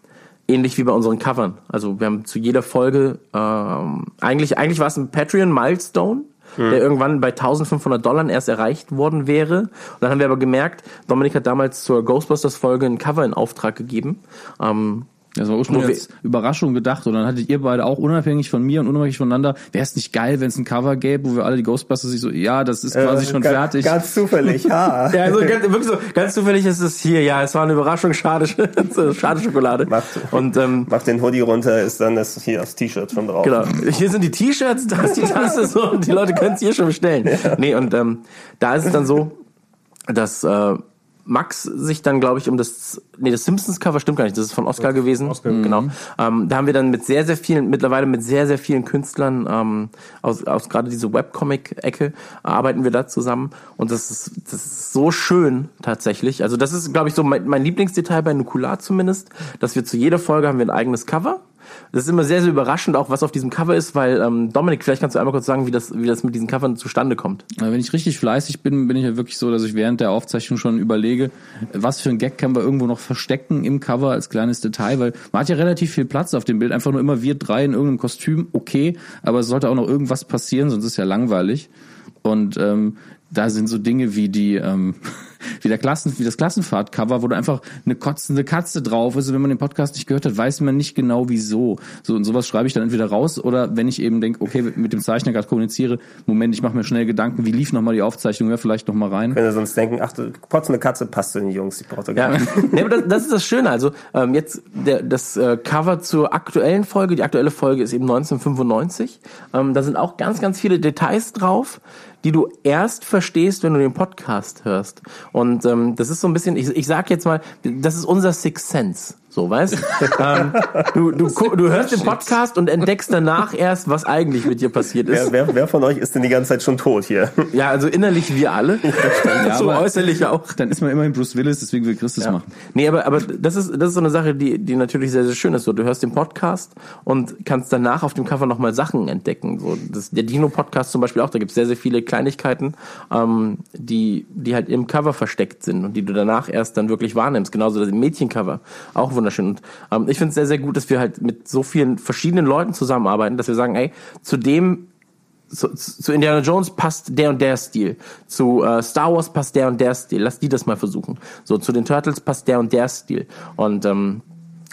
ähnlich wie bei unseren Covern. Also wir haben zu jeder Folge ähm, eigentlich eigentlich war es ein Patreon Milestone, der irgendwann bei 1500 Dollar erst erreicht worden wäre. Und dann haben wir aber gemerkt, Dominik hat damals zur Ghostbusters Folge ein Cover in Auftrag gegeben. Ähm, Das war ursprünglich als Überraschung gedacht und dann hattet ihr beide auch unabhängig von mir und unabhängig voneinander, wäre es nicht geil, wenn es ein Cover gäbe, wo wir alle die Ghostbusters sich so, ja, das ist quasi schon Ganz- fertig. Ganz zufällig, ja. ja, also ganz, wirklich so, ganz zufällig ist es hier. Ja, es war eine Überraschung. Schade, schade Schokolade. Macht- Und ähm, Mach den Hoodie runter, ist dann das hier das T-Shirt schon drauf. Genau. Hier sind die T-Shirts, da ist die Tasse so und die Leute können es hier schon bestellen. Nee, und ähm, da ist es dann so, dass äh, Max sich dann, glaube ich, um das, nee, das Simpsons-Cover stimmt gar nicht, das ist von Oscar gewesen. Oscar. Genau. Ähm, da haben wir dann mit sehr, sehr vielen, mittlerweile mit sehr, sehr vielen Künstlern ähm, aus, aus gerade diese Webcomic-Ecke arbeiten wir da zusammen. Und das ist, das ist so schön tatsächlich. Also das ist, glaube ich, so mein, mein Lieblingsdetail bei Nukular zumindest, dass wir zu jeder Folge haben wir ein eigenes Cover. Das ist immer sehr, sehr überraschend, auch was auf diesem Cover ist, weil ähm, Dominik, vielleicht kannst du einmal kurz sagen, wie das, wie das mit diesen Covern zustande kommt. Wenn ich richtig fleißig bin, bin ich ja wirklich so, dass ich während der Aufzeichnung schon überlege, was für ein Gag können wir irgendwo noch verstecken im Cover als kleines Detail, weil man hat ja relativ viel Platz auf dem Bild, einfach nur immer wir drei in irgendeinem Kostüm, okay, aber es sollte auch noch irgendwas passieren, sonst ist ja langweilig. Und ähm, da sind so Dinge wie die, ähm, wie der Klassen, wie das Klassenfahrt-Cover, wo da einfach eine kotzende Katze drauf ist. Und wenn man den Podcast nicht gehört hat, weiß man nicht genau wieso. So und sowas schreibe ich dann entweder raus oder wenn ich eben denke, okay, mit dem Zeichner gerade kommuniziere, Moment, ich mache mir schnell Gedanken, wie lief nochmal die Aufzeichnung, hör vielleicht nochmal rein. Wenn ihr sonst denken, ach, du kotzende Katze passt zu den Jungs, die braucht Ja, nicht. nee, aber das, das ist das Schöne. Also ähm, jetzt der, das äh, Cover zur aktuellen Folge. Die aktuelle Folge ist eben 1995. Ähm, da sind auch ganz, ganz viele Details drauf, die du erst verstehst, wenn du den Podcast hörst. Und ähm, das ist so ein bisschen, ich, ich sag jetzt mal, das ist unser Sixth Sense. So, weißt ähm, du? Du, du hörst den Podcast und entdeckst danach erst, was eigentlich mit dir passiert ist. Wer, wer, wer von euch ist denn die ganze Zeit schon tot hier? Ja, also innerlich wir alle. Ja, so äußerlich auch. Dann ist man immerhin Bruce Willis, deswegen will Chris das Ja. machen. Nee, aber, aber das ist, das ist so eine Sache, die, die natürlich sehr, sehr schön ist. So, du hörst den Podcast und kannst danach auf dem Cover nochmal Sachen entdecken. So, das, der Dino-Podcast zum Beispiel auch, da gibt es sehr, sehr viele Kleinigkeiten, ähm, die, die halt im Cover versteckt sind und die du danach erst dann wirklich wahrnimmst. Genauso das Mädchencover, auch wunderschön. Und ähm, ich finde es sehr, sehr gut, dass wir halt mit so vielen verschiedenen Leuten zusammenarbeiten, dass wir sagen, ey, zu dem zu, zu Indiana Jones passt der und der Stil. Zu äh, Star Wars passt der und der Stil. Lass die das mal versuchen. So, zu den Turtles passt der und der Stil. Und ähm,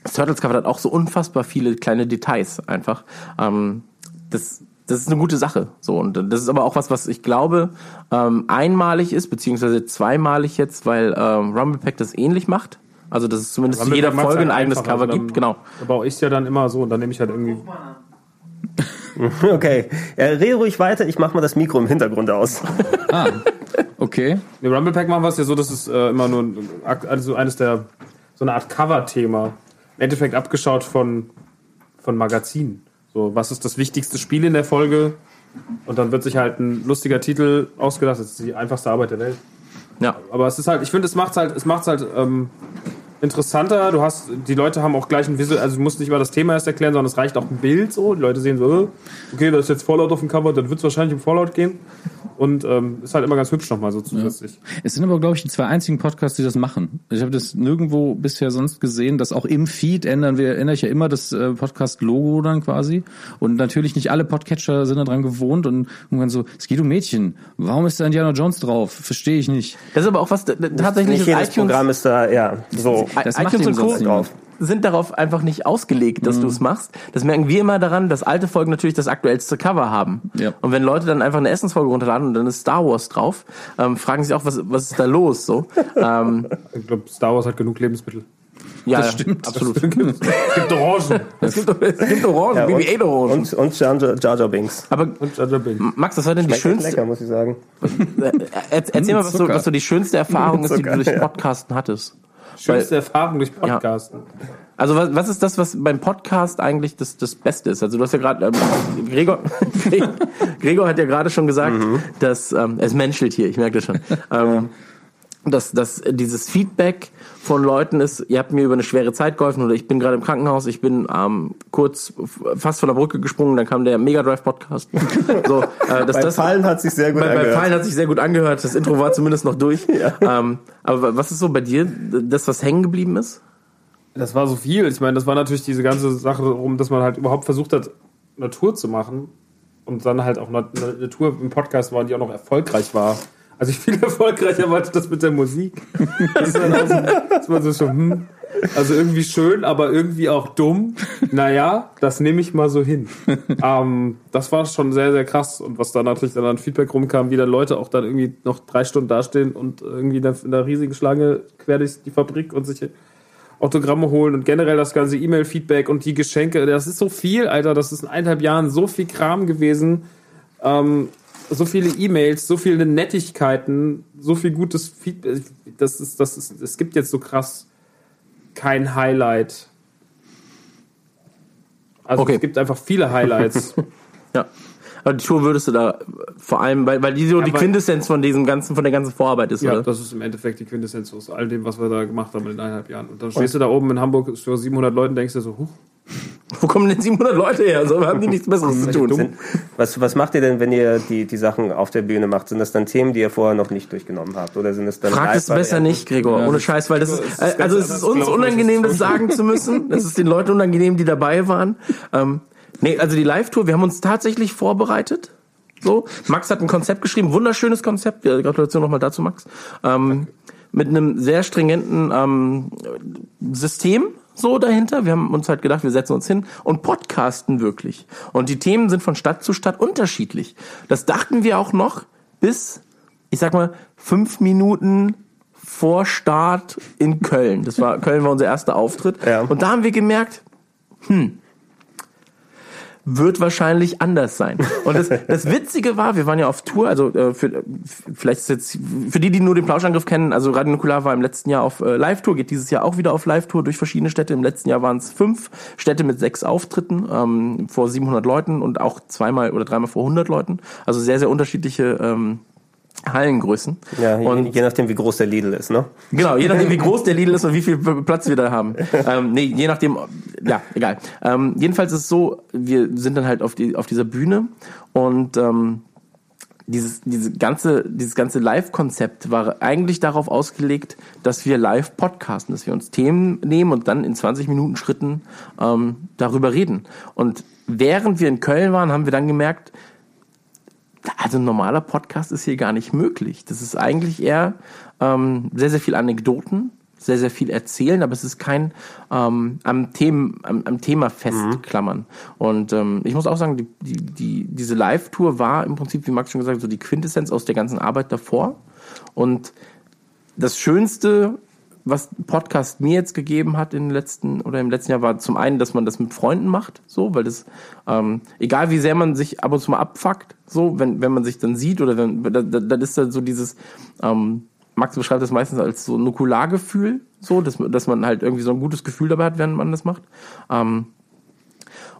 das Turtles Cover hat auch so unfassbar viele kleine Details einfach. Ähm, das, das ist eine gute Sache. So, und das ist aber auch was, was ich glaube, ähm, einmalig ist, beziehungsweise zweimalig jetzt, weil ähm, Rumble Pack das ähnlich macht. Also, dass es zumindest zu jeder Folge ein halt eigenes. Cover Also dann- gibt. Genau. Da baue ich ja dann immer so und dann nehme ich halt irgendwie. Okay, ja, rede ruhig weiter, ich mach mal das Mikro im Hintergrund aus. Ah, okay. Im Rumble Pack machen wir es ja so, dass es äh, immer nur ein, also eines der so eine Art Cover-Thema. Im Endeffekt abgeschaut von, von Magazinen. So, was ist das wichtigste Spiel in der Folge? Und dann wird sich halt ein lustiger Titel ausgedacht. Das ist die einfachste Arbeit der Welt. Ja. Aber es ist halt, ich finde, es macht halt, es macht's halt ähm, interessanter. Du hast, die Leute haben auch gleich ein Visual, also du musst nicht mal das Thema erst erklären, sondern es reicht auch ein Bild so. Die Leute sehen so, äh, okay, da ist jetzt Fallout auf dem Cover, dann wird es wahrscheinlich um Fallout gehen. Und ähm, ist halt immer ganz hübsch nochmal so zusätzlich. Es sind aber, glaube ich, die zwei einzigen Podcasts, die das machen. Ich habe das nirgendwo bisher sonst gesehen, dass auch im Feed ändern wir, ändere ich ja immer das äh, Podcast-Logo dann quasi. Und natürlich nicht alle Podcatcher sind daran gewohnt und irgendwann so, es geht um Mädchen. Warum ist da Indiana Jones drauf? Verstehe ich nicht. Das ist aber auch was, da- da- tatsächlich Nicht jedes Programm ist da, ja, so. Das macht iTunes und Co. sind darauf einfach nicht ausgelegt, dass du es machst. Das merken wir immer daran, dass alte Folgen natürlich das aktuellste Cover haben. Ja. Und wenn Leute dann einfach eine Essensfolge runterladen und dann ist Star Wars drauf, ähm, fragen sie auch, was, was ist da los? So, ähm, Ich glaube, Star Wars hat genug Lebensmittel. ja, Das stimmt. absolut. Es gibt Orangen Es gibt, es gibt Orangen, Ja, BB-8-Orangen. und, und Jar Jar, Binks. Aber und Jar Jar Binks. Max, was war denn die Schmeckt echt schönste? lecker, muss ich sagen. Äh, er, erzähl mal, was so, was so die schönste Erfahrung ist, die du durch ja. Podcasten hattest. Schönste Erfahrung durch Podcasten. Also was, was ist das, was beim Podcast eigentlich das, das Beste ist? Also du hast ja gerade, ähm, Gregor, Gregor hat ja gerade schon gesagt, dass ähm, es menschelt hier, ich merke das schon. Ähm, dass, dass dieses Feedback von Leuten ist, ihr habt mir über eine schwere Zeit geholfen oder ich bin gerade im Krankenhaus, ich bin ähm, kurz fast von der Brücke gesprungen, dann kam der Mega Drive Podcast. So, äh, dass Bei das, Fallen hat sich sehr gut bei, bei angehört. Fallen hat sich sehr gut angehört, das Intro war zumindest noch durch. Ähm, aber was ist so bei dir, das, was hängen geblieben ist? Das war so viel. Ich meine, das war natürlich diese ganze Sache darum, dass man halt überhaupt versucht hat, eine Tour zu machen. Und dann halt auch eine, eine Tour im Podcast war, die auch noch erfolgreich war. Also ich viel erfolgreicher war das mit der Musik. Das ist dann so, dass man so schon, hm, also irgendwie schön, aber irgendwie auch dumm. Naja, das nehme ich mal so hin. ähm, das war schon sehr, sehr krass. Und was da natürlich dann an Feedback rumkam, wie dann Leute auch dann irgendwie noch drei Stunden dastehen und irgendwie in der, in der riesigen Schlange quer durch die Fabrik und sich Autogramme holen und generell das ganze E-Mail-Feedback und die Geschenke. Das ist so viel, Alter. Das ist in eineinhalb Jahren so viel Kram gewesen. Ähm, so viele E-Mails, so viele Nettigkeiten, so viel gutes Feedback. Das ist, das ist, es gibt jetzt so krass kein Highlight. Also Okay. es gibt einfach viele Highlights. Ja. Aber die Tour würdest du da vor allem, weil, weil die so die Aber- Quintessenz von diesem ganzen, von der ganzen Vorarbeit ist, ja, oder? das ist im Endeffekt die Quintessenz aus all dem, was wir da gemacht haben in den eineinhalb Jahren. Und dann stehst du da oben in Hamburg für 700 Leuten, denkst du so, huch, Wo kommen denn 700 Leute her? So haben die nichts Besseres zu tun. Was, was macht ihr denn, wenn ihr die, die Sachen auf der Bühne macht? Sind das dann Themen, die ihr vorher noch nicht durchgenommen habt? Oder sind es dann Frag es besser nicht, Gregor, ohne Scheiß, weil das ist, ist äh, also es ist uns unangenehm, das sagen zu müssen. Es ist den Leuten unangenehm, die dabei waren. Ähm, nee, also die Live-Tour, wir haben uns tatsächlich vorbereitet. So, Max hat ein Konzept geschrieben, wunderschönes Konzept. Ja, Gratulation nochmal dazu, Max. Ähm, mit einem sehr stringenten ähm, System so dahinter. Wir haben uns halt gedacht, wir setzen uns hin und podcasten wirklich. Und die Themen sind von Stadt zu Stadt unterschiedlich. Das dachten wir auch noch bis, ich sag mal, fünf Minuten vor Start in Köln. Das war Köln war unser erster Auftritt. Ja. Und da haben wir gemerkt, hm, wird wahrscheinlich anders sein. Und das, das Witzige war, wir waren ja auf Tour, also äh, für, vielleicht ist jetzt für die, die nur den Plauschangriff kennen, also Radio Nukular war im letzten Jahr auf äh, Live-Tour, geht dieses Jahr auch wieder auf Live-Tour durch verschiedene Städte. Im letzten Jahr waren es fünf Städte mit sechs Auftritten ähm, vor 700 Leuten und auch zweimal oder dreimal vor 100 Leuten. Also sehr, sehr unterschiedliche ähm, Hallengrößen. Ja, je, und je nachdem, wie groß der Lidl ist, ne? Genau, je nachdem, wie groß der Lidl ist und wie viel Platz wir da haben. Ähm, nee, je nachdem, ja, egal. Ähm, jedenfalls ist es so, wir sind dann halt auf, die, auf dieser Bühne und ähm, dieses, diese ganze, dieses ganze Live-Konzept war eigentlich darauf ausgelegt, dass wir live podcasten, dass wir uns Themen nehmen und dann in 20 Minuten Schritten ähm, darüber reden. Und während wir in Köln waren, haben wir dann gemerkt, also ein normaler Podcast ist hier gar nicht möglich. Das ist eigentlich eher ähm, sehr, sehr viel Anekdoten, sehr, sehr viel erzählen, aber es ist kein ähm, am, Themen, am, am Thema festklammern. Und ähm, ich muss auch sagen, die, die, die, diese Live-Tour war im Prinzip, wie Max schon gesagt so die Quintessenz aus der ganzen Arbeit davor. Und das Schönste, was Podcast mir jetzt gegeben hat in den letzten oder im letzten Jahr, war zum einen, dass man das mit Freunden macht, so, weil das, ähm, egal wie sehr man sich ab und zu mal abfuckt, so, wenn, wenn man sich dann sieht oder wenn, dann, dann ist da so dieses, ähm, Max beschreibt das meistens als so Nukulargefühl, so, dass, dass man halt irgendwie so ein gutes Gefühl dabei hat, während man das macht. Ähm,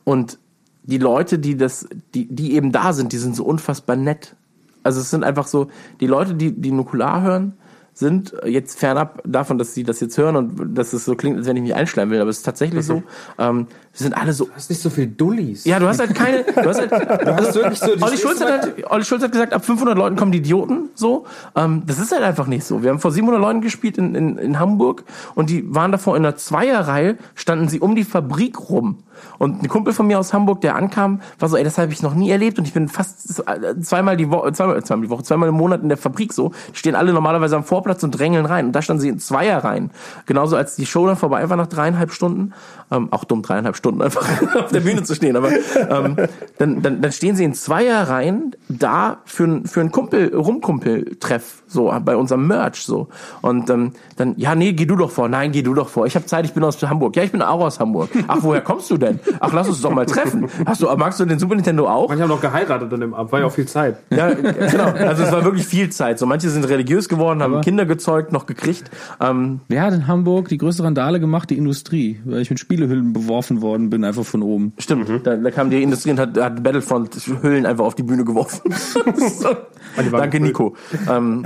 und die Leute, die das, die, die eben da sind, die sind so unfassbar nett. Also es sind einfach so, die Leute, die, die Nukular hören, sind jetzt fernab davon, dass sie das jetzt hören und dass es so klingt, als wenn ich mich einschleimen will, aber es ist tatsächlich so, ähm, wir sind alle so Du hast nicht so viel Dullis. ja, du hast halt keine. Du hast halt, also wirklich so- Olli, Schulz hat halt, Olli Schulz hat gesagt, ab 500 Leuten kommen die Idioten. So, ähm, das ist halt einfach nicht so. Wir haben vor 700 Leuten gespielt in, in, in Hamburg und die waren davor in einer Zweierreihe, standen sie um die Fabrik rum. Und ein Kumpel von mir aus Hamburg, der ankam, war so, ey, das habe ich noch nie erlebt und ich bin fast zweimal die Woche, zweimal, zweimal die Woche, zweimal im Monat in der Fabrik so. Die stehen alle normalerweise am Vorplatz und drängeln rein. Und da standen sie in Zweierreihen. Genauso als die Show dann vorbei war nach dreieinhalb Stunden, ähm, auch dumm dreieinhalb Stunden einfach auf der Bühne zu stehen, aber ähm, dann, dann, dann stehen sie in Zweierreihen da für, ein- für einen Kumpel, Rumkumpel-Treff, so bei unserem Merch so. Und ähm, dann, ja, nee, geh du doch vor. Nein, geh du doch vor. Ich habe Zeit, ich bin aus Hamburg. Ja, ich bin auch aus Hamburg. Ach, woher kommst du denn? Ach, lass uns doch mal treffen. Hast du, magst du den Super Nintendo auch? Manche haben noch geheiratet dann im Ab, war ja auch viel Zeit. Ja, genau. Also es war wirklich viel Zeit. So manche sind religiös geworden, haben Kinder gezeugt, noch gekriegt. Ähm, Wer hat in Hamburg die größte Randale gemacht? Die Industrie, weil ich mit Spielehüllen beworfen worden bin, einfach von oben. stimmt. Da, da kam die Industrie und hat, hat Battlefront-Hüllen einfach auf die Bühne geworfen. so. Danke, Nico. Ähm,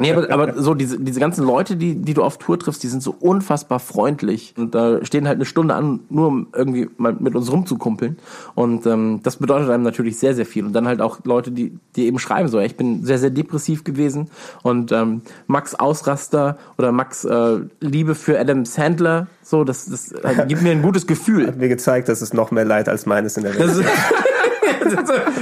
nee, aber, aber so diese, diese ganzen Leute, die, die du auf Tour triffst, die sind so unfassbar freundlich. Und da stehen halt eine Stunde an, nur um irgendwie mal mit uns rumzukumpeln. Und ähm, das bedeutet einem natürlich sehr, sehr viel. Und dann halt auch Leute, die, die eben schreiben so, ich bin sehr, sehr depressiv gewesen. Und ähm, Max Ausraster oder Max äh, Liebe für Adam Sandler, so, das, das äh, gibt mir ein gutes Gefühl. Mir gezeigt, dass es noch mehr Leid als meines in der Welt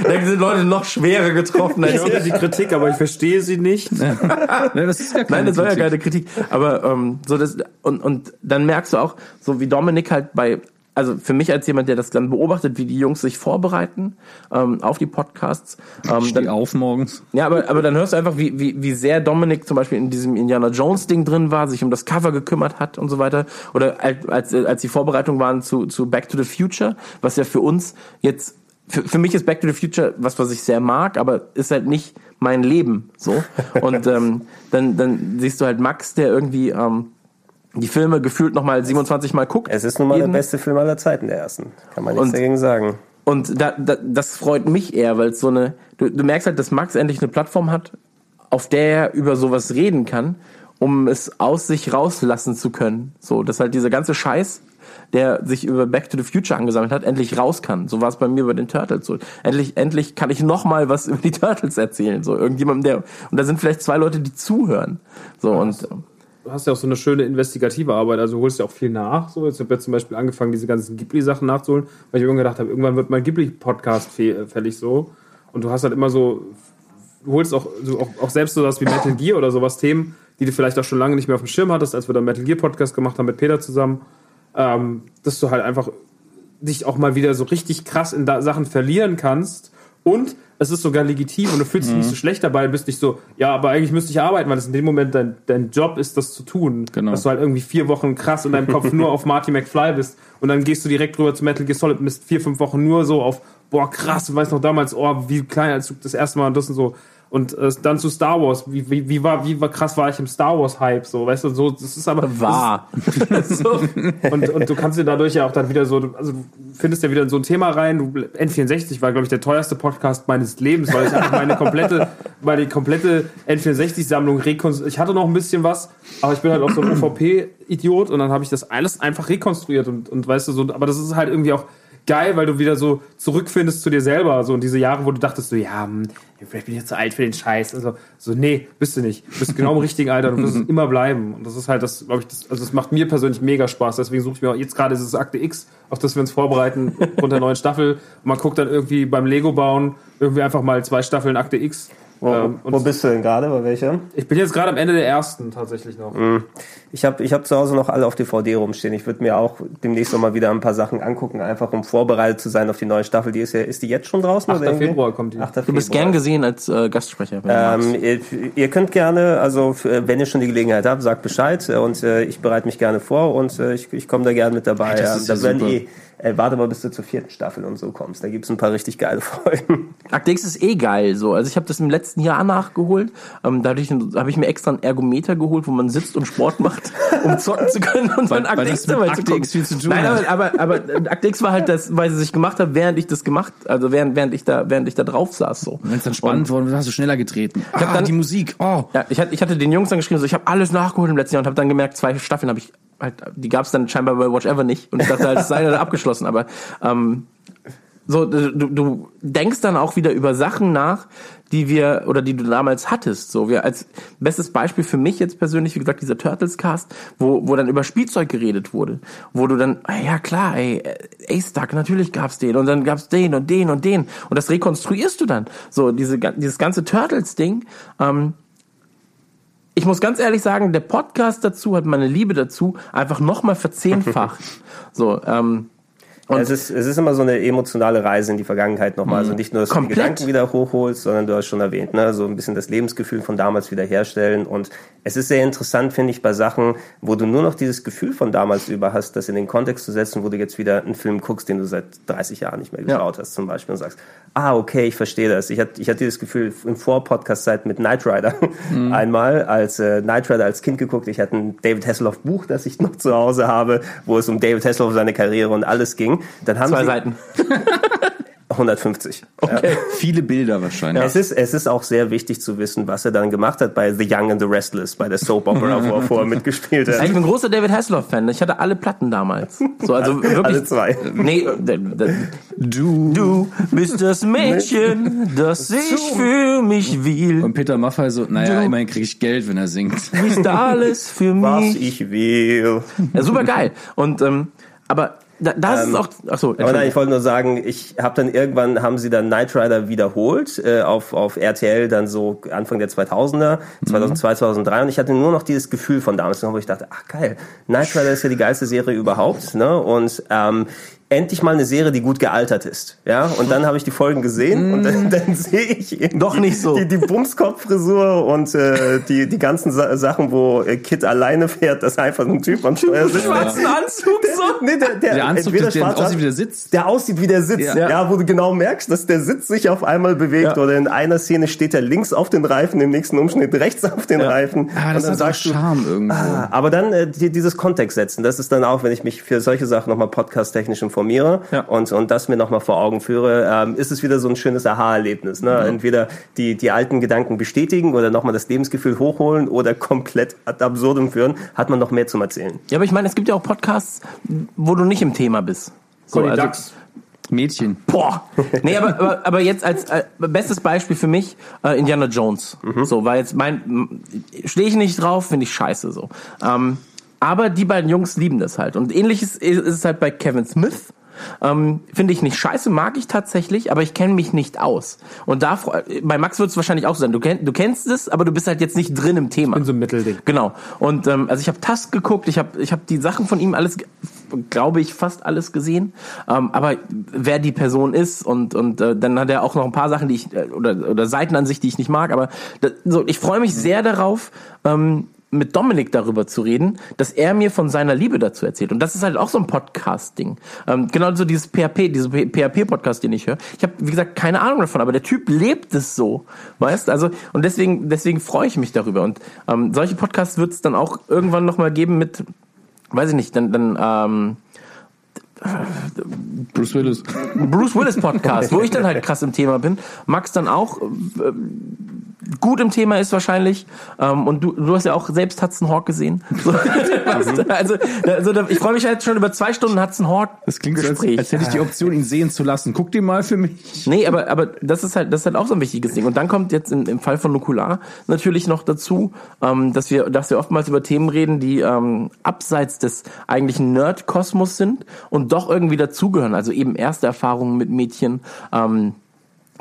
da sind Leute noch schwerer getroffen Ich höre die Kritik, aber ich verstehe sie nicht. Ja, das ist ja keine Nein, das war ja Kritik. keine Kritik. Aber ähm, so das und und dann merkst du auch, so wie Dominik halt bei also für mich als jemand, der das dann beobachtet, wie die Jungs sich vorbereiten ähm, auf die Podcasts, ähm, Ich dann, auf morgens. ja, aber, aber dann hörst du einfach, wie, wie, wie sehr Dominik zum Beispiel in diesem Indiana Jones Ding drin war, sich um das Cover gekümmert hat und so weiter. Oder als, als, als die Vorbereitungen waren zu, zu Back to the Future, was ja für uns jetzt, für, für mich ist Back to the Future was, was ich sehr mag, aber ist halt nicht mein Leben so. Und ähm, dann, dann siehst du halt Max, der irgendwie ähm, die Filme gefühlt nochmal 27 Mal guckt. Es ist nun mal der Jeden- beste Film aller Zeiten, der ersten. Kann man nichts Und- dagegen sagen. Und da, da, das freut mich eher, weil es so eine, du, du merkst halt, dass Max endlich eine Plattform hat, auf der er über sowas reden kann, um es aus sich rauslassen zu können. So, dass halt dieser ganze Scheiß, der sich über Back to the Future angesammelt hat, endlich raus kann. So war es bei mir bei den Turtles. So, endlich, endlich kann ich noch mal was über die Turtles erzählen. So, irgendjemandem, der, und da sind vielleicht zwei Leute, die zuhören. So, und, Du hast ja auch so eine schöne investigative Arbeit, also holst ja auch viel nach. So, ich habe jetzt zum Beispiel angefangen, diese ganzen Ghibli-Sachen nachzuholen, weil ich irgendwann gedacht habe, irgendwann wird mein Ghibli-Podcast fäh- fällig so. Und du hast halt immer so, du holst auch, so, auch, auch selbst sowas wie Metal Gear oder sowas, Themen, die du vielleicht auch schon lange nicht mehr auf dem Schirm hattest, als wir da Metal Gear Podcast gemacht haben mit Peter zusammen, ähm, dass du halt einfach dich auch mal wieder so richtig krass in Sachen verlieren kannst und es ist sogar legitim und du fühlst dich nicht so schlecht dabei, bist nicht so, ja, aber eigentlich müsste ich arbeiten, weil es in dem Moment dein, dein Job ist, das zu tun. Genau. Dass du halt irgendwie vier Wochen krass in deinem Kopf nur auf Marty McFly bist und dann gehst du direkt rüber zu Metal Gear Solid und bist vier, fünf Wochen nur so auf, boah, krass, du weißt noch damals, oh, wie klein, als du das erste Mal und das und so. Und äh, dann zu Star Wars, wie, wie, wie, war, wie war krass war ich im Star Wars Hype, so, weißt du, so, das ist aber. War. Ist so, und, und du kannst dir dadurch ja auch dann wieder so, also du findest ja wieder in so ein Thema rein. Du, N64 war, glaube ich, der teuerste Podcast meines Lebens, weil ich einfach meine komplette, meine komplette N64-Sammlung rekonstruiert. Ich hatte noch ein bisschen was, aber ich bin halt auch so ein OVP-Idiot und dann habe ich das alles einfach rekonstruiert und, und weißt du, so, aber das ist halt irgendwie auch geil, weil du wieder so zurückfindest zu dir selber, so in diese Jahre, wo du dachtest so, ja, hm, vielleicht bin ich jetzt zu alt für den Scheiß. Also so, nee, bist du nicht. Du bist genau im richtigen Alter, du wirst es immer bleiben. Und das ist halt das, glaube ich, das, also das macht mir persönlich mega Spaß. Deswegen suche ich mir auch jetzt gerade dieses Akte X, auf das wir uns vorbereiten, von der neuen Staffel. Und man guckt dann irgendwie beim Lego bauen, irgendwie einfach mal zwei Staffeln Akte X. Wo, Ähm, wo bist du denn gerade? Bei welcher? ich bin jetzt gerade am Ende der ersten tatsächlich noch. Ich habe ich hab zu Hause noch alle auf DVD rumstehen. Ich würde mir auch demnächst noch mal wieder ein paar Sachen angucken, einfach um vorbereitet zu sein auf die neue Staffel. Die ist ja, ist die jetzt schon draußen? 8. oder irgendwie? Februar kommt die. 8. Du bist Februar. gern gesehen als äh, Gastsprecher. Ähm, ihr, ihr könnt gerne, also f- wenn ihr schon die Gelegenheit habt, sagt Bescheid äh, und äh, ich bereite mich gerne vor und äh, ich, ich komme da gerne mit dabei. das Ja, ist da ja werden super. eh, äh, warte mal, bis du zur vierten Staffel und so kommst. Da gibt's ein paar richtig geile Folgen. Akte X ist eh geil so. Also ich habe das im letzten Jahr nachgeholt. Ähm, dadurch habe ich mir extra einen Ergometer geholt, wo man sitzt und Sport macht, um zocken zu können und Weil- dann weil X dabei zu gucken. Viel zu tun Nein, hat. aber, aber, aber äh, Akte X war halt das, weil sie sich gemacht hat, während ich das gemacht, also während, während ich da, während ich da drauf saß so. Wenn es dann spannend wurde, hast du schneller getreten. Ich hab dann- die Musik. Oh. Ja, ich hatte, ich hatte den Jungs dann geschrieben, so ich habe alles nachgeholt im letzten Jahr und habe dann gemerkt, zwei Staffeln habe ich halt, die gab es dann scheinbar bei Watch Ever nicht und ich dachte halt, es sei dann abgeschlossen, aber ähm, so du, du denkst dann auch wieder über Sachen nach, die wir oder die du damals hattest. So wir als bestes Beispiel für mich jetzt persönlich, wie gesagt, dieser Turtles Cast, wo wo dann über Spielzeug geredet wurde, wo du dann ah, ja klar, ey, Ace Duck, natürlich gab's den und dann gab's den und den und den und das rekonstruierst du dann. So diese dieses ganze Turtles Ding. Ähm, ich muss ganz ehrlich sagen, der Podcast dazu hat meine Liebe dazu einfach nochmal verzehnfacht. so, ähm, Und- es, ist, es ist immer so eine emotionale Reise in die Vergangenheit nochmal. Also nicht nur, dass du die Komplett. Gedanken wieder hochholst, sondern du hast schon erwähnt, ne? so ein bisschen das Lebensgefühl von damals wieder herstellen. Und es ist sehr interessant, finde ich, bei Sachen, wo du nur noch dieses Gefühl von damals über hast, das in den Kontext zu setzen, wo du jetzt wieder einen Film guckst, den du seit 30 Jahren nicht mehr geschaut hast, zum Beispiel, und sagst, ah, okay, ich verstehe das. Ich hatte, ich hatte dieses Gefühl in Vor-Podcast-Zeit mit Knight Rider einmal als äh, Knight Rider als Kind geguckt. Ich hatte ein David Hasselhoff Buch, das ich noch zu Hause habe, wo es um David Hasselhoff, seine Karriere und alles ging. Dann haben zwei sie Seiten. 150. Okay. Viele Bilder wahrscheinlich. Es ist, es ist auch sehr wichtig zu wissen, was er dann gemacht hat bei The Young and the Restless, bei der Soap Opera, wo er vorher mitgespielt Ich hat. bin ein großer David Hasselhoff-Fan. Ich hatte alle Platten damals. So, also wirklich. Alle zwei. Nee, d- du, du bist das Mädchen, das sich für mich will. Und Peter Maffay so, naja, Du- immerhin kriege ich Geld, wenn er singt. Du bist alles für Was mich. ich will. Ja, super geil. Und ähm, aber da, das ist auch. Achso, Aber nein, ich wollte nur sagen, ich habe dann irgendwann, haben sie dann Knight Rider wiederholt äh, auf, auf RTL, dann so Anfang der 2000er, 2002, 2003 und ich hatte nur noch dieses Gefühl von damals, wo ich dachte, ach geil, Knight Rider ist ja die geilste Serie überhaupt ne? und ähm, endlich mal eine Serie, die gut gealtert ist. Ja, und dann habe ich die Folgen gesehen und dann, dann sehe ich irgendwie Doch nicht so. die, die Bumskopffrisur und äh, die, die ganzen Sa Sachen, wo äh, Kid alleine fährt, das einfach ein Typ am Steuer sitzt. schwarzen Anzug so. Nee, der, der, Der Anzug, entweder der schwarz aussieht wie der Sitz. der aussieht wie der Sitz, ja. Ja. wo du genau merkst, dass der Sitz sich auf einmal bewegt Ja. oder in einer Szene steht er links auf den Reifen, im nächsten Umschnitt rechts auf den Reifen. Aber das Und dann ist auch sagst du, Charme irgendwo. Ah, aber dann äh, die, dieses Kontext setzen, das ist dann auch, wenn ich mich für solche Sachen nochmal podcast-technisch informiere Ja. und, und das mir nochmal vor Augen führe, ähm, ist es wieder so ein schönes Aha-Erlebnis. Ne? Entweder die, die alten Gedanken bestätigen oder nochmal das Lebensgefühl hochholen oder komplett ad absurdum führen, hat man noch mehr zum Erzählen. Ja, aber ich meine, es gibt ja auch Podcasts, wo du nicht im Thema bist. So, Conny also- Ducks. Mädchen. Boah. Nee, aber, aber, aber jetzt als äh, bestes Beispiel für mich äh, Indiana Jones. So, weil jetzt mein stehe ich nicht drauf, finde ich scheiße so. Ähm, aber die beiden Jungs lieben das halt und ähnliches ist es halt bei Kevin Smith. Ähm, Finde ich nicht scheiße, mag ich tatsächlich, aber ich kenne mich nicht aus. Und da, bei Max wird es wahrscheinlich auch sein. Du, kenn, du kennst es, aber du bist halt jetzt nicht drin im Thema. bin so ein Mittelding. Genau. Und ähm, also ich habe Task geguckt, ich habe ich hab die Sachen von ihm alles, glaube ich, fast alles gesehen. Ähm, aber wer die Person ist und und äh, dann hat er auch noch ein paar Sachen, die ich äh, oder oder Seiten an sich, die ich nicht mag. Aber das, so, ich freue mich sehr darauf. Ähm, mit Dominik darüber zu reden, dass er mir von seiner Liebe dazu erzählt. Und das ist halt auch so ein Podcast-Ding. Ähm, genau so dieses PHP, diese PHP-Podcast, den ich höre. Ich habe, wie gesagt, keine Ahnung davon, aber der Typ lebt es so. Weißt Also, und deswegen, deswegen freue ich mich darüber. Und ähm, solche Podcasts wird es dann auch irgendwann nochmal geben mit, weiß ich nicht, dann, dann ähm, Bruce Willis. Bruce Willis Podcast, wo ich dann halt krass im Thema bin. Max dann auch äh, gut im Thema ist wahrscheinlich. Ähm, und du, du hast ja auch selbst Hudson Hawk gesehen. So, du, also, also ich freue mich jetzt schon über zwei Stunden Hudson Hawk. Das klingt so, als, als hätte ich die Option, ihn sehen zu lassen. Guck dir mal für mich. Nee, aber, aber das ist halt, das ist halt auch so ein wichtiges Ding. Und dann kommt jetzt im, im Fall von Nukular natürlich noch dazu, ähm, dass wir, dass wir oftmals über Themen reden, die ähm, abseits des eigentlichen Nerd-Kosmos sind und doch irgendwie dazugehören. Also eben erste Erfahrungen mit Mädchen, ähm,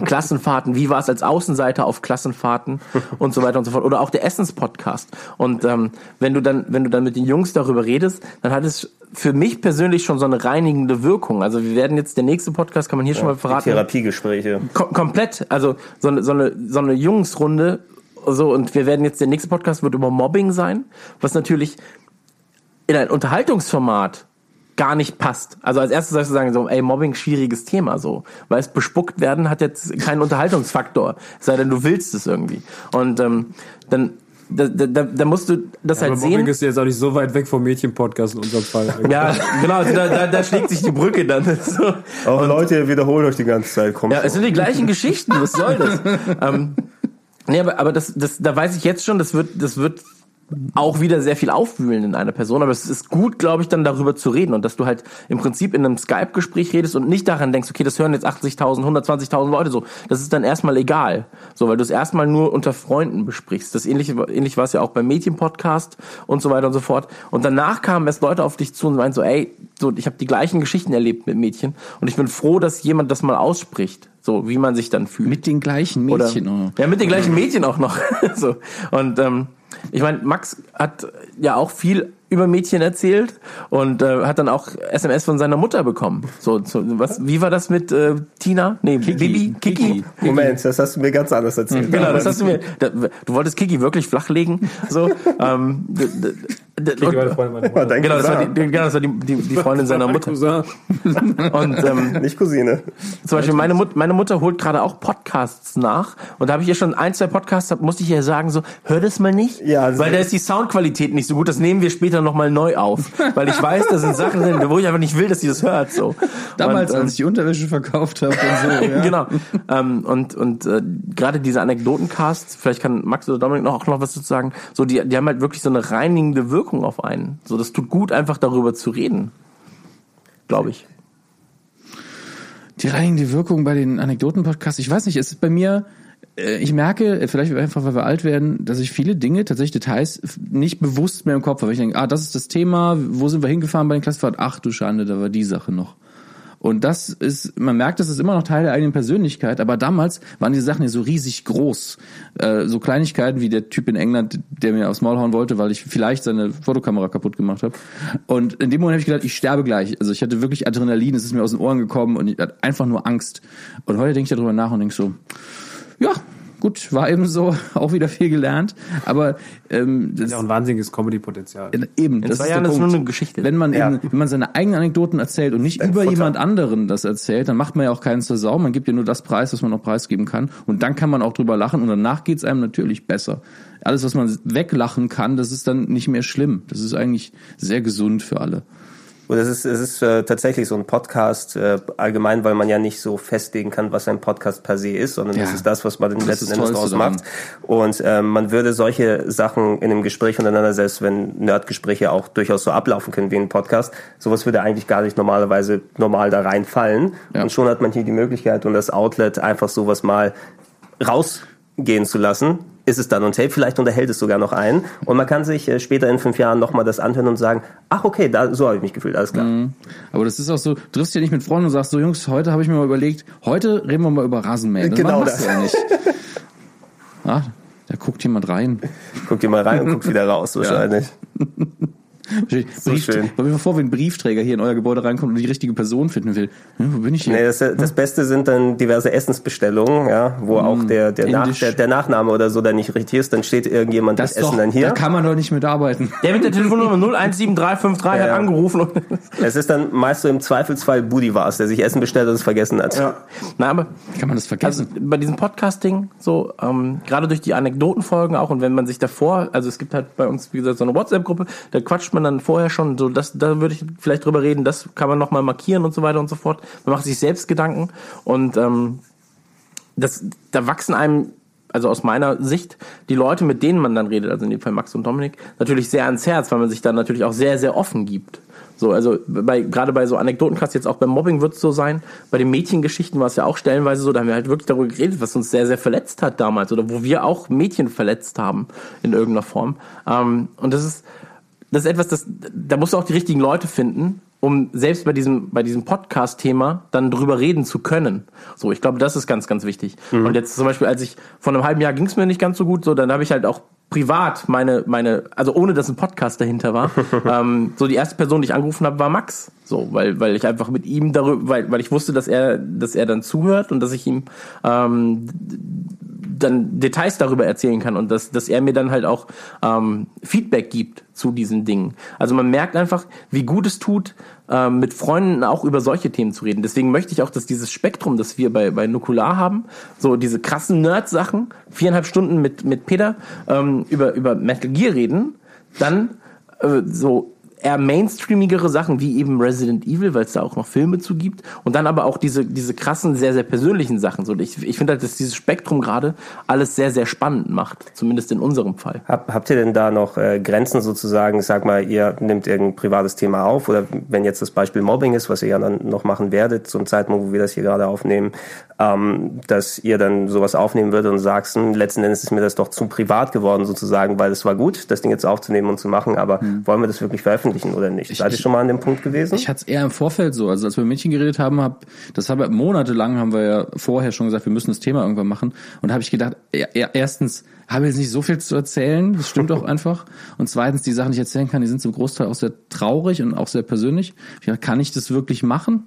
Klassenfahrten, wie war es als Außenseiter auf Klassenfahrten und so weiter und so fort. Oder auch der Essens-Podcast. Und ähm, wenn du dann, wenn du dann mit den Jungs darüber redest, dann hat es für mich persönlich schon so eine reinigende Wirkung. Also wir werden jetzt der nächste Podcast, kann man hier schon mal verraten. Therapiegespräche. Kom komplett. Also so eine, so eine, so eine Jungsrunde. So, und wir werden jetzt, der nächste Podcast wird über Mobbing sein, was natürlich in ein Unterhaltungsformat gar nicht passt. Also als erstes sollst du sagen, so, ey, Mobbing, schwieriges Thema, so. Weil es bespuckt werden hat jetzt keinen Unterhaltungsfaktor. Es sei denn, du willst es irgendwie. Und ähm, dann, da, da, da, da musst du das Aber halt Mobbing sehen. ist jetzt auch nicht so weit weg vom Mädchen-Podcast in unserem Fall. Ja, genau, also da, da, da schlägt sich die Brücke dann. So. Auch Leute, ihr wiederholt euch die ganze Zeit. Kommt Ja, es sind die gleichen Geschichten. Was soll das? ähm, nee, aber, aber das, das, da weiß ich jetzt schon, das wird, das wird auch wieder sehr viel aufwühlen in einer Person. Aber es ist gut, glaube ich, dann darüber zu reden und dass du halt im Prinzip in einem Skype-Gespräch redest und nicht daran denkst, okay, das hören jetzt 80.000, 120.000 Leute so. Das ist dann erstmal egal. So, weil du es erstmal nur unter Freunden besprichst. Das ähnliche, ähnlich war es ja auch beim Mädchen-Podcast und so weiter und so fort. Und danach kamen erst Leute auf dich zu und meinten so, ey, so, ich habe die gleichen Geschichten erlebt mit Mädchen und ich bin froh, dass jemand das mal ausspricht. So, wie man sich dann fühlt. Mit den gleichen Oder, Mädchen. oh. Ja, mit den gleichen Mädchen auch noch. so. Und ähm, ich meine, Max hat ja auch viel über Mädchen erzählt und äh, hat dann auch SMS von seiner Mutter bekommen. So, so was, wie war das mit äh, Tina? Nee, Bibi? Kiki? Moment, das hast du mir ganz anders erzählt. Genau, das hast du mir. Da, du wolltest Kiki wirklich flachlegen, so. ähm, war und, der Freund meiner Ja, Mutter. dein genau, das war, die, genau, das war die, die, die Freundin seiner Mutter. Und ähm, Nicht Cousine. Zum Beispiel meine, Mut, meine Mutter holt gerade auch Podcasts nach und da habe ich ihr schon ein, zwei Podcasts, da musste ich ihr sagen so, hör das mal nicht, Ja, weil da ist die Soundqualität nicht so gut, das nehmen wir später nochmal neu auf, weil ich weiß, da sind Sachen drin, wo ich einfach nicht will, dass sie das hört. So. Damals, und, ähm, als ich die Unterwäsche verkauft habe und so. Ja. Genau. Ähm, und und äh, gerade diese Anekdotencasts, vielleicht kann Max oder Dominik noch auch noch was dazu sagen, so die, die haben halt wirklich so eine reinigende Wirkung auf einen. So, das tut gut, einfach darüber zu reden. Glaube ich. Die reinigende Wirkung bei den Anekdoten-Podcasts, ich weiß nicht, es ist bei mir, äh, ich merke, äh, vielleicht einfach, weil wir alt werden, dass ich viele Dinge, tatsächlich Details, nicht bewusst mehr im Kopf habe. Ich denke, ah, das ist das Thema, wo sind wir hingefahren bei den Klassenfahrten? Ach du Schande, da war die Sache noch. Und das ist, man merkt, das ist immer noch Teil der eigenen Persönlichkeit, aber damals waren diese Sachen ja so riesig groß. Äh, so Kleinigkeiten wie der Typ in England, der mir aufs Maul hauen wollte, weil ich vielleicht seine Fotokamera kaputt gemacht habe. Und in dem Moment habe ich gedacht, ich sterbe gleich. Also ich hatte wirklich Adrenalin, es ist mir aus den Ohren gekommen und ich hatte einfach nur Angst. Und heute denke ich darüber nach und denke so, ja, gut, war eben so, auch wieder viel gelernt. Aber ähm, das, Das ist ja auch ein wahnsinniges Comedy-Potenzial. Eben, das zwei ist Jahren der ist Punkt. nur eine Geschichte. Wenn man Ja. eben, wenn man seine eigenen Anekdoten erzählt und nicht über Futter. jemand anderen das erzählt, dann macht man ja auch keinen zur Sau. Man gibt ja nur das Preis, was man noch preisgeben kann. Und dann kann man auch drüber lachen und danach geht's einem natürlich besser. Alles, was man weglachen kann, das ist dann nicht mehr schlimm. Das ist eigentlich sehr gesund für alle. Und es ist, es ist äh, tatsächlich so ein Podcast äh, allgemein, weil man ja nicht so festlegen kann, was ein Podcast per se ist, sondern Ja. das ist das, was man Das letzten Endes draus macht. Und ähm, man würde solche Sachen in einem Gespräch untereinander, selbst wenn Nerdgespräche auch durchaus so ablaufen können wie ein Podcast, sowas würde eigentlich gar nicht normalerweise normal da reinfallen. Ja. Und schon hat man hier die Möglichkeit und das Outlet einfach sowas mal rausgehen zu lassen. Ist es dann on tape, vielleicht unterhält es sogar noch einen und man kann sich äh, später in fünf Jahren nochmal das anhören und sagen, ach okay, da, so habe ich mich gefühlt, alles klar. Aber das ist auch so, du triffst ja nicht mit Freunden und sagst so, Jungs, heute habe ich mir mal überlegt, heute reden wir mal über Rasenmähen. Das Genau das. ja nicht. Ah, da guckt jemand rein. Guck dir mal rein und guck wieder raus wahrscheinlich. Brief, schön. Stell mir vor, wenn ein Briefträger hier in euer Gebäude reinkommt und die richtige Person finden will. Ja, wo bin ich hier? Nee, das, das Beste sind dann diverse Essensbestellungen, ja, wo auch der, der, Nach, der, der Nachname oder so dann nicht richtig ist, dann steht irgendjemand das das Essen doch, dann hier. da kann man doch nicht mitarbeiten. Der mit der Telefonnummer 017353 hat Ja. angerufen und Es ist dann meist so im Zweifelsfall Budi war es, der sich Essen bestellt und es vergessen hat. Na, aber Kann man das also vergessen? bei diesem Podcasting so ähm, gerade durch die Anekdotenfolgen auch und wenn man sich davor, also es gibt halt bei uns wie gesagt so eine WhatsApp-Gruppe, da quatscht man dann vorher schon so, das da würde ich vielleicht drüber reden, das kann man noch mal markieren und so weiter und so fort. Man macht sich selbst Gedanken und ähm, das, da wachsen einem, also aus meiner Sicht, die Leute, mit denen man dann redet, also in dem Fall Max und Dominik, natürlich sehr ans Herz, weil man sich dann natürlich auch sehr, sehr offen gibt. So, also bei, gerade bei so Anekdotencast, jetzt auch beim Mobbing wird es so sein, bei den Mädchengeschichten war es ja auch stellenweise so, da haben wir halt wirklich darüber geredet, was uns sehr, sehr verletzt hat damals oder wo wir auch Mädchen verletzt haben in irgendeiner Form. Ähm, und das ist, das ist etwas, das, da musst du auch die richtigen Leute finden, um selbst bei diesem, bei diesem Podcast-Thema dann drüber reden zu können. So, ich glaube, das ist ganz, ganz wichtig. Und jetzt zum Beispiel, als ich, vor einem halben Jahr ging es mir nicht ganz so gut, so, dann habe ich halt auch privat meine, meine, also ohne dass ein Podcast dahinter war, ähm, so die erste Person, die ich angerufen habe, war Max. So, weil, weil ich einfach mit ihm darüber, weil, weil ich wusste, dass er, dass er dann zuhört und dass ich ihm ähm, dann Details darüber erzählen kann und dass, dass er mir dann halt auch ähm, Feedback gibt zu diesen Dingen. Also man merkt einfach, wie gut es tut, ähm, mit Freunden auch über solche Themen zu reden. Deswegen möchte ich auch, dass dieses Spektrum, das wir bei, bei Nukular haben, so diese krassen Nerd-Sachen, viereinhalb Stunden mit, mit Peter ähm, über, über Metal Gear reden, dann äh, so eher mainstreamigere Sachen wie eben Resident Evil, weil es da auch noch Filme zu gibt. Und dann aber auch diese diese krassen sehr sehr persönlichen Sachen. So ich, ich finde halt dass dieses Spektrum gerade alles sehr sehr spannend macht. Zumindest in unserem Fall. Hab, habt ihr denn da noch äh, Grenzen sozusagen? Ich sag mal, ihr nehmt irgendein privates Thema auf. Oder wenn jetzt das Beispiel Mobbing ist, was ihr ja dann noch machen werdet, zum Zeitpunkt, wo wir das hier gerade aufnehmen, ähm, dass ihr dann sowas aufnehmen würdet und sagst, hm, letzten Endes ist mir das doch zu privat geworden sozusagen, weil es war gut, das Ding jetzt aufzunehmen und zu machen, aber wollen wir das wirklich veröffentlichen oder nicht? Seid ihr schon mal an dem Punkt gewesen? Ich hatte es eher im Vorfeld so. Also als wir mit Mädchen geredet haben, hab, das haben wir monatelang haben wir ja vorher schon gesagt, wir müssen das Thema irgendwann machen. Und da habe ich gedacht, ja, ja, erstens habe ich jetzt nicht so viel zu erzählen, das stimmt auch einfach. Und zweitens, die Sachen, die ich erzählen kann, die sind zum Großteil auch sehr traurig und auch sehr persönlich. Ich dachte, kann ich das wirklich machen?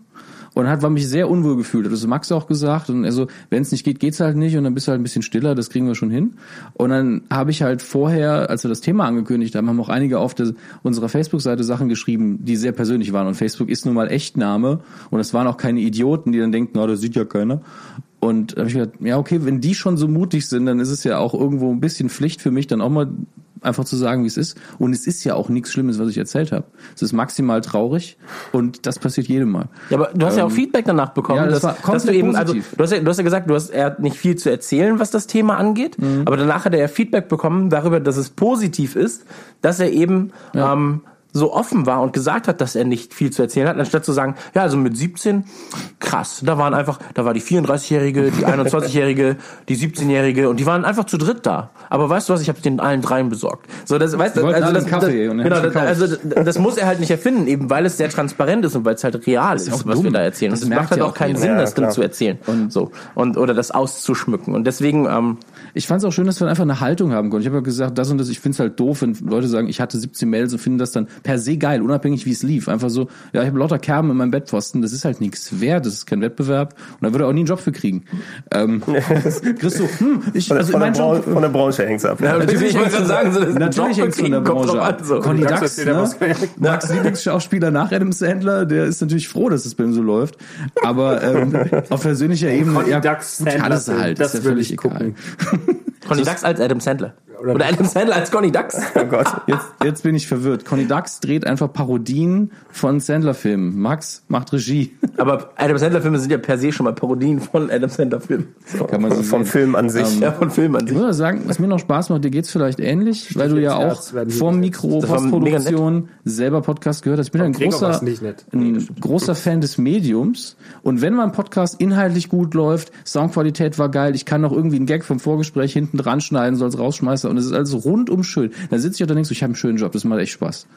Und hat war mich sehr unwohl gefühlt. Das hat Max auch gesagt. Und er so, wenn es nicht geht, geht's halt nicht. Und dann bist du halt ein bisschen stiller, das kriegen wir schon hin. Und dann habe ich halt vorher, als wir das Thema angekündigt haben, haben auch einige auf der, unserer Facebook-Seite Sachen geschrieben, die sehr persönlich waren. Und Facebook ist nun mal Echtname. Und es waren auch keine Idioten, die dann denken, na, das sieht ja keiner. Und habe ich gedacht, ja, okay, wenn die schon so mutig sind, dann ist es ja auch irgendwo ein bisschen Pflicht für mich, dann auch mal einfach zu sagen, wie es ist. Und es ist ja auch nichts Schlimmes, was ich erzählt habe. Es ist maximal traurig und das passiert jedem Mal. ja aber du hast ja auch Feedback danach bekommen ja, das dass, war dass du eben also positiv. du hast, ja, du hast ja gesagt du hast er hat nicht viel zu erzählen was das Thema angeht aber danach hat er ja Feedback bekommen darüber dass es positiv ist dass er eben ähm, so offen war und gesagt hat, dass er nicht viel zu erzählen hat, anstatt zu sagen, ja, also mit 17, krass, da waren einfach, da war die 34-Jährige, die 21-Jährige, die 17-Jährige und die waren einfach zu dritt da. Aber weißt du was, ich habe den allen dreien besorgt. So, das, weißt du, also das, das, genau, das, also das, muss er halt nicht erfinden, eben weil es sehr transparent ist und weil es halt real ist, auch was dumm. wir da erzählen. Das und es macht halt auch auch keinen. Sinn, Ja, das klar. zu erzählen und so und oder das auszuschmücken. Und deswegen ähm, Ich fand es auch schön, dass wir einfach eine Haltung haben konnten. Ich habe ja gesagt, das und das, ich finde es halt doof, wenn Leute sagen, ich hatte 17 Mails und finden das dann per se geil, unabhängig wie es lief. Einfach so, ja, ich habe lauter Kerben in meinem Bettpfosten, das ist halt nichts wert, das ist kein Wettbewerb und da würde er auch nie einen Job für kriegen. Ähm, kriegst du, hm, ich, Von, der- also von, der, Job, von der Branche hängt's ab. Ja, Natürlich hängt's gerade sagen, so, natürlich hängt's von der Branche ab. so. Conny Dax ne? Max Lieblingsschauspieler nach Adam Sandler, der ist natürlich froh, dass es bei ihm so läuft. Aber ähm, auf persönlicher Ebene, ja, Dax gut, Sandler alles Film, halt, das ist ja völlig egal. gucken. Conny Dax als Adam Sandler. Oder Adam Sandler als Conny Dax. Oh Gott. Jetzt, jetzt bin ich verwirrt. Conny Dax dreht einfach Parodien von Sandler-Filmen. Max macht Regie. Aber Adam Sandler-Filme sind ja per se schon mal Parodien von Adam Sandler-Filmen. Kann man so Vom sehen. Film an sich. Ja, von Filmen an Ich sich. muss aber sagen, was mir noch Spaß macht, dir geht's vielleicht ähnlich, weil du ja auch vor. Mikro Postproduktion selber Podcast gehört hast. Ich bin ein Gregor großer, ein großer Fan des Mediums. Und wenn mein Podcast inhaltlich gut läuft, Soundqualität war geil, ich kann noch irgendwie einen Gag vom Vorgespräch hinten dran schneiden, soll es rausschmeißen und es ist alles rundum schön. Dann sitze ich auch da und denk so, ich habe einen schönen Job, das macht echt Spaß.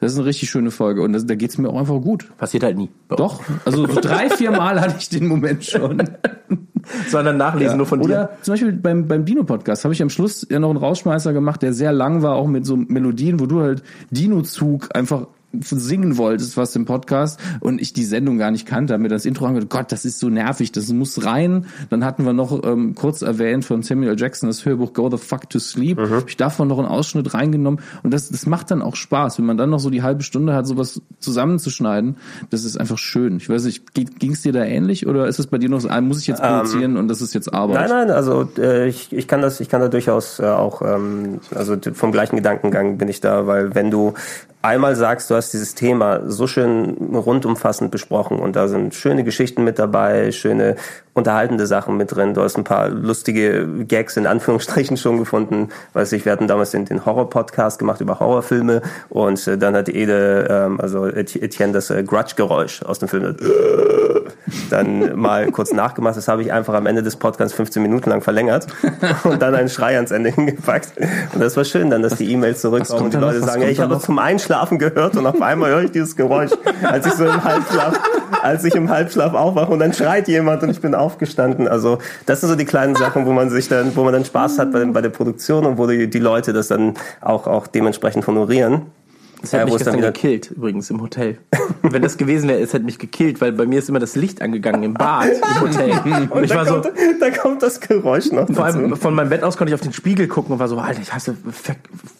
Das ist eine richtig schöne Folge und das, da geht's mir auch einfach gut. Passiert halt nie. Doch, also so drei, vier Mal hatte ich den Moment schon. Sondern nachlesen nur von dir. Oder zum Beispiel beim, beim Dino-Podcast habe ich am Schluss ja noch einen Rausschmeißer gemacht, der sehr lang war, auch mit so Melodien, wo du halt Dino-Zug einfach singen wolltest, was im Podcast und ich die Sendung gar nicht kannte, haben mir das Intro angehört, Gott, das ist so nervig, das muss rein. Dann hatten wir noch ähm, kurz erwähnt von Samuel Jackson das Hörbuch Go the Fuck to Sleep. Hab ich davon noch einen Ausschnitt reingenommen und das, das macht dann auch Spaß, wenn man dann noch so die halbe Stunde hat, sowas zusammenzuschneiden. Das ist einfach schön. Ich weiß nicht, ging es dir da ähnlich oder ist es bei dir noch so, ah, muss ich jetzt produzieren und das ist jetzt Arbeit? Nein, nein, also äh, ich, ich kann das, ich kann da durchaus äh, auch, ähm, also vom gleichen Gedankengang bin ich da, weil wenn du einmal sagst, du hast dieses Thema so schön rundumfassend besprochen und da sind schöne Geschichten mit dabei, schöne unterhaltende Sachen mit drin, du hast ein paar lustige Gags in Anführungsstrichen schon gefunden, weiß ich, wir hatten damals den, den Horror-Podcast gemacht über Horrorfilme und äh, dann hat Ede, ähm, also Eti- Etienne das äh, Grudge-Geräusch aus dem Film das, dann mal kurz nachgemacht. Das habe ich einfach am Ende des Podcasts 15 Minuten lang verlängert und dann einen Schrei ans Ende hingepackt. Und das war schön, dann, dass die E-Mails zurückkommen und die noch? Leute Was sagen, kommt ey, ich habe noch? es zum Einschlafen gehört und auf einmal höre ich dieses Geräusch, als ich so im Halbschlaf, als ich im Halbschlaf aufwache und dann schreit jemand und ich bin aufgestanden. Also das sind so die kleinen Sachen, wo man sich dann, wo man dann Spaß hat bei, bei der Produktion und wo die, die Leute das dann auch, auch dementsprechend honorieren. Das hat Ja, mich gestern gekillt, übrigens, im Hotel. Wenn das gewesen wäre, es hätte mich gekillt, weil bei mir ist immer das Licht angegangen im Bad, im Hotel. Und ich da, war so, kommt, da kommt das Geräusch noch vor allem von meinem Bett aus konnte ich auf den Spiegel gucken und war so, Alter, ich hasse, fick,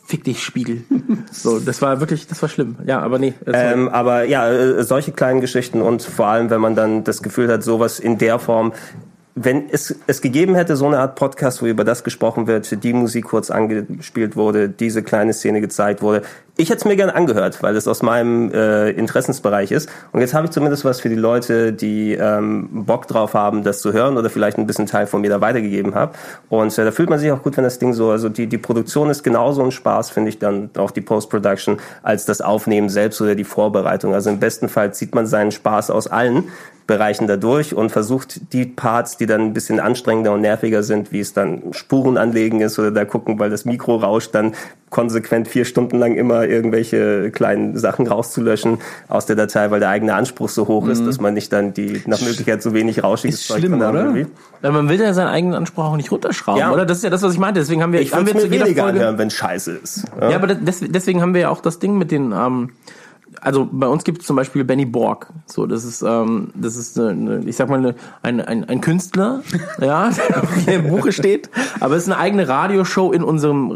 fick dich, Spiegel. So, das war wirklich, das war schlimm. Ja, aber nee. war- Ähm, aber ja, äh, solche kleinen Geschichten und vor allem, wenn man dann das Gefühl hat, sowas in der Form, wenn es, es gegeben hätte, so eine Art Podcast, wo über das gesprochen wird, die Musik kurz angespielt wurde, diese kleine Szene gezeigt wurde, ich hätte es mir gerne angehört, weil es aus meinem äh, Interessensbereich ist. Und jetzt habe ich zumindest was für die Leute, die ähm, Bock drauf haben, das zu hören oder vielleicht ein bisschen Teil von mir da weitergegeben habe. Und äh, da fühlt man sich auch gut, wenn das Ding so, also die, die Produktion ist genauso ein Spaß, finde ich dann auch die Post-Production, als das Aufnehmen selbst oder die Vorbereitung. Also im besten Fall zieht man seinen Spaß aus allen Bereichen dadurch und versucht die Parts, die dann ein bisschen anstrengender und nerviger sind, wie es dann Spuren anlegen ist oder da gucken, weil das Mikro rauscht, dann konsequent vier Stunden lang immer irgendwelche kleinen Sachen rauszulöschen aus der Datei, weil der eigene Anspruch so hoch ist, dass man nicht dann die nach Möglichkeit so wenig rauschiges Ist schlimm, drin haben oder? Weil man will ja seinen eigenen Anspruch auch nicht runterschrauben, Ja. oder? Das ist ja das, was ich meinte. Deswegen haben wir, Ich haben wir zu mir jeder weniger Folge, anhören, wenn scheiße ist. Ja, aber das, deswegen haben wir ja auch das Ding mit den, ähm, also bei uns gibt es zum Beispiel Benny Borg. So, das ist, ähm, das ist, eine, ich sag mal, eine, ein, ein, ein Künstler, ja, der im Buche steht. Aber es ist eine eigene Radioshow in unserem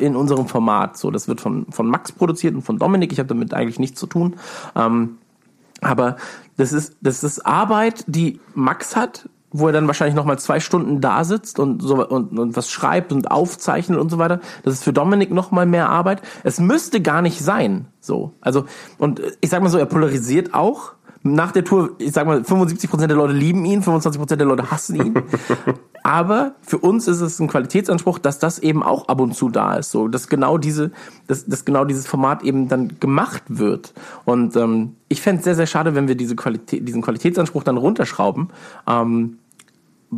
in unserem Format. So, das wird von von Max produziert und von Dominik. Ich habe damit eigentlich nichts zu tun. Ähm, aber das ist, das ist Arbeit, die Max hat, wo er dann wahrscheinlich noch mal zwei Stunden da sitzt und so und, und was schreibt und aufzeichnet und so weiter. Das ist für Dominik noch mal mehr Arbeit. Es müsste gar nicht sein, so. Also und ich sag mal so, er polarisiert auch. Nach der Tour, ich sag mal, 75% der Leute lieben ihn, 25% der Leute hassen ihn. Aber für uns ist es ein Qualitätsanspruch, dass das eben auch ab und zu da ist, so dass genau diese, dass, dass genau dieses Format eben dann gemacht wird. Und ähm, ich fände es sehr, sehr schade, wenn wir diese Qualität, diesen Qualitätsanspruch dann runterschrauben, ähm,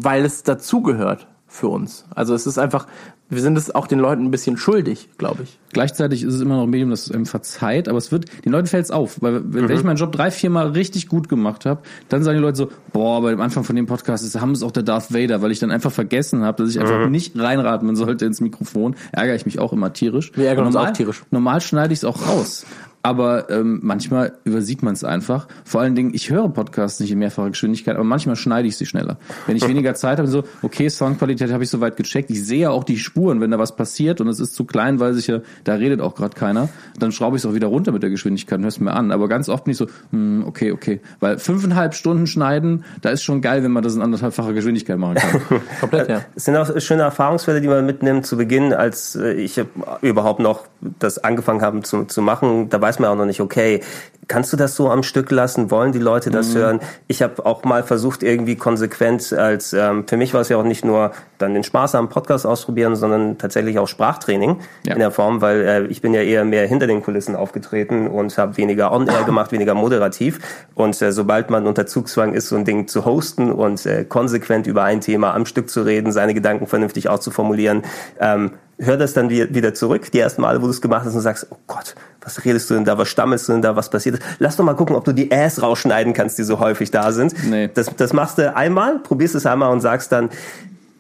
weil es dazugehört für uns. Also es ist einfach, wir sind es auch den Leuten ein bisschen schuldig, glaube ich. Gleichzeitig ist es immer noch ein Medium, das es einem verzeiht, aber es wird, den Leuten fällt es auf. Weil wenn Mhm. ich meinen Job drei, vier Mal richtig gut gemacht habe, dann sagen die Leute so, boah, bei dem Anfang von dem Podcast ist, haben es auch der Darth Vader, weil ich dann einfach vergessen habe, dass ich einfach Mhm. nicht reinratmen sollte ins Mikrofon. Ärgere ich mich auch immer tierisch. Wir ärgern Und uns normal, auch tierisch. Normal schneide ich es auch raus. Aber ähm, manchmal übersieht man es einfach. Vor allen Dingen, ich höre Podcasts nicht in mehrfacher Geschwindigkeit, aber manchmal schneide ich sie schneller. Wenn ich weniger Zeit habe, so, okay, Soundqualität habe ich soweit gecheckt. Ich sehe auch die Spuren, wenn da was passiert und es ist zu klein, weil sich ja, da redet auch gerade keiner, dann schraube ich es auch wieder runter mit der Geschwindigkeit und höre es mir an. Aber ganz oft bin ich so, hm, okay, okay. Weil fünfeinhalb Stunden schneiden, da ist schon geil, wenn man das in anderthalbfacher Geschwindigkeit machen kann. Komplett, ja. Es sind auch schöne Erfahrungswerte, die man mitnimmt zu Beginn, als äh, ich überhaupt noch das angefangen habe zu, zu machen. Da weiß man auch noch nicht, okay, kannst du das so am Stück lassen? Wollen die Leute das hören? Ich habe auch mal versucht, irgendwie konsequent als, ähm, für mich war es ja auch nicht nur dann den Spaß am Podcast ausprobieren, sondern tatsächlich auch Sprachtraining Ja. in der Form, weil äh, ich bin ja eher mehr hinter den Kulissen aufgetreten und habe weniger On-Air gemacht, weniger moderativ. Und äh, sobald man unter Zugzwang ist, so ein Ding zu hosten und äh, konsequent über ein Thema am Stück zu reden, seine Gedanken vernünftig auszuformulieren, ähm, hör das dann wie- wieder zurück, die ersten Male, wo du es gemacht hast und sagst, oh Gott, was redest du denn da, was stammelst du denn da, was passiert ist? Lass doch mal gucken, ob du die Äs rausschneiden kannst, die so häufig da sind. Nee. Das, das machst du einmal, probierst es einmal und sagst dann,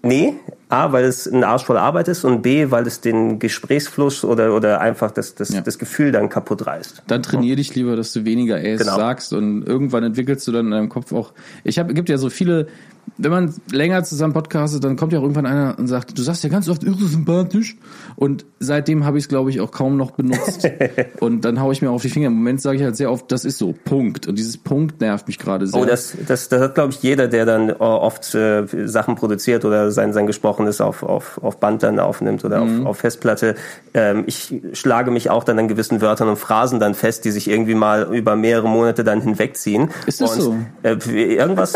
nee, A, weil es ein Arsch voll Arbeit ist und B, weil es den Gesprächsfluss oder, oder einfach das, das, Ja. das Gefühl dann kaputt reißt. Dann trainier dich lieber, dass du weniger Äs Genau. sagst und irgendwann entwickelst du dann in deinem Kopf auch. Ich habe, gibt ja so viele, wenn man länger zusammen podcastet, dann kommt ja auch irgendwann einer und sagt, du sagst ja ganz oft irre sympathisch. Und seitdem habe ich es, glaube ich, auch kaum noch benutzt. und dann haue ich mir auf die Finger. Im Moment sage ich halt sehr oft, das ist so, Punkt. Und dieses Punkt nervt mich gerade sehr. Oh, das, das, das hat, glaube ich, jeder, der dann oft äh, Sachen produziert oder sein, sein Gesprochenes auf, auf, auf Band dann aufnimmt oder Mhm. auf, auf Festplatte. Ähm, ich schlage mich auch dann an gewissen Wörtern und Phrasen dann fest, die sich irgendwie mal über mehrere Monate dann hinwegziehen. Ist das und, so? Äh, irgendwas,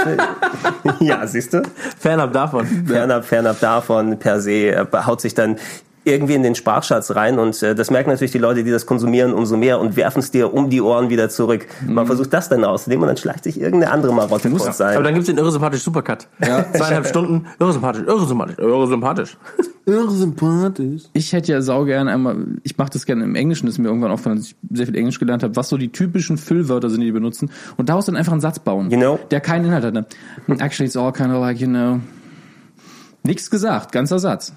ja, siehst du? Fernab davon. fernab, fernab davon per se, äh, haut sich dann irgendwie in den Sprachschatz rein und äh, das merken natürlich die Leute, die das konsumieren, umso mehr und werfen es dir um die Ohren wieder zurück. Man versucht das dann auszunehmen und dann schleicht sich irgendeine andere Marotte kurz Aber ein. dann gibt's den irre sympathisch Supercut. Ja. Zweieinhalb Stunden, irre sympathisch, irre sympathisch, irre sympathisch. Irre sympathisch. Ich hätte ja sau gern einmal, ich mache das gerne im Englischen, das ist mir irgendwann aufgefallen, dass ich sehr viel Englisch gelernt habe, was so die typischen Füllwörter sind, die die benutzen. Und daraus dann einfach einen Satz bauen. You know? Der keinen Inhalt hat. Ne? Actually, it's all kind of like, you know. Nichts gesagt, ganzer Satz.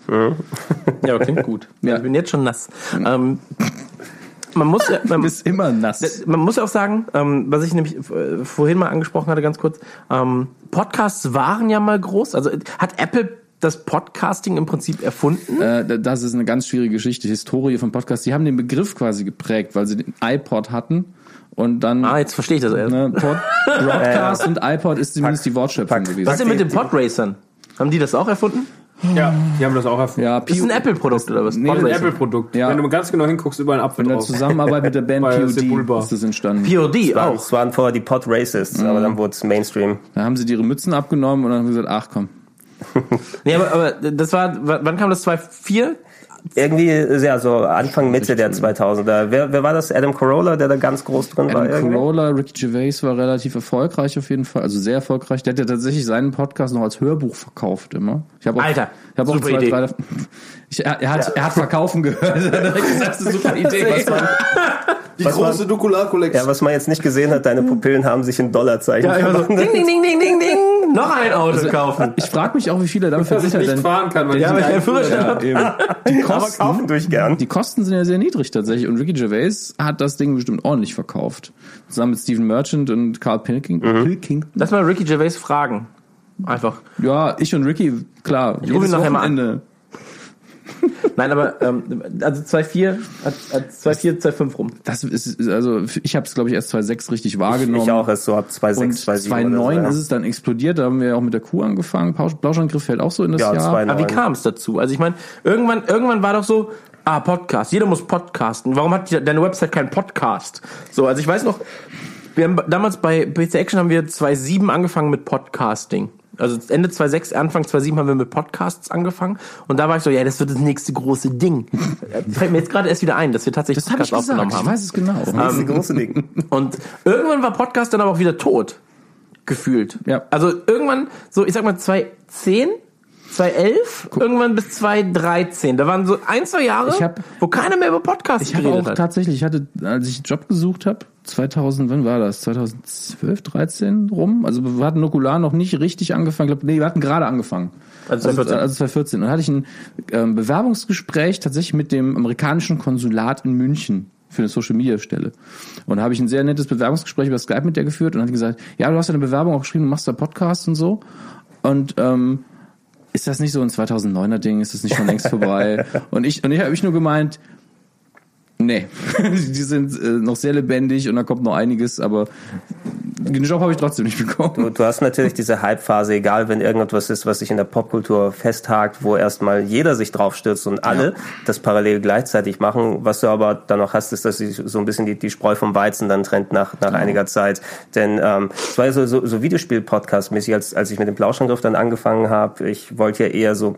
Ja, klingt gut. Ja. Ich bin jetzt schon nass. Ähm, man muss ja, Du man, bist immer nass. man muss ja auch sagen, ähm, was ich nämlich äh, vorhin mal angesprochen hatte, ganz kurz, ähm, Podcasts waren ja mal groß. Also hat Apple das Podcasting im Prinzip erfunden? Äh, das ist eine ganz schwierige Geschichte, Historie von Podcasts. Die haben den Begriff quasi geprägt, weil sie den iPod hatten und dann Ah, jetzt verstehe ich das erst. ne, Pod, Broadcast und iPod ist zumindest die Wortschöpfung gewesen. Was ist denn mit den Podracern? Haben die das auch erfunden? Ja, die haben das auch erfunden. Ja, Das ist ein Apple-Produkt oder was? Nee, Das ist ein. Apple-Produkt. Ja. Wenn du ganz genau hinguckst, überall ein Apfel in der drauf. Zusammenarbeit mit der Band das POD ist das entstanden. POD Ja, auch. Es waren vorher die Pod Racists, aber dann wurde es Mainstream. Da haben sie ihre Mützen abgenommen und dann haben sie gesagt, ach komm. Nee, aber, aber das war, wann kam das? 2004? Irgendwie, ja, so Anfang, Mitte der 2000er. Wer, wer war das? Adam Carolla, der da ganz groß drin war? Adam? Carolla, Ricky Gervais war relativ erfolgreich auf jeden Fall, also sehr erfolgreich. Der hat ja tatsächlich seinen Podcast noch als Hörbuch verkauft immer. Ich auch, Alter, ich habe auch super zwei, Idee. drei. Ich, er, er hat, er hat verkaufen gehört. Er hat gesagt, das ist eine super Idee. Was man, Die Was große Nukular-Kollektion. Ja, was man jetzt nicht gesehen hat, deine Pupillen haben sich in Dollarzeichen Ja, so, verwandelt. ding, ding, ding, ding, ding, ding. Noch ein Auto kaufen. ich frage mich auch, wie viel er damit dass ich nicht denn fahren kann, weil Ja, die aber ich keinen Führerschein ja. Die Aber Kosten, kaufen durch gern. die Kosten sind ja sehr niedrig tatsächlich. Und Ricky Gervais hat das Ding bestimmt ordentlich verkauft. Zusammen mit Steven Merchant und Carl Pilking. Pilking. Lass mal Ricky Gervais fragen. Einfach. Ja, ich und Ricky, klar. Ich rufe ihn nachher mal an. Nein, aber ähm, also 2,4, hat, hat 2,4, 2,5 rum. Das ist, also ich habe es, glaube ich, erst 2.6 richtig wahrgenommen. Ich auch erst so ab 2,6, Und 2,7 2.9 oder so, ja. ist es dann explodiert, da haben wir ja auch mit der Kuh angefangen. Blauschangriff fällt auch so in das Ja, Jahr. 2,9. Aber wie kam es dazu? Also ich meine, irgendwann, irgendwann war doch so, ah, Podcast, jeder muss podcasten. Warum hat die, deine Website keinen Podcast? So, also ich weiß noch, wir haben damals bei PC Action haben wir 2.7 angefangen mit Podcasting. Also Ende 2.6, Anfang 2.7 haben wir mit Podcasts angefangen. Und da war ich so, ja, das wird das nächste große Ding. Fällt mir jetzt gerade erst wieder ein, dass wir tatsächlich Das habe ich Podcasts gesagt, aufgenommen ich haben. weiß es genau. Das ist die große Ding. Und irgendwann war Podcast dann aber auch wieder tot. Gefühlt. Ja. Also irgendwann, so ich sag mal 2010, 2011, irgendwann bis 2013. Da waren so ein, zwei Jahre, Ich hab- wo keiner mehr über Podcasts Ich geredet auch hat. tatsächlich, ich hatte, als ich einen Job gesucht habe, 2000, wann war das? 2012, 13 rum? Also wir hatten Nukular noch nicht richtig angefangen. Ich glaub, nee, wir hatten gerade angefangen. Also Also, 2014. also 2014. Und da hatte ich ein ähm, Bewerbungsgespräch tatsächlich mit dem amerikanischen Konsulat in München für eine Social Media Stelle. Und da habe ich ein sehr nettes Bewerbungsgespräch über Skype mit der geführt und hat gesagt, ja, du hast ja eine Bewerbung auch geschrieben, du machst da Podcasts und so. Und ähm, ist das nicht so ein 2009er Ding? Ist das nicht schon längst vorbei? und ich und ich habe ich nur gemeint, nee, die sind äh, noch sehr lebendig und da kommt noch einiges, aber den Job habe ich trotzdem nicht bekommen. Du, du hast natürlich diese Hype-Phase, egal wenn irgendetwas ist, was sich in der Popkultur festhakt, wo erstmal jeder sich draufstürzt und alle das parallel gleichzeitig machen. Was du aber dann noch hast, ist, dass sich so ein bisschen die, die Spreu vom Weizen dann trennt nach, nach einiger Zeit. Denn ähm, es war ja so, so, so Videospiel-Podcast-mäßig, als, als ich mit dem Plauschangriff dann angefangen habe. Ich wollte ja eher so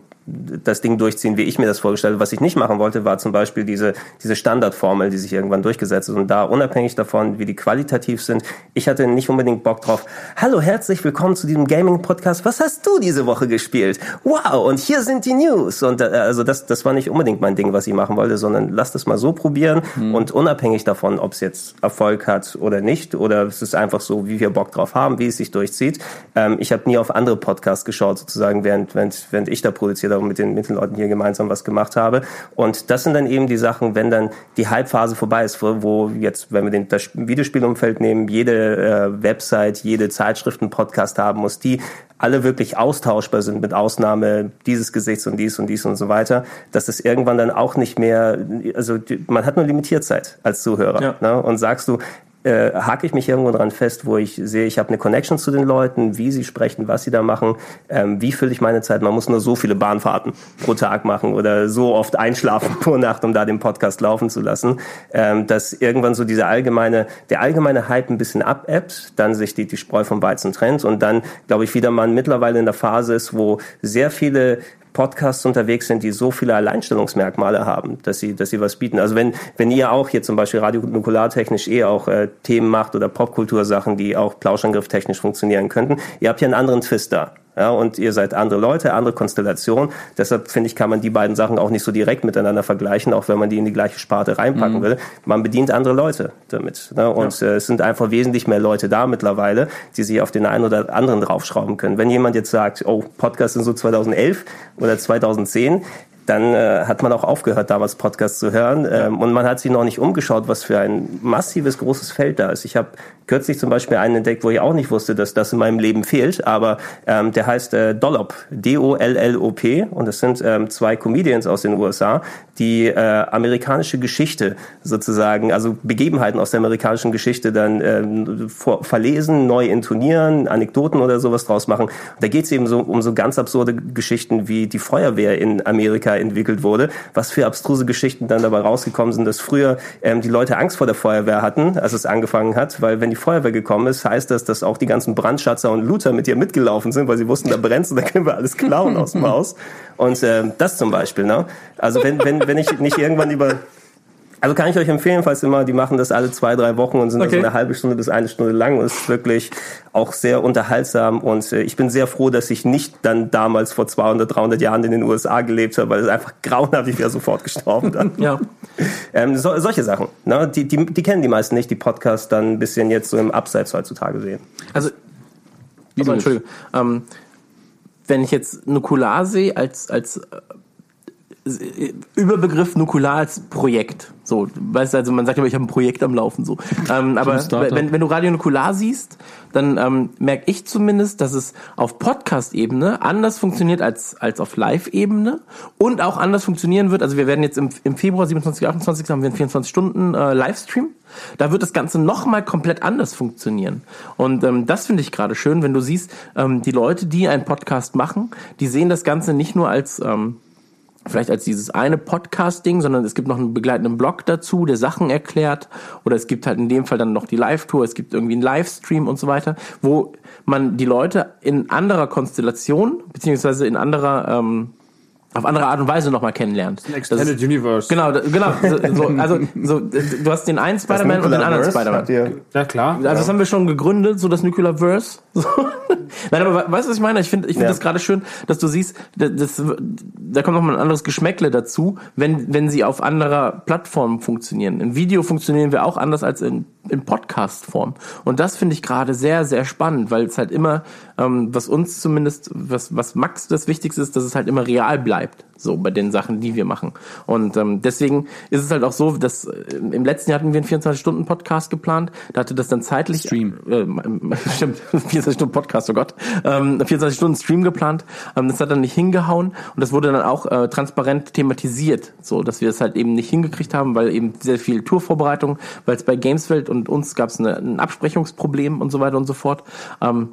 das Ding durchziehen, wie ich mir das vorgestellt habe. Was ich nicht machen wollte, war zum Beispiel diese, diese Standardformel, die sich irgendwann durchgesetzt ist. Und da unabhängig davon, wie die qualitativ sind, ich hatte nicht unbedingt Bock drauf. Hallo, herzlich willkommen zu diesem Gaming-Podcast. Was hast du diese Woche gespielt? Wow, und hier sind die News. Und äh, also das, das war nicht unbedingt mein Ding, was ich machen wollte, sondern lass das mal so probieren. Und unabhängig davon, ob es jetzt Erfolg hat oder nicht, oder es ist einfach so, wie wir Bock drauf haben, wie es sich durchzieht. Ähm, ich habe nie auf andere Podcasts geschaut, sozusagen, während, während, während ich da produziert habe und mit den, mit den Leuten hier gemeinsam was gemacht habe. Und das sind dann eben die Sachen, wenn dann die Hype-Phase vorbei ist, wo, wo jetzt, wenn wir den, das Videospielumfeld nehmen, jede äh, Website, jede Zeitschriften-Podcast haben muss, die alle wirklich austauschbar sind, mit Ausnahme dieses Gesichts und dies und dies und so weiter, dass das irgendwann dann auch nicht mehr, also man hat nur limitiert Zeit als Zuhörer. Ja. Ne? Und sagst du, äh, hake ich mich irgendwo dran fest, wo ich sehe, ich habe eine Connection zu den Leuten, wie sie sprechen, was sie da machen, ähm, wie fülle ich meine Zeit. Man muss nur so viele Bahnfahrten pro Tag machen oder so oft einschlafen pro Nacht, um da den Podcast laufen zu lassen, ähm, dass irgendwann so dieser allgemeine, der allgemeine Hype ein bisschen abebbt, dann sich die, die Spreu vom Weizen trennt und dann, glaube ich, wieder man mittlerweile in der Phase ist, wo sehr viele Podcasts unterwegs sind, die so viele Alleinstellungsmerkmale haben, dass sie, dass sie was bieten. Also wenn, wenn ihr auch hier zum Beispiel radionukulartechnisch eh auch äh, Themen macht oder Popkultursachen, die auch Plauschangriff technisch funktionieren könnten, ihr habt hier einen anderen Twist da. Ja, und ihr seid andere Leute, andere Konstellation. Deshalb finde ich, kann man die beiden Sachen auch nicht so direkt miteinander vergleichen, auch wenn man die in die gleiche Sparte reinpacken will. Man bedient andere Leute damit. Ne? Und äh, es sind einfach wesentlich mehr Leute da mittlerweile, die sich auf den einen oder anderen draufschrauben können. Wenn jemand jetzt sagt, oh, Podcasts sind so 2011 oder 2010, dann äh, hat man auch aufgehört, damals Podcasts zu hören. Ähm, und man hat sich noch nicht umgeschaut, was für ein massives, großes Feld da ist. Ich habe kürzlich zum Beispiel einen entdeckt, wo ich auch nicht wusste, dass das in meinem Leben fehlt. Aber ähm, der heißt äh, Dollop, D-O-L-L-O-P. Und das sind ähm, zwei Comedians aus den USA, die äh, amerikanische Geschichte sozusagen, also Begebenheiten aus der amerikanischen Geschichte dann ähm, vor, verlesen, neu intonieren, Anekdoten oder sowas draus machen. Und da geht es eben so um so ganz absurde Geschichten, wie die Feuerwehr in Amerika entwickelt wurde, was für abstruse Geschichten dann dabei rausgekommen sind, dass früher ähm, die Leute Angst vor der Feuerwehr hatten, als es angefangen hat, weil wenn die Feuerwehr gekommen ist, heißt das, dass auch die ganzen Brandschatzer und Looter mit ihr mitgelaufen sind, weil sie wussten, da brennt's und da können wir alles klauen aus dem Haus. Und ähm, das zum Beispiel, ne? Also wenn, wenn, wenn ich nicht irgendwann über also kann ich euch empfehlen, falls immer, die machen das alle zwei, drei Wochen und sind dann Okay. so eine halbe Stunde bis eine Stunde lang und es ist wirklich auch sehr unterhaltsam und äh, ich bin sehr froh, dass ich nicht dann damals vor 200, 300 Jahren in den USA gelebt habe, weil es einfach grauenhaft, ich wäre sofort gestorben dann. Ja. ähm, so, solche Sachen, ne? die, die, die kennen die meisten nicht, die Podcasts dann ein bisschen jetzt so im Abseits heutzutage sehen. Also, also Entschuldigung. Ähm, wenn ich jetzt Nukular sehe als, als äh, Überbegriff Nukular als Projekt. So, weißt du, also man sagt immer, ich habe ein Projekt am Laufen so. Ähm, aber wenn, wenn du Radio Nukular siehst, dann ähm, merke ich zumindest, dass es auf Podcast-Ebene anders funktioniert als, als auf Live-Ebene und auch anders funktionieren wird. Also wir werden jetzt im, im Februar 27, 28 haben wir einen 24 Stunden äh, Livestream. Da wird das Ganze nochmal komplett anders funktionieren. Und ähm, das finde ich gerade schön, wenn du siehst, ähm, die Leute, die einen Podcast machen, die sehen das Ganze nicht nur als ähm, vielleicht als dieses eine Podcast-Ding, sondern es gibt noch einen begleitenden Blog dazu, der Sachen erklärt. Oder es gibt halt in dem Fall dann noch die Live-Tour, es gibt irgendwie einen Livestream und so weiter, wo man die Leute in anderer Konstellation, beziehungsweise in anderer, ähm, auf andere Art und Weise nochmal kennenlernt. Das Extended ist- Universe. Genau, genau. So, so, also so, du hast den einen Spider-Man und den anderen Spider-Man. Ja, klar. Also das haben wir schon gegründet, so das Nuclear Verse. So. Nein, aber we- weißt du, was ich meine? Ich finde ich finde Ja. das gerade schön, dass du siehst, das, das, da kommt nochmal ein anderes Geschmäckle dazu, wenn, wenn sie auf anderer Plattform funktionieren. In Video funktionieren wir auch anders als in, in Podcast-Form. Und das finde ich gerade sehr, sehr spannend, weil es halt immer, ähm, was uns zumindest, was, was Max das Wichtigste ist, dass es halt immer real bleibt. So bei den Sachen, die wir machen. Und ähm, deswegen ist es halt auch so, dass äh, im letzten Jahr hatten wir einen 24-Stunden-Podcast geplant. Da hatte das dann zeitlich. Stream. Äh, stimmt, 24 Stunden Podcast, oh Gott. Ähm, 24 Stunden Stream geplant. Ähm, das hat dann nicht hingehauen und das wurde dann auch äh, transparent thematisiert, so dass wir es halt eben nicht hingekriegt haben, weil eben sehr viel Tourvorbereitung, weil es bei Gameswelt und uns gab es ein Absprechungsproblem und so weiter und so fort. Ähm,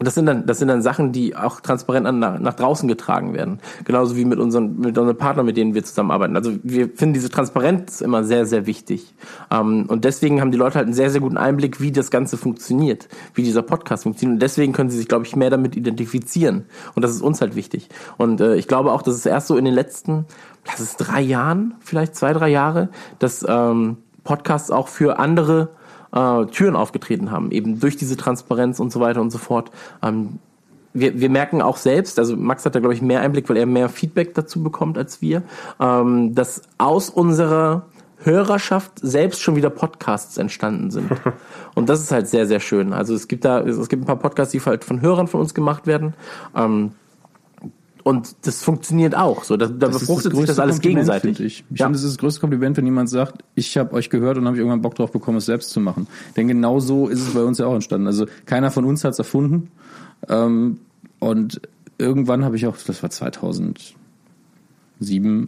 das sind dann, das sind dann Sachen, die auch transparent an, nach, nach draußen getragen werden. Genauso wie mit unseren, mit unseren Partnern, mit denen wir zusammenarbeiten. Also wir finden diese Transparenz immer sehr, sehr wichtig. Ähm, und deswegen haben die Leute halt einen sehr, sehr guten Einblick, wie das Ganze funktioniert, wie dieser Podcast funktioniert. Und deswegen können sie sich, glaube ich, mehr damit identifizieren. Und das ist uns halt wichtig. Und äh, ich glaube auch, dass es erst so in den letzten, lass es drei Jahren, vielleicht zwei, drei Jahre, dass ähm, Podcasts auch für andere äh, Türen aufgetreten haben, eben durch diese Transparenz und so weiter und so fort. Ähm, wir, wir merken auch selbst, also Max hat da, glaube ich, mehr Einblick, weil er mehr Feedback dazu bekommt als wir, ähm, dass aus unserer Hörerschaft selbst schon wieder Podcasts entstanden sind. Und das ist halt sehr, sehr schön. Also es gibt da, es gibt ein paar Podcasts, die halt von Hörern von uns gemacht werden. Ähm, und das funktioniert auch. So, da, da Das ist befruchtet sich das alles Kompliment, gegenseitig. Ich, ich Ja. finde, es ist das größte Kompliment, wenn jemand sagt, ich habe euch gehört und habe ich irgendwann Bock drauf bekommen, es selbst zu machen. Denn genau so ist es bei uns ja auch entstanden. Also keiner von uns hat es erfunden. Ähm, und irgendwann habe ich auch, das war 2007,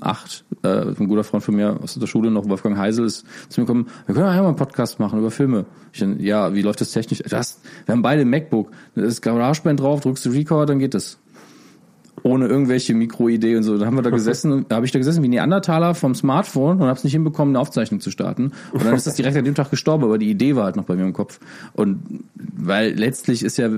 8, äh, ein guter Freund von mir aus der Schule noch, Wolfgang Heisel, ist zu mir gekommen, wir können ja mal einen Podcast machen über Filme. Ich dann, ja, wie läuft das technisch? Du hast, wir haben beide ein MacBook, da ist GarageBand drauf, drückst du Record, dann geht es ohne irgendwelche Mikroidee und so. Da haben wir da gesessen, da habe ich da gesessen wie Neandertaler vom Smartphone und habe es nicht hinbekommen, eine Aufzeichnung zu starten. Und dann ist das direkt an dem Tag gestorben, aber die Idee war halt noch bei mir im Kopf. Und weil letztlich ist ja,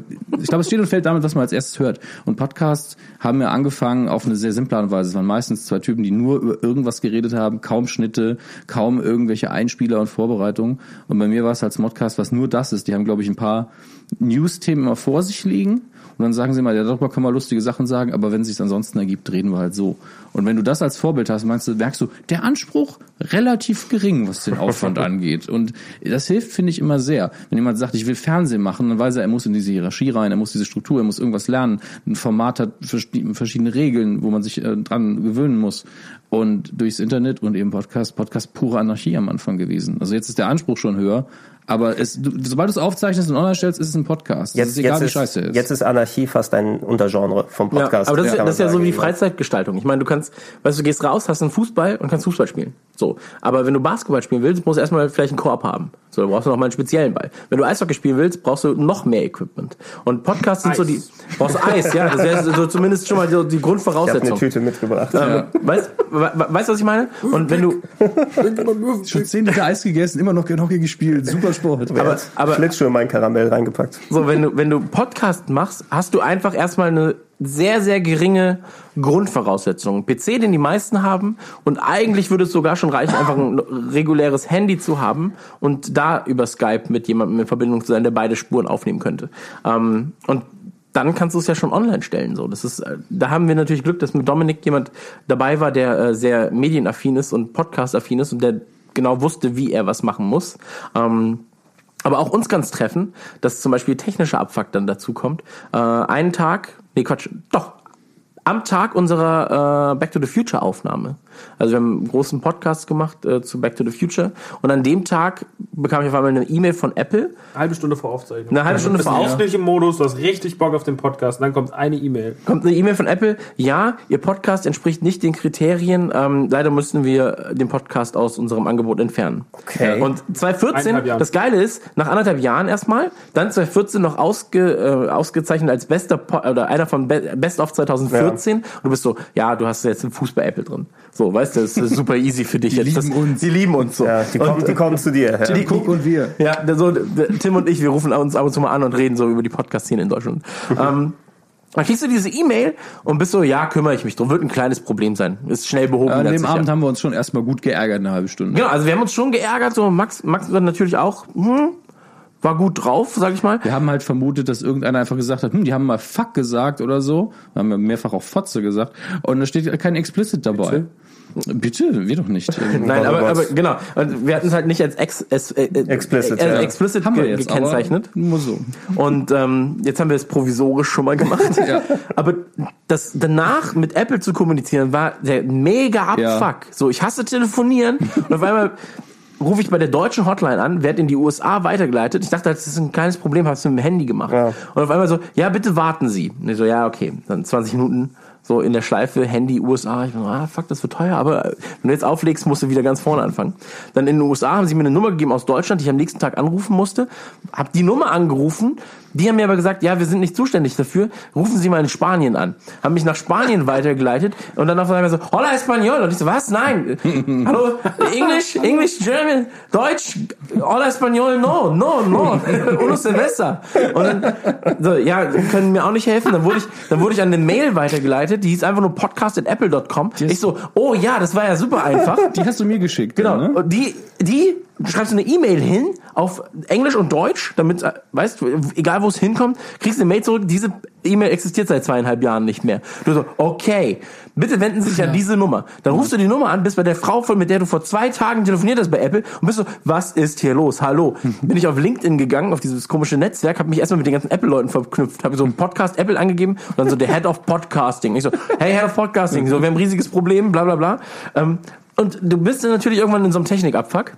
ich glaube, es steht und fällt damit, was man als erstes hört. Und Podcasts haben ja angefangen auf eine sehr simple Art und Weise. Es waren meistens zwei Typen, die nur über irgendwas geredet haben, kaum Schnitte, kaum irgendwelche Einspieler und Vorbereitungen. Und bei mir war es als Modcast, was nur das ist. Die haben, glaube ich, ein paar News-Themen immer vor sich liegen. Und dann sagen sie mal, ja, darüber können wir lustige Sachen sagen, aber wenn es sich ansonsten ergibt, reden wir halt so. Und wenn du das als Vorbild hast, meinst du, merkst du, der Anspruch relativ gering, was den Aufwand angeht. Und das hilft, finde ich, immer sehr. Wenn jemand sagt, ich will Fernsehen machen, dann weiß er, er muss in diese Hierarchie rein, er muss diese Struktur, er muss irgendwas lernen. Ein Format hat vers- verschiedene Regeln, wo man sich äh, dran gewöhnen muss. Und durchs Internet und eben Podcast, Podcast pure Anarchie am Anfang gewesen. Also jetzt ist der Anspruch schon höher. Aber es, du, sobald du es aufzeichnest und online stellst, ist es ein Podcast. Jetzt, es ist egal, jetzt, wie ist, scheiße ist. jetzt ist Anarchie fast ein Untergenre vom Podcast. Ja, aber das, ist, das ist ja so wie Freizeitgestaltung. Ich meine, du kannst, weißt du, du gehst raus, hast einen Fußball und kannst Fußball spielen. So. Aber wenn du Basketball spielen willst, musst du erstmal vielleicht einen Korb haben. So, dann brauchst du noch mal einen speziellen Ball. Wenn du Eishockey spielen willst, brauchst du noch mehr Equipment. Und Podcasts sind so die, brauchst du Eis, ja. Das wäre so zumindest schon mal so die Ich habe eine Grundvoraussetzung. Tüte mitgebracht. Ähm, weißt, we- weißt du, was ich meine? Und wenn du, Schon 10 Liter Eis gegessen, immer noch kein Hockey gespielt. Super Sport. aber, aber, Schlittschuhe in mein Karamell reingepackt. So, wenn du, wenn du Podcast machst, hast du einfach erstmal eine sehr, sehr geringe Grundvoraussetzung. Ein PC, den die meisten haben. Und eigentlich würde es sogar schon reichen, einfach ein reguläres Handy zu haben und da über Skype mit jemandem in Verbindung zu sein, der beide Spuren aufnehmen könnte. Ähm, und dann kannst du es ja schon online stellen. So, das ist, äh, da haben wir natürlich Glück, dass mit Dominik jemand dabei war, der äh, sehr medienaffin ist und podcast-affin ist und der genau wusste, wie er was machen muss. Ähm, aber auch uns es treffen, dass zum Beispiel technischer Abfuck dann dazu kommt. Äh, einen Tag, nee Quatsch, doch, am Tag unserer äh, Back to the Future Aufnahme. Also wir haben einen großen Podcast gemacht äh, zu Back to the Future und an dem Tag bekam ich auf einmal eine E-Mail von Apple. Eine halbe Stunde vor Aufzeichnung. Eine halbe Stunde Du bist vor nicht im Modus, du hast richtig Bock auf den Podcast und dann kommt eine E-Mail. kommt eine E-Mail von Apple. Ja, Ihr Podcast entspricht nicht den Kriterien. Ähm, leider müssten wir den Podcast aus unserem Angebot entfernen. Okay. Und 2014, Eineinhalb Jahren. das Geile ist, nach anderthalb Jahren erstmal, dann 2014 noch ausge, äh, ausgezeichnet als bester po oder einer von Be Best of 2014. Und du bist so, ja, du hast jetzt einen Fuß bei Apple drin. So, weißt du, das ist super easy für dich. Die jetzt. lieben das, uns. Die lieben uns so. Ja, die, kommen, die kommen zu dir. Ja. Die- Guck und wir. ja, so, Tim und ich, wir rufen uns ab und zu mal an und reden so über die Podcast-Szene in Deutschland. ähm, dann kriegst du diese E-Mail und bist so, ja, kümmere ich mich drum. Wird ein kleines Problem sein. Ist schnell behoben. An dem. Abend haben wir uns schon erstmal gut geärgert, eine halbe Stunde. Genau, also wir haben uns schon geärgert, so Max, Max wird natürlich auch, hm, war gut drauf, sag ich mal. Wir haben halt vermutet, dass irgendeiner einfach gesagt hat, hm, die haben mal Fuck gesagt oder so. Wir haben ja mehrfach auch Fotze gesagt. Und da steht kein Explicit dabei. Bitte, wir doch nicht. Nein, aber, aber genau. Und wir hatten es halt nicht als ex, es, äh, äh, Explicit, äh, ja. explicit haben wir jetzt gekennzeichnet. Nur so. Und ähm, jetzt haben wir es provisorisch schon mal gemacht. Aber das danach mit Apple zu kommunizieren war der mega Abfuck. So, ich hasse telefonieren und auf einmal rufe ich bei der deutschen Hotline an, werde in die USA weitergeleitet. Ich dachte, das ist ein kleines Problem, hab's mit dem Handy gemacht. Und auf einmal so, ja, bitte warten Sie. Und ich so, ja, okay. Dann 20 Minuten so in der Schleife, Handy, USA. Ich bin so, ah, fuck, das wird teuer, aber wenn du jetzt auflegst, musst du wieder ganz vorne anfangen. Dann in den USA haben sie mir eine Nummer gegeben aus Deutschland, die ich am nächsten Tag anrufen musste. Hab die Nummer angerufen, die haben mir aber gesagt, ja, wir sind nicht zuständig dafür, rufen Sie mal in Spanien an. Haben mich nach Spanien weitergeleitet und dann auf einmal so, hola Español. Und ich so, was? Nein. Hallo? English? English, German, Deutsch? Hola Español? No, no, no. Uno Silvester. Und dann, so, ja, können mir auch nicht helfen. Dann wurde ich, dann wurde ich an eine Mail weitergeleitet, die hieß einfach nur podcast.apple.com. Ich so, oh ja, das war ja super einfach. Die hast du mir geschickt. Genau. Ne? Und die, die du schreibst eine E-Mail hin auf Englisch und Deutsch, damit, äh, weißt du, egal wo es hinkommt, kriegst du eine Mail zurück. Diese E-Mail existiert seit zweieinhalb Jahren nicht mehr. Du so, okay, bitte wenden Sie sich an diese Nummer. Dann rufst du die Nummer an, bist bei der Frau, von mit der du vor zwei Tagen telefoniert hast bei Apple und bist so, was ist hier los? Hallo. Bin ich auf LinkedIn gegangen, auf dieses komische Netzwerk, habe mich erstmal mit den ganzen Apple-Leuten verknüpft, habe so einen Podcast Apple angegeben und dann so der Head of Podcasting. Ich so, hey Head of Podcasting, so, wir haben ein riesiges Problem, bla bla bla. Ähm, und du bist dann natürlich irgendwann in so einem Technikabfuck.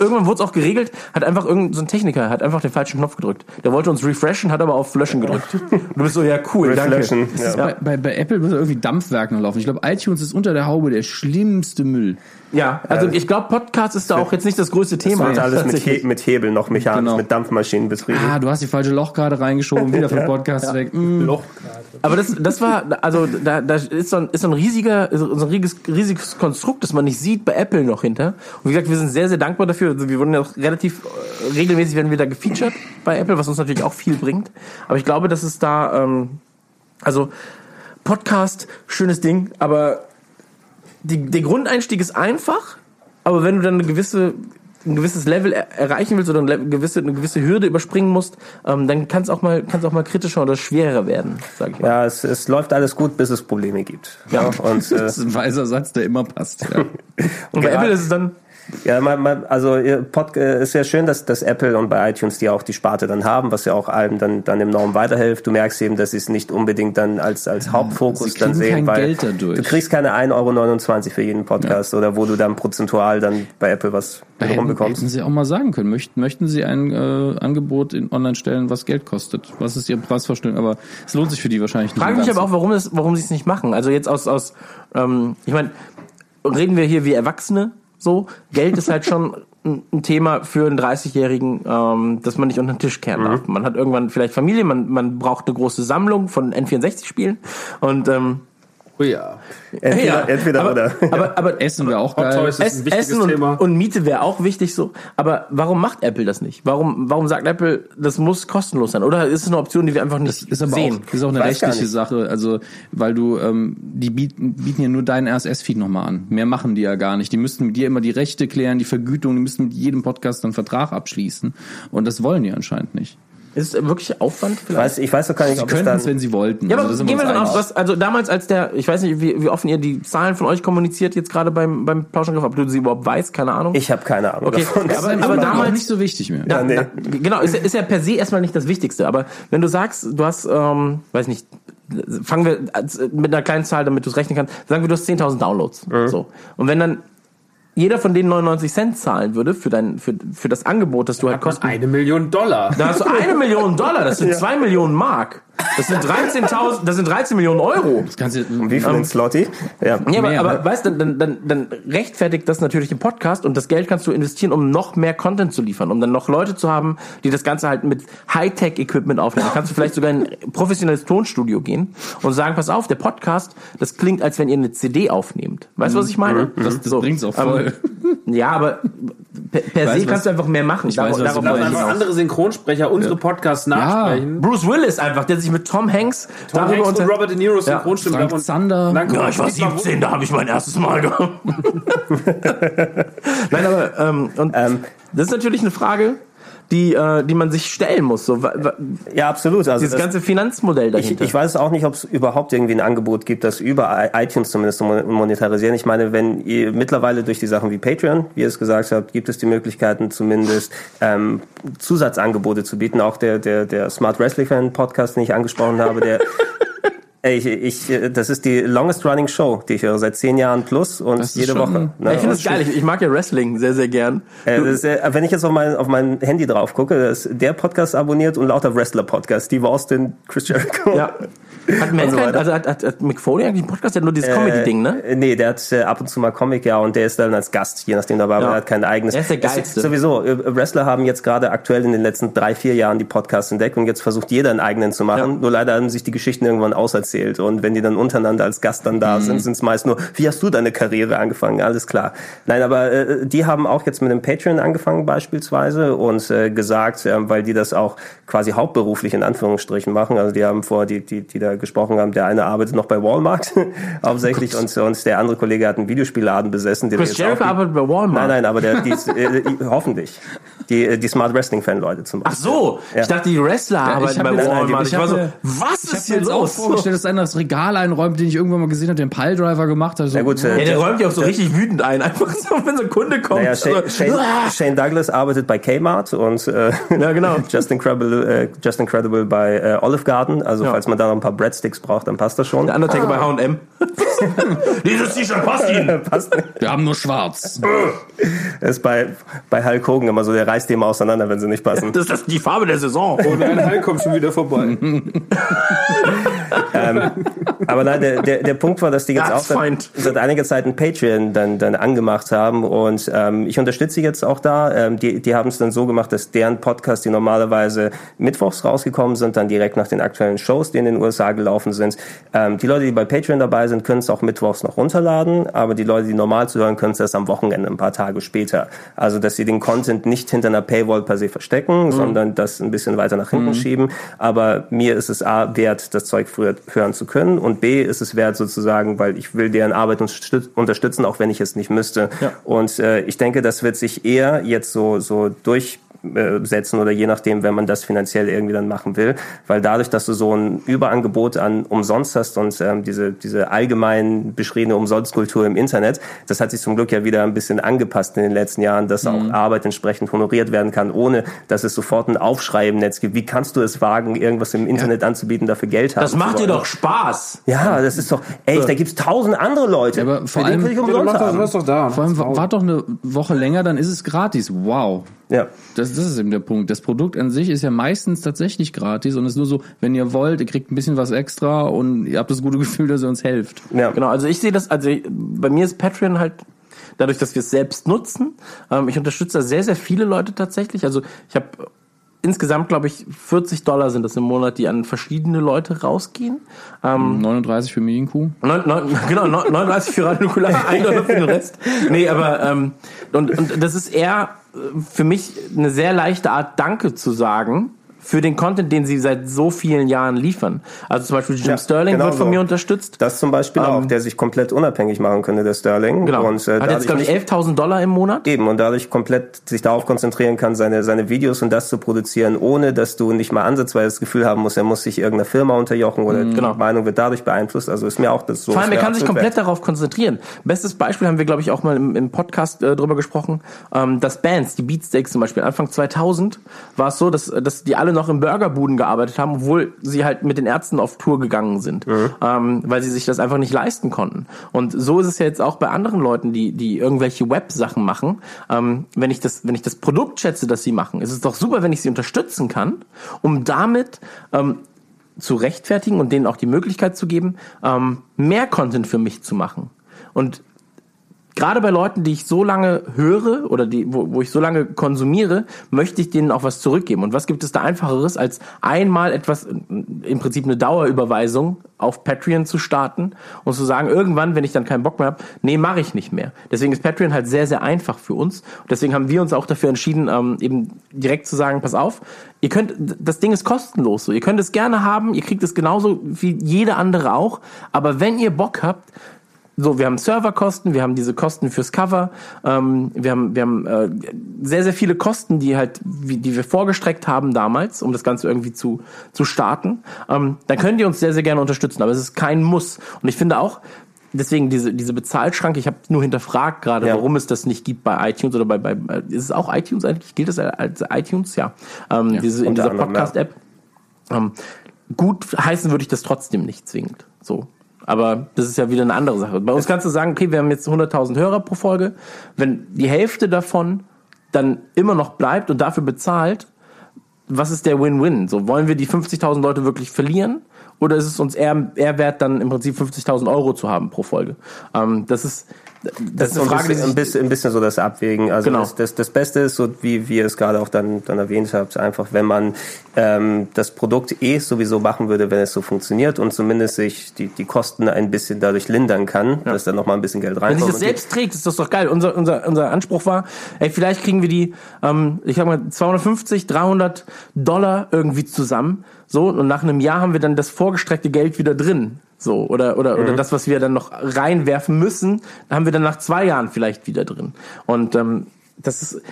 Irgendwann wurde es auch geregelt, hat einfach irgendein so ein Techniker hat einfach den falschen Knopf gedrückt. Der wollte uns refreshen, hat aber auf Löschen gedrückt. Und du bist so, ja cool, danke. ja. Bei, bei, bei Apple muss irgendwie Dampfwerk noch laufen. Ich glaube, iTunes ist unter der Haube der schlimmste Müll. Ja, also ich glaube, Podcast ist da auch jetzt nicht das größte Thema. Und alles mit. He mit Hebel noch mechanisch, Genau. mit Dampfmaschinen betrieben. Ah, du hast die falsche Lochkarte reingeschoben, wieder vom Podcast weg. Mm. Aber das, das war, also da, da ist so ein, ist so ein riesiger, so ein riesiges, riesiges Konstrukt, das man nicht sieht bei Apple noch hinter. Und wie gesagt, wir sind sehr, sehr dankbar dafür. Also wir wurden ja auch relativ äh, regelmäßig werden wir da gefeatured bei Apple, was uns natürlich auch viel bringt. Aber ich glaube, dass es da, ähm, also Podcast, schönes Ding, aber die, der Grundeinstieg ist einfach, aber wenn du dann eine gewisse ein gewisses Level er erreichen willst oder eine gewisse eine gewisse Hürde überspringen musst, ähm, dann kann es auch mal auch mal kritischer oder schwerer werden, sag ich mal. Ja, es, es läuft alles gut, bis es Probleme gibt. Ja. Und, äh, Das ist ein weiser Satz, der immer passt. Ja. Und bei Ja. Apple ist es dann Ja, man, man, also ihr Pod, äh, ist ja schön, dass, dass Apple und bei iTunes die auch die Sparte dann haben, was ja auch allem dann, dann enorm weiterhilft. Du merkst eben, dass sie es nicht unbedingt dann als, als Hauptfokus sie dann sehen, kein weil Geld dadurch. du kriegst keine 1,29 Euro für jeden Podcast oder wo du dann prozentual dann bei Apple was Da hätten, rumbekommst. hätten Sie auch mal sagen können, möchten, möchten Sie ein äh, Angebot in online stellen, was Geld kostet? Was ist Ihre Preisvorstellung? Aber es lohnt sich für die wahrscheinlich nicht. frage im mich aber auch, warum es warum sie es nicht machen. Also jetzt aus aus ähm, ich meine, reden wir hier wie Erwachsene so, Geld ist halt schon ein Thema für einen 30-Jährigen, ähm, dass man nicht unter den Tisch kehren darf. Man hat irgendwann vielleicht Familie, man, man braucht eine große Sammlung von N64-Spielen und ähm, Oh ja. Entweder, ja, entweder aber, oder. Aber, aber Essen wäre auch geil. Toys ist ein wichtiges Essen und, Thema. und Miete wäre auch wichtig so. Aber warum macht Apple das nicht? Warum, warum sagt Apple, das muss kostenlos sein? Oder ist es eine Option, die wir einfach nicht ist aber sehen? auch, ist auch eine rechtliche. Sache, also weil du ähm, die bieten, bieten ja nur deinen RSS-Feed nochmal an. Mehr machen die ja gar nicht. Die müssten mit dir immer die Rechte klären, die Vergütung, die müssten mit jedem Podcast einen Vertrag abschließen. Und das wollen die anscheinend nicht. Ist es wirklich Aufwand Ich vielleicht? weiß, ich weiß doch gar nicht, Sie ob es könnten es, wenn sie wollten. Ja, aber Also da gehen wir davon aus, was, also damals als der, ich weiß nicht, wie, wie offen ihr die Zahlen von euch kommuniziert, jetzt gerade beim, beim Plauschangriff, ob du sie überhaupt weißt, keine Ahnung. Ich habe keine Ahnung Okay, davon. aber- aber, aber damals- nicht so wichtig mehr. Ja, nee. na, genau, ist, ja- ist ja per se erstmal nicht das Wichtigste. Aber wenn du sagst, du hast, ähm, weiß nicht, fangen wir mit einer kleinen Zahl, damit du es rechnen kannst, sagen wir, du hast 10.000 Downloads. So. Und wenn dann jeder von denen 99 Cent zahlen würde für dein, für, für das Angebot, das du halt kosten, Eine Million Dollar. da hast du eine Million Dollar, das sind zwei Millionen Mark. Das sind 13.000, das sind 13 Millionen Euro. Das kannst du, Wie viel in Slotty? Ja. Ja, aber, Mehr, aber ne? weißt du, dann, dann, dann rechtfertigt das natürlich den Podcast und das Geld kannst du investieren, um noch mehr Content zu liefern, um dann noch Leute zu haben, die das Ganze halt mit Hightech-Equipment aufnehmen. Dann kannst du vielleicht sogar in ein professionelles Tonstudio gehen und sagen, pass auf, der Podcast, das klingt, als wenn ihr eine CD aufnehmt. Weißt du, was ich meine? das, das bringt's auch voll. Ähm, ja, aber per, per weiß, se was- kannst du einfach mehr machen. Ich weiß, was du darauf wollte ich einfach andere Synchronsprecher unsere Podcasts nachsprechen. Bruce Willis einfach, der sich mit Tom Hanks Tom darüber Hanks und unter... Robert De Niro Synchronstimmen. Frank Und Zander. dann Ja, ich war 17, da habe ich mein erstes Mal gehabt. Nein, aber ähm, und das ist natürlich eine Frage. Die, äh, die man sich stellen muss. So, Ja, absolut. Also dieses das- ganze Finanzmodell Ich, dahinter. ich weiß auch nicht, ob es überhaupt irgendwie ein Angebot gibt, das über iTunes zumindest zu mon- monetarisieren. Ich meine, wenn ihr mittlerweile durch die Sachen wie Patreon, wie ihr es gesagt habt, gibt es die Möglichkeiten zumindest ähm, Zusatzangebote zu bieten. Auch der, der, der Smart Wrestling Fan Podcast, den ich angesprochen habe, der ich, ich, das ist die longest running Show, die ich höre, seit zehn Jahren plus und jede schon- Woche. Ne? ich finde es geil. Ich, ich mag ja Wrestling sehr, sehr gern. Äh, ist, wenn ich jetzt auf mein, auf mein Handy drauf gucke, ist der Podcast abonniert und lauter Wrestler-Podcast. Steve Austin, Chris Jericho. Ja. Hat Mankind, weiter. also hat, hat, hat Mick Foley eigentlich einen Podcast? Der hat nur dieses Comedy-Ding, ne? Äh, nee, der hat äh, ab und zu mal Comic, ja, und der ist dann als Gast, je nachdem dabei, aber Ja. er hat kein eigenes. Er ist der Geilste. sowieso, äh, Wrestler haben jetzt gerade aktuell in den letzten drei, vier Jahren die Podcasts entdeckt und jetzt versucht jeder einen eigenen zu machen. Ja. Nur leider haben sich die Geschichten irgendwann auserzählt und wenn die dann untereinander als Gast dann Mhm. da sind, sind es meist nur, wie hast du deine Karriere angefangen? Alles klar. Nein, aber äh, die haben auch jetzt mit dem Patreon angefangen beispielsweise und äh, gesagt, äh, weil die das auch quasi hauptberuflich in Anführungsstrichen machen, also die haben vor, die, die, die da gesprochen haben, der eine arbeitet noch bei Walmart hauptsächlich und, und der andere Kollege hat einen Videospielladen besessen. der Chris Jericho arbeitet bei Walmart. Nein, nein, aber der, die, äh, hoffentlich. Die, äh, die Smart Wrestling Fan Leute zum Ach Beispiel. so, Ja. ich dachte, die Wrestler ich arbeiten bei Walmart. ich Ich war so, was Ich ist mir hier los? vorgestellt, dass einer das Regal einräumt, den ich irgendwann mal gesehen habe, den Piledriver gemacht hat. So, Ja gut, äh, Ja, der räumt ja auch so richtig wütend ein. Einfach so, wenn so ein Kunde kommt. Naja, Shane, so, Shane, "Ah!" Shane Douglas arbeitet bei Kmart und äh, Ja, genau. Just Incredible, äh, Just Incredible bei äh, Olive Garden. Also Ja. falls man da noch ein paar Breadsticks braucht, dann passt das schon. Der Undertaker bei H&M. Dieses T-Shirt passt Ihnen. passt. wir haben nur schwarz. Das ist bei, bei Hulk Hogan immer so, der reißt die immer auseinander, wenn sie nicht passen. Das ist die Farbe der Saison. Und ein Heil kommt schon wieder vorbei. Aber nein, der, der, der Punkt war, dass die jetzt auch seit, seit einiger Zeit ein Patreon dann, dann angemacht haben und ähm, ich unterstütze sie jetzt auch da. Ähm, die die haben es dann so gemacht, dass deren Podcasts, die normalerweise mittwochs rausgekommen sind, dann direkt nach den aktuellen Shows, die in den USA gelaufen sind. Ähm, die Leute, die bei Patreon dabei sind, können es auch mittwochs noch runterladen, aber die Leute, die normal zu hören, können es erst am Wochenende, ein paar Tage später. Also, dass sie den Content nicht hinter einer Paywall per se verstecken, sondern das ein bisschen weiter nach hinten schieben. Aber mir ist es A, wert, das Zeug früher hören zu können und B, ist es wert sozusagen, weil ich will deren Arbeit unterstüt- unterstützen, auch wenn ich es nicht müsste. Und äh, ich denke, das wird sich eher jetzt so, so durch setzen oder je nachdem, wenn man das finanziell irgendwie dann machen will, weil dadurch, dass du so ein Überangebot an umsonst hast und ähm, diese diese allgemein beschriebene Umsonstkultur im Internet, das hat sich zum Glück ja wieder ein bisschen angepasst in den letzten Jahren, dass auch Arbeit entsprechend honoriert werden kann, ohne dass es sofort ein Aufschrei im Netz gibt. Wie kannst du es wagen, irgendwas im Internet anzubieten, dafür Geld haben Das macht dir doch Spaß. Ja, das ist doch, ey, da gibt's tausend andere Leute. Ja, aber vor allem- ich Ja, du umsonst haben. du hast doch da. Vor allem, wart doch eine Woche länger, dann ist es gratis. Wow. Ja. Das, das ist eben der Punkt. Das Produkt an sich ist ja meistens tatsächlich gratis und ist nur so, wenn ihr wollt, ihr kriegt ein bisschen was extra und ihr habt das gute Gefühl, dass ihr uns helft. Ja. Genau, also ich sehe das, also ich- bei mir ist Patreon halt dadurch, dass wir es selbst nutzen. Ähm, ich unterstütze da sehr, sehr viele Leute tatsächlich. Also ich habe insgesamt, glaube ich, 40 Dollar sind das im Monat, die an verschiedene Leute rausgehen. Ähm, 39 für Medienkuh. Neun, neun, genau, neun- 39 für Radio Nukular, ein Dollar für den Rest. Nee, aber ähm, und, und das ist eher für mich eine sehr leichte Art, Danke zu sagen für den Content, den sie seit so vielen Jahren liefern. Also zum Beispiel Jim Ja, Sterling genau wird von so. mir unterstützt. Das zum Beispiel auch, der sich komplett unabhängig machen könnte, der Sterling. Genau. Und, äh, Hat jetzt, glaube ich, nicht- 11.000 Dollar im Monat. Eben, und dadurch komplett sich darauf konzentrieren kann, seine, seine Videos und das zu produzieren, ohne dass du nicht mal ansatzweise das Gefühl haben musst, er muss sich irgendeiner Firma unterjochen oder die Genau. Meinung wird dadurch beeinflusst. Also ist mir auch das so. Vor allem, er kann sich komplett wert. darauf konzentrieren. Bestes Beispiel haben wir, glaube ich, auch mal im, im Podcast äh, drüber gesprochen, ähm, dass Bands, die Beatsteaks zum Beispiel, Anfang 2000 war es so, dass, dass die alle noch im Burgerbuden gearbeitet haben, obwohl sie halt mit den Ärzten auf Tour gegangen sind, ähm, weil sie sich das einfach nicht leisten konnten. Und so ist es ja jetzt auch bei anderen Leuten, die, die irgendwelche Web-Sachen machen. Ähm, wenn, ich das, wenn ich das Produkt schätze, das sie machen, ist es doch super, wenn ich sie unterstützen kann, um damit ähm, zu rechtfertigen und denen auch die Möglichkeit zu geben, ähm, mehr Content für mich zu machen. Und gerade bei Leuten, die ich so lange höre oder die, wo, wo ich so lange konsumiere, möchte ich denen auch was zurückgeben. Und was gibt es da einfacheres, als einmal etwas, im Prinzip eine Dauerüberweisung auf Patreon zu starten und zu sagen, irgendwann, wenn ich dann keinen Bock mehr habe, nee, mache ich nicht mehr. Deswegen ist Patreon halt sehr, sehr einfach für uns. Und deswegen haben wir uns auch dafür entschieden, ähm, eben direkt zu sagen, pass auf, ihr könnt, das Ding ist kostenlos so. Ihr könnt es gerne haben, ihr kriegt es genauso wie jede andere auch. Aber wenn ihr Bock habt, so, wir haben Serverkosten, wir haben diese Kosten fürs Cover, ähm, wir haben, wir haben äh, sehr, sehr viele Kosten, die halt, wie, die wir vorgestreckt haben damals, um das Ganze irgendwie zu, zu starten. Ähm, dann könnt ihr uns sehr, sehr gerne unterstützen, aber es ist kein Muss. Und ich finde auch, deswegen diese, diese Bezahlschranke, ich habe nur hinterfragt gerade, Ja. warum es das nicht gibt bei iTunes oder bei, bei ist es auch iTunes eigentlich? Gilt das als iTunes? Ja. Ähm, diese, in dieser ja. Podcast-App. Ähm, gut heißen würde ich das trotzdem nicht zwingend. So. Aber das ist ja wieder eine andere Sache. Bei uns kannst du sagen, okay, wir haben jetzt 100.000 Hörer pro Folge. Wenn die Hälfte davon dann immer noch bleibt und dafür bezahlt, was ist der Win-Win? So, wollen wir die 50.000 Leute wirklich verlieren? Oder ist es uns eher, eher wert, dann im Prinzip 50.000 Euro zu haben pro Folge? Ähm, das ist, das, Das ist eine Frage, ein bisschen, ein bisschen, so das Abwägen. Also Genau. das, das, das Beste ist, so wie, wie ihr es gerade auch dann, dann erwähnt habt, einfach, wenn man ähm, das Produkt eh sowieso machen würde, wenn es so funktioniert und zumindest sich die, die Kosten ein bisschen dadurch lindern kann, dass dann nochmal ein bisschen Geld Wenn reinkommt. sich das selbst trägt, ist das doch geil. Unser, unser, unser Anspruch war, ey, vielleicht kriegen wir die, ähm, ich sag mal, 250, 300 Dollar irgendwie zusammen. So, und nach einem Jahr haben wir dann das vorgestreckte Geld wieder drin. So, oder, oder, Mhm. oder das, was wir dann noch reinwerfen müssen, haben wir dann nach zwei Jahren vielleicht wieder drin. Und ähm, das ist,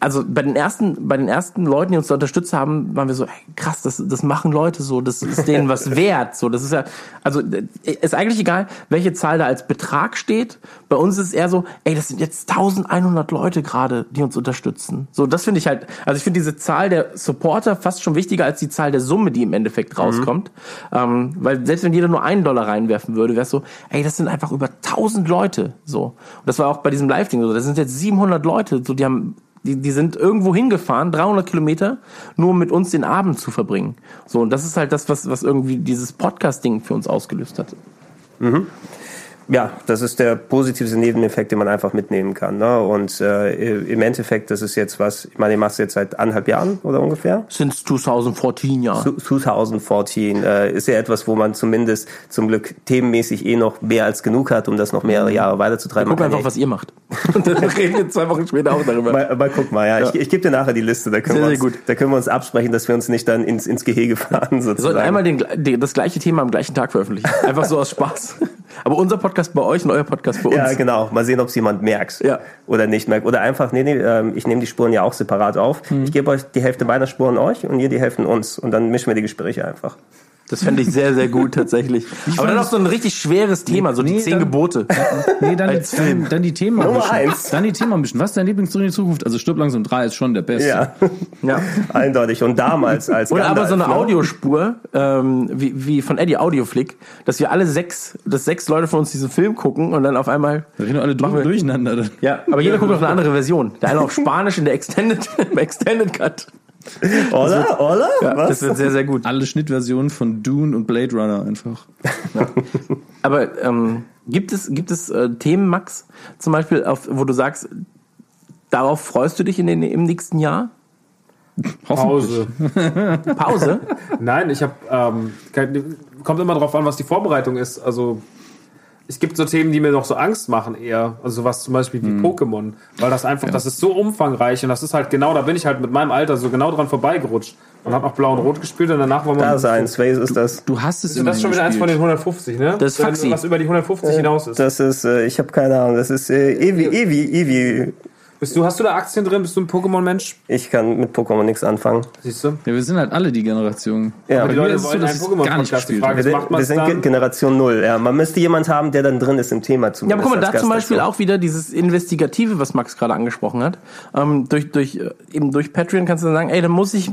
also bei den ersten, bei den ersten Leuten, die uns da unterstützt haben, waren wir so, ey, krass, das, das machen Leute so, das ist denen was wert. So, das ist ja, also ist eigentlich egal, welche Zahl da als Betrag steht. Bei uns ist es eher so, ey, das sind jetzt 1100 Leute gerade, die uns unterstützen. So, das finde ich halt, also ich finde diese Zahl der Supporter fast schon wichtiger als die Zahl der Summe, die im Endeffekt rauskommt. Ähm, weil selbst wenn jeder nur einen Dollar reinwerfen würde, wäre es so, ey, das sind einfach über 1000 Leute. So. Und das war auch bei diesem Live-Ding so, das sind jetzt 700 Leute, so, die haben die, die sind irgendwo hingefahren, 300 Kilometer, nur um mit uns den Abend zu verbringen. So, und das ist halt das, was, was irgendwie dieses Podcast-Ding für uns ausgelöst hat. Ja, das ist der positive Nebeneffekt, den man einfach mitnehmen kann. Ne? Und äh, im Endeffekt, das ist jetzt was, ich meine, ihr macht es jetzt seit anderthalb Jahren oder ungefähr? Since 2014, ja. 2014 äh, ist ja etwas, wo man zumindest zum Glück themenmäßig eh noch mehr als genug hat, um das noch mehrere Jahre weiterzutreiben. Guck einfach, ja- was ihr macht. Und dann reden wir zwei Wochen später auch darüber. Mal, mal guck mal, ja. Ich, ich gebe dir nachher die Liste, da können, Sehr, wir sehr uns, gut. da können wir uns absprechen, dass wir uns nicht dann ins, ins Gehege fahren Wir sollten sozusagen. einmal den, den, das gleiche Thema am gleichen Tag veröffentlichen. Einfach so aus Spaß. Aber unser Podcast bei euch und euer Podcast bei uns. ja, genau. Mal sehen, ob es jemand merkt Ja. oder nicht merkt. Oder einfach, nee, nee, ähm, ich nehme die Spuren ja auch separat auf. Mhm. Ich gebe euch die Hälfte meiner Spuren euch und ihr die Hälfte uns. Und dann mischen wir die Gespräche einfach. Das fände ich sehr, sehr gut tatsächlich. Aber dann auch so ein richtig schweres Thema, so die Nee, zehn dann- Gebote. Nee, dann, Als Film. dann, dann die Themen Nummer eins. Dann die Themen mischen. Was ist dein Lieblingsdruck in die Zukunft? Also Stirb langsam 3 ist schon der beste. Ja, Ja. eindeutig. Und damals als Oder aber so eine ne? Audiospur, ähm, wie, wie von Eddie Audioflick, dass wir alle sechs, dass sechs Leute von uns diesen Film gucken und dann auf einmal. Da reden alle wir- durcheinander. dann. Ja, aber jeder guckt auf eine andere Version. Der eine auf Spanisch in der Extended, im Extended Cut. Oder? Oder? Ja, Was? das wird sehr, sehr gut. Alle Schnittversionen von Dune und Blade Runner einfach. Aber ähm, gibt es, gibt es äh, Themen, Max, zum Beispiel, auf, wo du sagst, darauf freust du dich in den, im nächsten Jahr? Pause. Pause? Nein, ich habe ähm, kommt immer drauf an, was die Vorbereitung ist. Also es gibt so Themen, die mir noch so Angst machen eher. Also was zum Beispiel wie Pokémon, weil das einfach, das ist so umfangreich und das ist halt genau, da bin ich halt mit meinem Alter so genau dran vorbeigerutscht und habe noch Blau und Rot gespielt und danach war man. Da ist eins. Welches ist das? Du hast es Ist immer das schon wieder eins von den 150, ne? Das ist Faxi. Was über die 150 hinaus ist. Das ist, äh, ich habe keine Ahnung. Das ist äh, Evi, Evi, Evi. Bist du, hast du da Aktien drin? Bist du ein Pokémon-Mensch? Ich kann mit Pokémon nichts anfangen. Siehst du? Ja, wir sind halt alle die Generation. Ja. Bei Die Leute so, wollen dass einen Pokémon-Podcast. Wir, sind- wir sind dann? Generation Null. Ja, man müsste jemand haben, der dann drin ist im Thema Ja, zumindest. aber guck mal, da zum Gast Beispiel dazu. auch wieder dieses Investigative, was Max gerade angesprochen hat. Ähm, durch, durch, äh, eben durch Patreon kannst du dann sagen, ey, dann muss ich,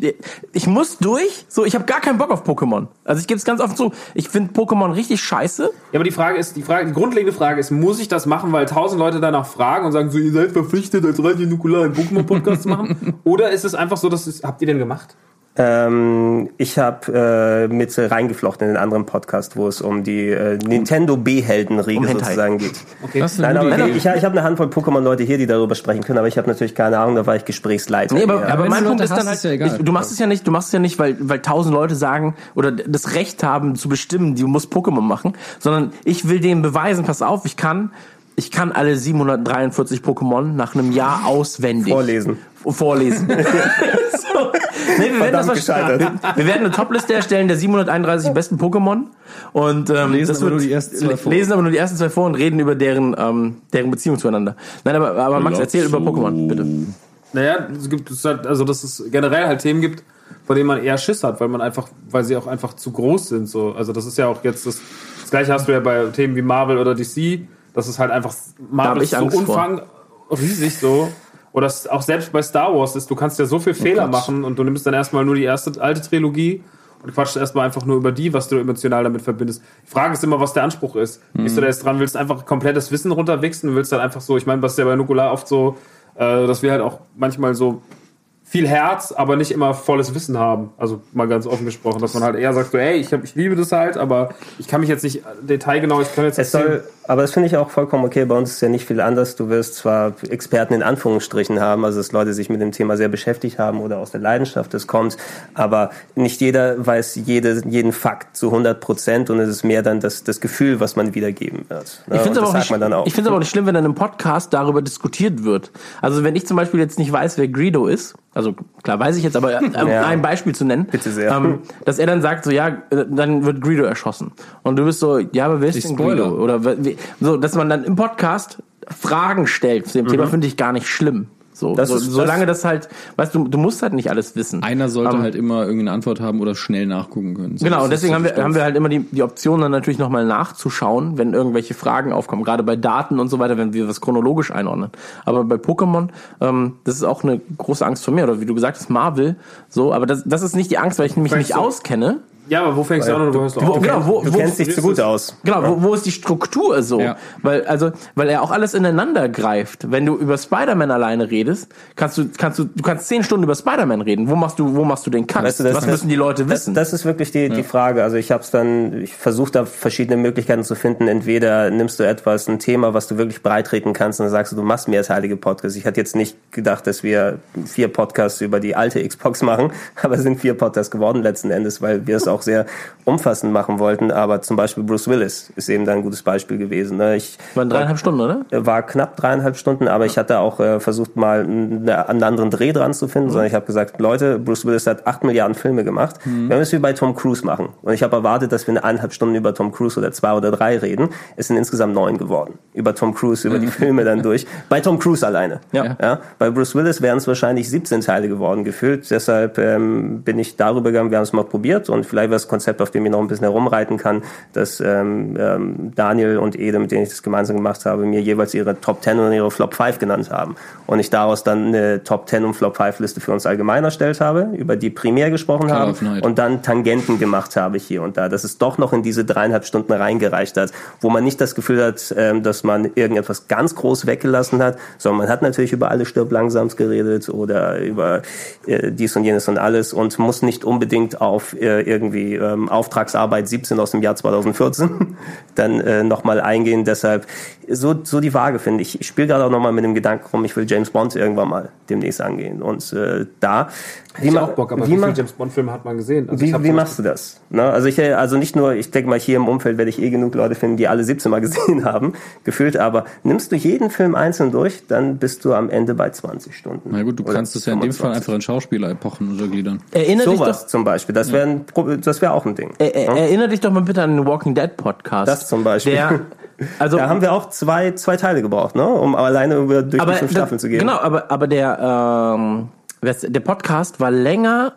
ich muss durch. So, ich habe gar keinen Bock auf Pokémon. Also ich gebe es ganz offen zu, ich finde Pokémon richtig scheiße. Ja, aber die Frage ist, die Frage, die grundlegende Frage ist, muss ich das machen, weil tausend Leute danach fragen und sagen, so, ihr seid verpflichtet, als Radio Nukular einen Pokémon-Podcast zu machen? Oder ist es einfach so, dass es, habt ihr denn gemacht? Ähm, ich habe äh, mit reingeflochten in einen anderen Podcast, wo es um die äh, Nintendo B-Heldenriege Um sozusagen geht. Das ist Nein, eine aber Idee. ich, ich habe eine Handvoll Pokémon-Leute hier, die darüber sprechen können, aber ich habe natürlich keine Ahnung, da war ich Gesprächsleiter. Nee, aber, Ja. aber mein du Punkt ist dann hast, halt, ist ja egal. ich, du machst es ja nicht, du machst es ja nicht, weil, weil tausend Leute sagen oder das Recht haben zu bestimmen, du musst Pokémon machen, sondern ich will denen beweisen, pass auf, ich kann, ich kann alle 743 Pokémon nach einem Jahr auswendig Vorlesen. vorlesen. so. nee, wir, werden das wir, wir werden eine Topliste erstellen der 731 besten Pokémon und ähm, Lesen das aber wird, nur die ersten zwei vor. lesen aber nur die ersten zwei vor und reden über deren ähm, deren Beziehung zueinander. Nein, aber, aber Max, erzähl über Pokémon, bitte. Naja, es gibt es halt, also dass es generell halt Themen gibt, vor denen man eher Schiss hat, weil man einfach, weil sie auch einfach zu groß sind. So. Also das ist ja auch jetzt das, das gleiche hast du ja bei Themen wie Marvel oder DC. Das ist halt einfach Marvel so vor. umfang riesig so. Oder auch selbst bei Star Wars ist, du kannst ja so viel Fehler machen und du nimmst dann erstmal nur die erste alte Trilogie und quatschst erstmal einfach nur über die, was du emotional damit verbindest. Die Frage ist immer, was der Anspruch ist. Bist du da jetzt dran, willst einfach komplettes Wissen runterwichsen, willst dann einfach so, ich meine, was ist ja bei Nukular oft so, äh, dass wir halt auch manchmal so viel Herz, aber nicht immer volles Wissen haben. Also mal ganz offen gesprochen, dass man halt eher sagt, so, ey, ich, hab, ich liebe das halt, aber ich kann mich jetzt nicht detailgenau, ich kann jetzt Es erzählen- soll, aber das finde ich auch vollkommen okay. Bei uns ist ja nicht viel anders. Du wirst zwar Experten in Anführungsstrichen haben, also dass Leute sich mit dem Thema sehr beschäftigt haben oder aus der Leidenschaft das kommt, aber nicht jeder weiß jede, jeden Fakt zu 100 Prozent und es ist mehr dann das, das Gefühl, was man wiedergeben wird. Ne? Ich finde es aber, auch das nicht- sagt man dann auch. ich aber auch nicht schlimm, wenn dann im Podcast darüber diskutiert wird. Also wenn ich zum Beispiel jetzt nicht weiß, wer Greedo ist, also klar weiß ich jetzt, aber äh, um Ja. ein Beispiel zu nennen, Bitte sehr. Ähm, dass er dann sagt, so ja, äh, dann wird Greedo erschossen. Und du bist so, ja, aber wer ist denn. Greedo? Oder wie- so, dass man dann im Podcast Fragen stellt zu dem Thema, finde ich gar nicht schlimm. So, Mhm. Das so ist- das- solange das halt, weißt du, du musst halt nicht alles wissen. Einer sollte Ähm, halt immer irgendeine Antwort haben oder schnell nachgucken können. So, Genau, das und deswegen haben wir, haben wir halt immer die, die Option, dann natürlich nochmal nachzuschauen, wenn irgendwelche Fragen aufkommen. Gerade bei Daten und so weiter, wenn wir was chronologisch einordnen. Aber bei Pokémon, ähm, das ist auch eine große Angst von mir. Oder wie du gesagt hast, Marvel. So, aber das, das ist nicht die Angst, weil ich mich Vielleicht nicht so- auskenne. Ja, aber wo fängst du an oder wo hörst du Wo, auf? genau, wo, du wo, kennst dich zu gut aus. Genau, wo, wo ist die Struktur so? Ja. Weil, also, weil er auch alles ineinander greift. Wenn du über Spider-Man alleine redest, kannst du, kannst du, du kannst zehn Stunden über Spider-Man reden. Wo machst du, wo machst du den Cut? Weißt du, das- Was das- müssen die Leute Das, wissen? das ist wirklich die, die Frage. Also ich habe es dann, ich versuche da verschiedene Möglichkeiten zu finden. Entweder nimmst du etwas, ein Thema, was du wirklich breitreten kannst und dann sagst du, du machst mehrteilige Podcasts. Ich hatte jetzt nicht gedacht, dass wir vier Podcasts über die alte Xbox machen, aber es sind vier Podcasts geworden letzten Endes, weil wir es auch sehr umfassend machen wollten. Aber zum Beispiel Bruce Willis ist eben da ein gutes Beispiel gewesen. ne? Ich waren dreieinhalb Stunden, oder? war knapp dreieinhalb Stunden, aber ich hatte auch äh, versucht, mal einen, einen anderen Dreh dran zu finden, sondern ich habe gesagt, Leute, Bruce Willis hat acht Milliarden Filme gemacht. Wir müssen wie bei Tom Cruise machen. Und ich habe erwartet, dass wir eine eineinhalb Stunden über Tom Cruise oder zwei oder drei reden. Es sind insgesamt neun geworden. Über Tom Cruise, über die Filme dann durch. Bei Tom Cruise alleine. Ja. Ja, bei Bruce Willis wären es wahrscheinlich 17 Teile geworden gefühlt. Deshalb ähm, bin ich darüber gegangen, wir haben es mal probiert und vielleicht wäre das Konzept, auf dem ich noch ein bisschen herumreiten kann, dass ähm, ähm, Daniel und Ede, mit denen ich das gemeinsam gemacht habe, mir jeweils ihre Top 10 und ihre Flop 5 genannt haben. Und ich daraus dann eine Top 10 und Flop 5 Liste für uns allgemein erstellt habe, über die primär gesprochen haben und dann Tangenten gemacht habe hier und da, dass es doch noch in diese dreieinhalb Stunden reingereicht hat, wo man nicht das Gefühl hat, ähm, dass man irgendetwas ganz groß weggelassen hat, sondern man hat natürlich über alle stirb langsams geredet oder über äh, dies und jenes und alles und muss nicht unbedingt auf äh, irgendwie ähm, Auftragsarbeit 17 aus dem Jahr 2014 dann äh, nochmal eingehen. Deshalb so, so die Waage finde ich. Ich spiele gerade auch nochmal mit dem Gedanken rum, ich will James Bond irgendwann mal demnächst angehen. Und äh, da, Ich ma- auch Bock, aber wie, wie, viele James Bond Filme hat man gesehen? Also ich wie, wie machst du das? Ne? Also ich, also nicht nur, ich denke mal, hier im Umfeld werde ich eh genug Leute finden, die alle 17 Mal gesehen haben, gefühlt, aber nimmst du jeden Film einzeln durch, dann bist du am Ende bei 20 Stunden. Na gut, du kannst es ja in dem Fall 25. einfach in Schauspielerepochen untergliedern. Erinnere dich Sowas doch, zum Beispiel, das wäre ein Pro- das wäre auch ein Ding. er, er, erinnere dich doch mal bitte an den Walking Dead Podcast. Das zum Beispiel. Der, also, Da haben wir auch zwei, zwei Teile gebraucht, ne? um alleine über durch aber die fünf Staffeln zu gehen. Genau, aber, aber der, ähm, der Podcast war länger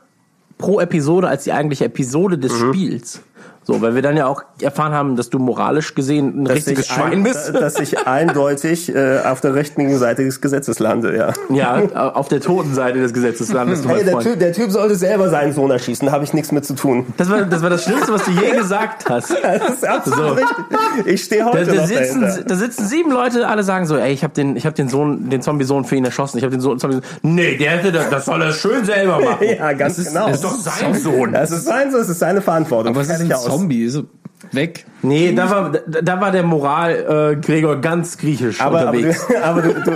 pro Episode als die eigentliche Episode Mhm. des Spiels. So, weil wir dann ja auch erfahren haben, dass du moralisch gesehen ein Dass richtiges ich Schwein ein, bist. Dass ich eindeutig äh, auf der rechten Seite des Gesetzes lande, ja. ja, auf der toten Seite des Gesetzes landest du, Hey, der typ, der typ sollte selber seinen Sohn erschießen, habe ich nichts mit zu tun. Das war, das war das Schlimmste, was du je gesagt hast. Das ist absolut So. richtig. Ich stehe Da, heute da, noch sitzen, dahinter. da sitzen sieben Leute, alle sagen so, ey, ich habe den, ich habe den Sohn, den Zombie-Sohn für ihn erschossen. Ich habe den Sohn, Zombie Nee, der hätte das, das soll er schön selber machen. Ja, ganz genau. Das ist doch sein Sohn. Das ist sein, so, es ist seine Verantwortung. Aber es ist ein. Zombie, ist weg. Nee, da war, da, war der Moral äh, Gregor ganz griechisch Aber, aber, unterwegs. du, aber, du, du,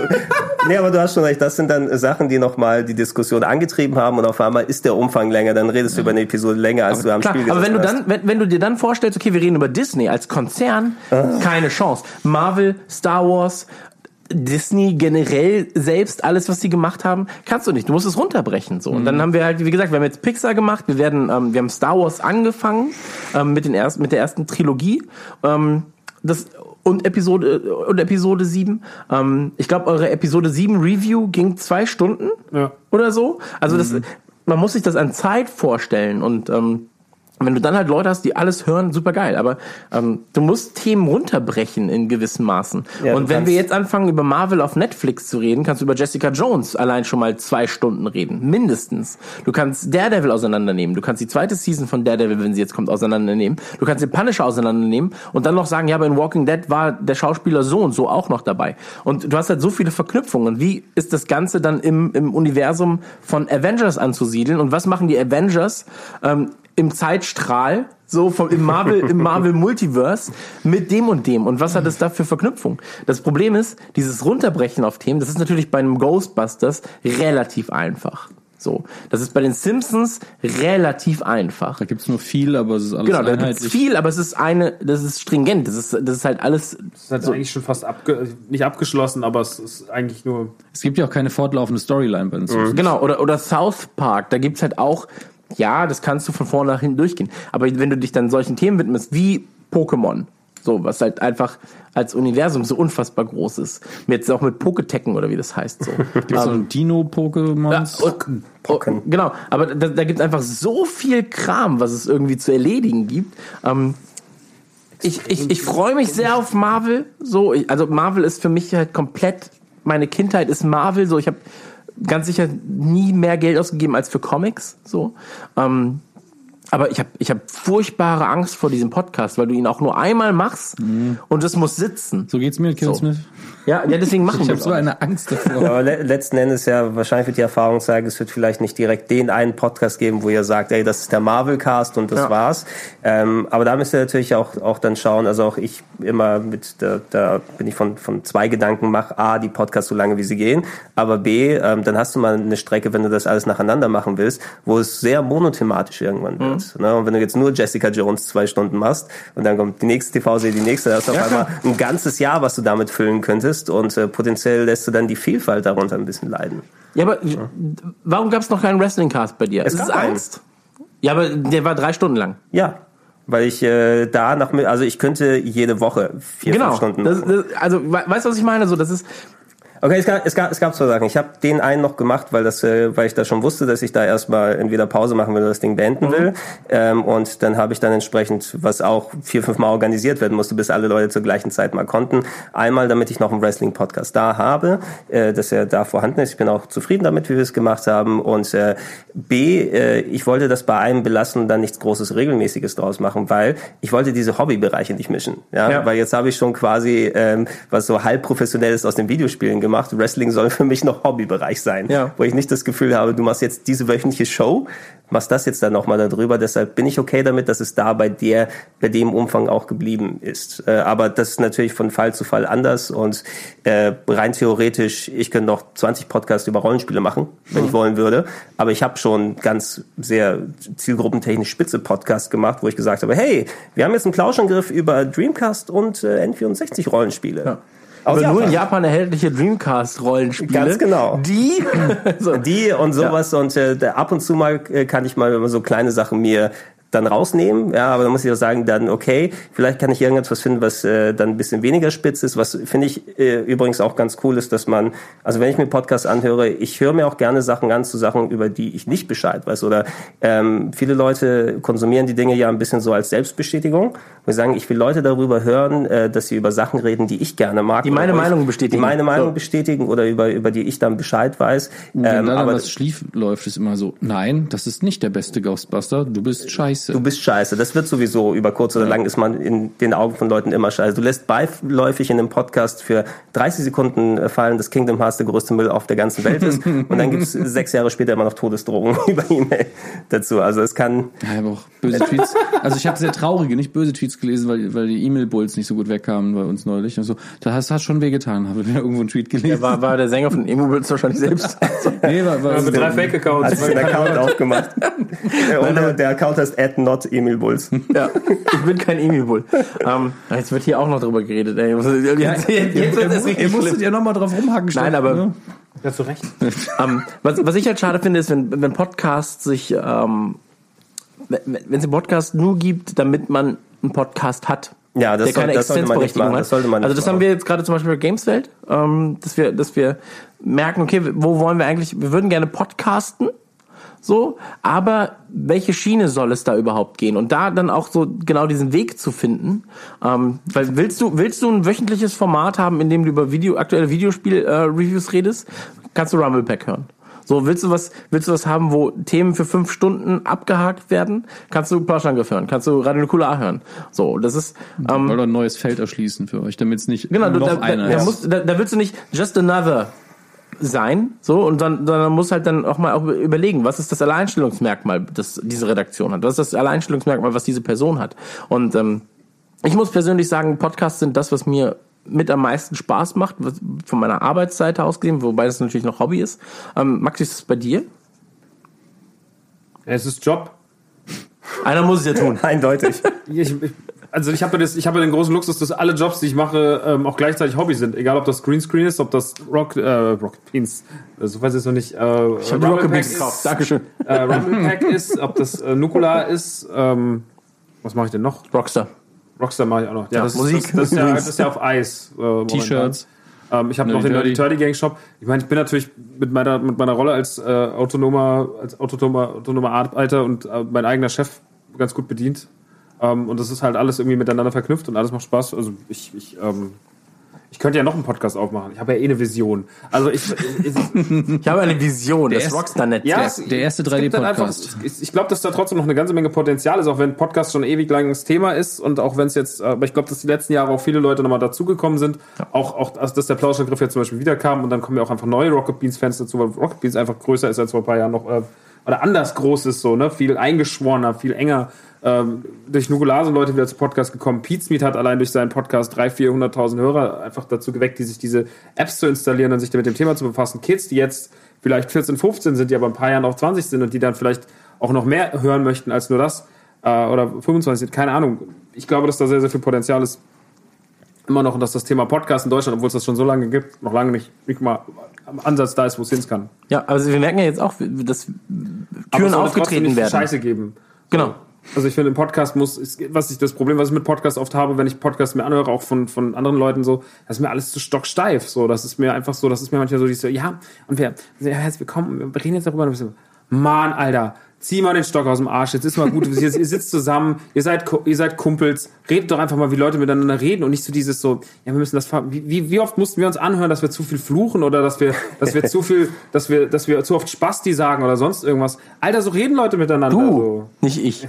nee, aber du hast schon recht, das sind dann Sachen, die nochmal die Diskussion angetrieben haben und auf einmal ist der Umfang länger, dann redest du über eine Episode länger, als du am Klar, Spiel aber wenn du dann, wenn, wenn du dir dann vorstellst, okay, wir reden über Disney als Konzern, Ah. keine Chance. Marvel, Star Wars, Disney generell selbst alles, was sie gemacht haben, kannst du nicht. Du musst es runterbrechen so. Und dann haben wir halt, wie gesagt, wir haben jetzt Pixar gemacht. Wir werden, ähm, wir haben Star Wars angefangen ähm, mit den ersten, mit der ersten Trilogie. Ähm, das und Episode und Episode 7. Ähm, ich glaube, eure Episode 7 Review ging zwei Stunden Ja. oder so. Also das, man muss sich das an Zeit vorstellen und ähm, wenn du dann halt Leute hast, die alles hören, super geil. Aber ähm, du musst Themen runterbrechen in gewissen Maßen. Ja, und wenn wir jetzt anfangen, über Marvel auf Netflix zu reden, kannst du über Jessica Jones allein schon mal zwei Stunden reden. Mindestens. Du kannst Daredevil auseinandernehmen. Du kannst die zweite Season von Daredevil, wenn sie jetzt kommt, auseinandernehmen. Du kannst den Punisher auseinandernehmen und dann noch sagen, ja, aber in Walking Dead war der Schauspieler so und so auch noch dabei. Und du hast halt so viele Verknüpfungen. Wie ist das Ganze dann im, im Universum von Avengers anzusiedeln? Und was machen die Avengers ähm, im Zeitstrahl, so vom, im Marvel, im Marvel Multiverse mit dem und dem. Und was hat es da für Verknüpfung? Das Problem ist, dieses Runterbrechen auf Themen, das ist natürlich bei einem Ghostbusters relativ einfach. So. Das ist bei den Simpsons relativ einfach. Da gibt's nur viel, aber es ist alles Genau, da gibt's viel, aber es ist eine, das ist stringent, das ist, das ist halt alles, Das ist halt eigentlich schon fast abge nicht abgeschlossen, aber es ist eigentlich nur. Es gibt ja auch keine fortlaufende Storyline bei den Simpsons. Genau, oder, oder South Park, da gibt's halt auch, ja, das kannst du von vorne nach hinten durchgehen. Aber wenn du dich dann solchen Themen widmest, wie Pokémon, so, was halt einfach als Universum so unfassbar groß ist. Jetzt auch mit Poketekken oder wie das heißt, so. Gibt's so Dino-Pokémons? Ja, und, Pocken. Genau, aber da, da gibt es einfach so viel Kram, was es irgendwie zu erledigen gibt. Ähm, ich ich, ich freue mich sehr auf Marvel. So, ich, also Marvel ist für mich halt komplett, meine Kindheit ist Marvel. So, ich habe ganz sicher nie mehr Geld ausgegeben als für Comics. So. Ähm, aber ich habe ich hab furchtbare Angst vor diesem Podcast, weil du ihn auch nur einmal machst und es muss sitzen. so geht's mir mit Kevin So. Smith. Ja, ja deswegen machen Ich wir habe es so eine Angst davor. Aber le letzten Endes ja, wahrscheinlich wird die Erfahrung zeigen, es wird vielleicht nicht direkt den einen Podcast geben, wo ihr sagt, ey, das ist der Marvel-Cast und das Ja. war's. Ähm, aber da müsst ihr natürlich auch, auch dann schauen, also auch ich immer mit, da, da bin ich von, von zwei Gedanken, mach A, die Podcasts so lange, wie sie gehen, aber B, ähm, dann hast du mal eine Strecke, wenn du das alles nacheinander machen willst, wo es sehr monothematisch irgendwann wird. Ne? Und wenn du jetzt nur Jessica Jones zwei Stunden machst und dann kommt die nächste TV-Serie, die nächste, da hast du auf einmal ein ganzes Jahr, was du damit füllen könntest und äh, potenziell lässt du dann die Vielfalt darunter ein bisschen leiden. Ja, aber warum gab es noch keinen Wrestling-Cast bei dir? Es ist es gab einen. Angst? Ja, aber der war drei Stunden lang. Ja, weil ich äh, da nach, also ich könnte jede Woche vier, Genau. fünf Stunden das, also, we- weißt du, was ich meine? So, das ist, Okay, es gab, es gab, es gab zwei Sachen. Ich habe den einen noch gemacht, weil das, äh, weil ich da schon wusste, dass ich da erstmal entweder Pause machen will oder das Ding beenden will. Ähm, und dann habe ich dann entsprechend, was auch vier, fünf Mal organisiert werden musste, bis alle Leute zur gleichen Zeit mal konnten. Einmal, damit ich noch einen Wrestling-Podcast da habe, äh, dass er da vorhanden ist. Ich bin auch zufrieden damit, wie wir es gemacht haben. Und äh, B, äh, ich wollte das bei einem belassen und dann nichts Großes Regelmäßiges draus machen, weil ich wollte diese Hobbybereiche nicht mischen. Ja? Ja. Weil jetzt habe ich schon quasi ähm, was so halb professionelles aus den Videospielen gemacht. Wrestling soll für mich noch Hobbybereich sein, Ja. wo ich nicht das Gefühl habe, du machst jetzt diese wöchentliche Show, machst das jetzt dann nochmal darüber. Deshalb bin ich okay damit, dass es da bei der, bei dem Umfang auch geblieben ist. Äh, aber das ist natürlich von Fall zu Fall anders und äh, rein theoretisch, ich könnte noch 20 Podcasts über Rollenspiele machen, wenn ich wollen würde. Aber ich habe schon ganz sehr zielgruppentechnisch spitze Podcasts gemacht, wo ich gesagt habe, hey, wir haben jetzt einen Plauschangriff über Dreamcast und äh, N64 Rollenspiele. Aus aber nur in Japan. Erhältliche Dreamcast-Rollenspiele. Ganz genau. Die, so, Die und sowas und äh, ab und zu mal äh, kann ich mal so kleine Sachen mir dann rausnehmen, ja, aber dann muss ich auch sagen, dann okay, vielleicht kann ich irgendetwas finden, was äh, dann ein bisschen weniger spitz ist, was finde ich äh, übrigens auch ganz cool ist, dass man, also wenn ich mir Podcasts anhöre, ich höre mir auch gerne Sachen an zu Sachen, über die ich nicht Bescheid weiß oder ähm, viele Leute konsumieren die Dinge ja ein bisschen so als Selbstbestätigung, wir sagen, ich will Leute darüber hören, äh, dass sie über Sachen reden, die ich gerne mag, Die meine ich- Meinung bestätigen. die meine Meinung So. bestätigen oder über über die ich dann Bescheid weiß, ähm, da dann aber was schief läuft, ist immer so, nein, das ist nicht der beste Ghostbuster, du bist scheiße. Du bist scheiße. Das wird sowieso über kurz oder lang ist man in den Augen von Leuten immer scheiße. Du lässt beiläufig in einem Podcast für 30 Sekunden äh, fallen, dass Kingdom Hearts der größte Müll auf der ganzen Welt ist. und dann gibt's sechs Jahre später immer noch Todesdrohungen über E-Mail dazu. Also es kann, ja, aber auch böse Tweets. Also ich habe sehr traurige, nicht böse Tweets gelesen, weil, weil die E-Mail-Bulls nicht so gut wegkamen bei uns neulich. Und so. Das hat schon wehgetan, habe ich irgendwo einen Tweet gelesen. War, war der Sänger von Emo Blitz wahrscheinlich selbst. nee, war, war, mit drei Fake-Accounts. Hast du den Account aufgemacht? Der, der Account heißt at not Emil Bulls. ja, ich bin kein Emil Bull. Ähm, jetzt wird hier auch noch drüber geredet. Ey. Jetzt, jetzt, jetzt, ihr, ihr, ihr musstet schlimm. ja nochmal drauf rumhacken. Nein, aber ne? Ja, zu Recht. ähm, was, was ich halt schade finde, ist, wenn, wenn Podcasts sich, ähm, wenn es einen Podcast nur gibt, damit man einen Podcast hat. Ja, das der keine soll- das sollte man nicht machen. hat. Das sollte man also das haben machen. wir jetzt gerade zum Beispiel bei Gameswelt, ähm, dass wir, dass wir merken, okay, wo wollen wir eigentlich, wir würden gerne podcasten, so, aber welche Schiene soll es da überhaupt gehen? Und da dann auch so genau diesen Weg zu finden, ähm, weil willst du willst du ein wöchentliches Format haben, in dem du über Video aktuelle Videospiel-Reviews redest, kannst du Rumble Pack hören. So, willst du was, willst du was haben, wo Themen für fünf Stunden abgehakt werden? Kannst du Plauschangriff hören? Kannst du Radio Nukular hören? So, das ist, ähm, Wollt ein neues Feld erschließen für euch, damit es nicht Genau, noch da, da, einer da, ist. musst, da, da willst du nicht just another sein, so, und dann, dann musst halt dann auch mal auch überlegen, was ist das Alleinstellungsmerkmal, das diese Redaktion hat? Was ist das Alleinstellungsmerkmal, was diese Person hat? Und ähm, ich muss persönlich sagen, Podcasts sind das, was mir mit am meisten Spaß macht, was, von meiner Arbeitsseite aus gesehen, wobei das natürlich noch Hobby ist. Ähm, Max, ist das bei dir? Ja, es ist Job. Einer muss es ja tun. Eindeutig. Ich, ich, also ich habe das- ich habe den großen Luxus, dass alle Jobs, die ich mache, ähm, auch gleichzeitig Hobby sind. Egal, ob das Greenscreen ist, ob das Rock, äh, Rocket Beans, also weiß ich jetzt noch nicht, äh, Ich habe Rocket Beans gekauft. Dankeschön. äh, Rumble Pack ist, ob das äh, Nukular ist, ähm, was mache ich denn noch? Rockstar. Rockstar mache ich auch noch. Ja, Ja, das, Musik. Ist, das, das, ist ja, das ist ja auf Eis. Äh. T-Shirts. Ähm, ich habe noch den Turdy. Turdy Gang Shop. Ich meine, ich bin natürlich mit meiner mit meiner Rolle als äh, autonomer als autonomer autonomer Arbeiter und äh, mein eigener Chef ganz gut bedient. Ähm, und das ist halt alles irgendwie miteinander verknüpft und alles macht Spaß. Also ich ich ähm, ich könnte ja noch einen Podcast aufmachen. Ich habe ja eh eine Vision. Also ich, ich, Ich habe eine Vision, das erste- Rockstar-Netz. ja, Der- der erste es gibt dann 3D-Podcast. einfach- Ich, ich glaube, dass da trotzdem noch eine ganze Menge Potenzial ist, auch wenn Podcast schon ewig langes Thema ist und auch wenn es jetzt, äh, aber ich glaube, dass die letzten Jahre auch viele Leute nochmal dazugekommen sind. Auch, auch, also, dass der Plauschangriff jetzt zum Beispiel wiederkam und dann kommen ja auch einfach neue Rocket Beans Fans dazu, weil Rocket Beans einfach größer ist als vor ein paar Jahren noch, äh, oder anders groß ist so, ne, viel eingeschworener, viel enger. Ähm, durch Nugular sind Leute wieder zu Podcast gekommen. Pizmeet hat allein durch seinen Podcast 300.000, 400.000 Hörer einfach dazu geweckt, die sich diese Apps zu installieren und sich mit dem Thema zu befassen. Kids, die jetzt vielleicht 14, 15 sind, die aber ein paar Jahren auch 20 sind und die dann vielleicht auch noch mehr hören möchten als nur das äh, oder 25 sind, keine Ahnung. Ich glaube, dass da sehr, sehr viel Potenzial ist. Immer noch, dass das Thema Podcast in Deutschland, obwohl es das schon so lange gibt, noch lange nicht, nicht mal am Ansatz da ist, wo es hin kann. Ja, also wir merken ja jetzt auch, dass Türen aufgetreten werden. Scheiße geben. Genau. Also ich finde, im Podcast muss, was ich das Problem, was ich mit Podcast oft habe, wenn ich Podcasts mir anhöre, auch von, von anderen Leuten so, das ist mir alles zu stocksteif. So, das ist mir einfach so, das ist mir manchmal so, die so, ja, und ja, herzlich willkommen, wir reden jetzt darüber. Und ich Mann, Alter, zieh mal den Stock aus dem Arsch, jetzt ist mal gut, ihr, ihr sitzt zusammen, ihr seid, ihr seid Kumpels, redet doch einfach mal, wie Leute miteinander reden und nicht so dieses so, ja, wir müssen das, wie, wie- oft mussten wir uns anhören, dass wir zu viel fluchen oder dass wir, dass wir zu viel, dass wir, dass wir zu oft Spasti sagen oder sonst irgendwas. Alter, so reden Leute miteinander. Du, So. nicht ich.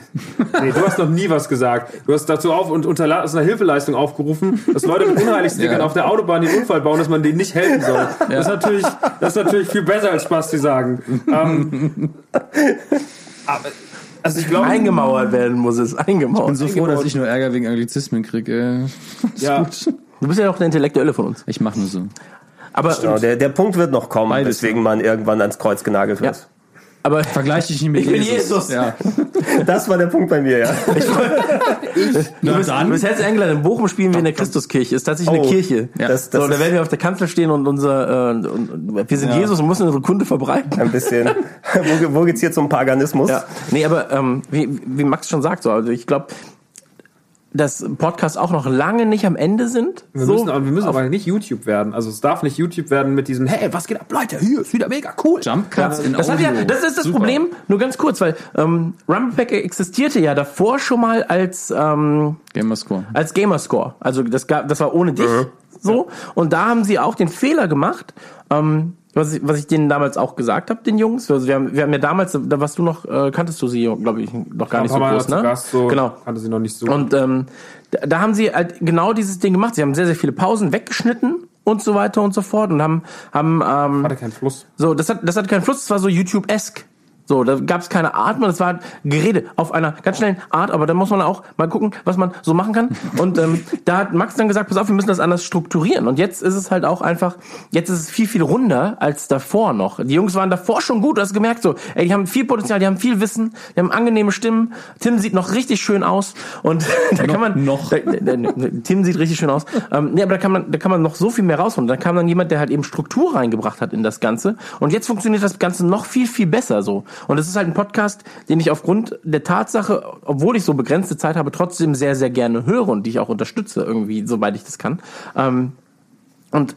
Nee, du hast noch nie was gesagt. Du hast dazu auf und unter aus einer Hilfeleistung aufgerufen, dass Leute mit Unheiligstickern Ja. auf der Autobahn den Unfall bauen, dass man denen nicht helfen soll. Das, ist natürlich, das ist natürlich viel besser als Spaß, die sagen. Ähm, aber, also ich glaube, Eingemauert werden muss es. Eingemauert. bin so froh, dass ich nur Ärger wegen Anglizismen kriege. ja, du bist ja auch der Intellektuelle von uns. Ich mache nur so. Aber, Genau, der, der Punkt wird noch kommen, Beides, weswegen man irgendwann ans Kreuz genagelt wird. Ja. Aber Vergleiche dich nicht mit Ich bin Jesus. Ja. Das war der Punkt bei mir, ja. du, bist, du bist herzlich eingeladen. In Bochum spielen wir in der Christuskirche. Ist tatsächlich eine Oh, Kirche. Ja. das- das so, da werden wir auf der Kanzel stehen und unser, äh, und, und, wir sind Ja. Jesus und müssen unsere Kunde verbreiten. Ein bisschen. wo, wo geht's hier zum Paganismus? Ja, nee, aber ähm, wie, wie Max schon sagt, so, also ich glaube, dass Podcasts auch noch lange nicht am Ende sind. wir so, müssen, aber, wir müssen aber nicht YouTube werden. Also es darf nicht YouTube werden mit diesem, hey, was geht ab, Leute, hier ist wieder mega cool. Jump Cuts in das, hat Audio. ja, das ist das Super. Problem, nur ganz kurz, weil ähm, Rumblepack existierte ja davor schon mal als ähm, Gamerscore. als Gamerscore. Also das gab, das war ohne dich so. Und da haben sie auch den Fehler gemacht, ähm, was ich, was ich denen damals auch gesagt habe, den Jungs. Also wir haben, wir haben ja damals, da warst du noch, äh, kanntest du sie, glaube ich, noch gar Ein nicht so groß, ne? Gast, so, Genau. kannte sie noch nicht so. Und ähm, da, da haben sie halt genau dieses Ding gemacht. Sie haben sehr, sehr viele Pausen weggeschnitten und so weiter und so fort und haben, haben ähm, hatte keinen Fluss. so, das hat, das hat keinen Fluss, das war so YouTube-esque. So, da gab es keine Atmen, das war Gerede auf einer ganz schnellen Art, aber da muss man auch mal gucken, was man so machen kann. Und ähm, da hat Max dann gesagt, pass auf, wir müssen das anders strukturieren. Und jetzt ist es halt auch einfach, jetzt ist es viel, viel runder als davor noch. Die Jungs waren davor schon gut, du hast gemerkt so, ey, die haben viel Potenzial, die haben viel Wissen, die haben angenehme Stimmen. Tim sieht noch richtig schön aus und da kann man noch. Da, da, da, Tim sieht richtig schön aus. Ähm, nee, aber da kann man, da kann man noch so viel mehr rausholen. Da kam dann jemand, der halt eben Struktur reingebracht hat in das Ganze. Und jetzt funktioniert das Ganze noch viel, viel besser so. Und es ist halt ein Podcast, den ich aufgrund der Tatsache, obwohl ich so begrenzte Zeit habe, trotzdem sehr, sehr gerne höre und die ich auch unterstütze, irgendwie, soweit ich das kann. Ähm, und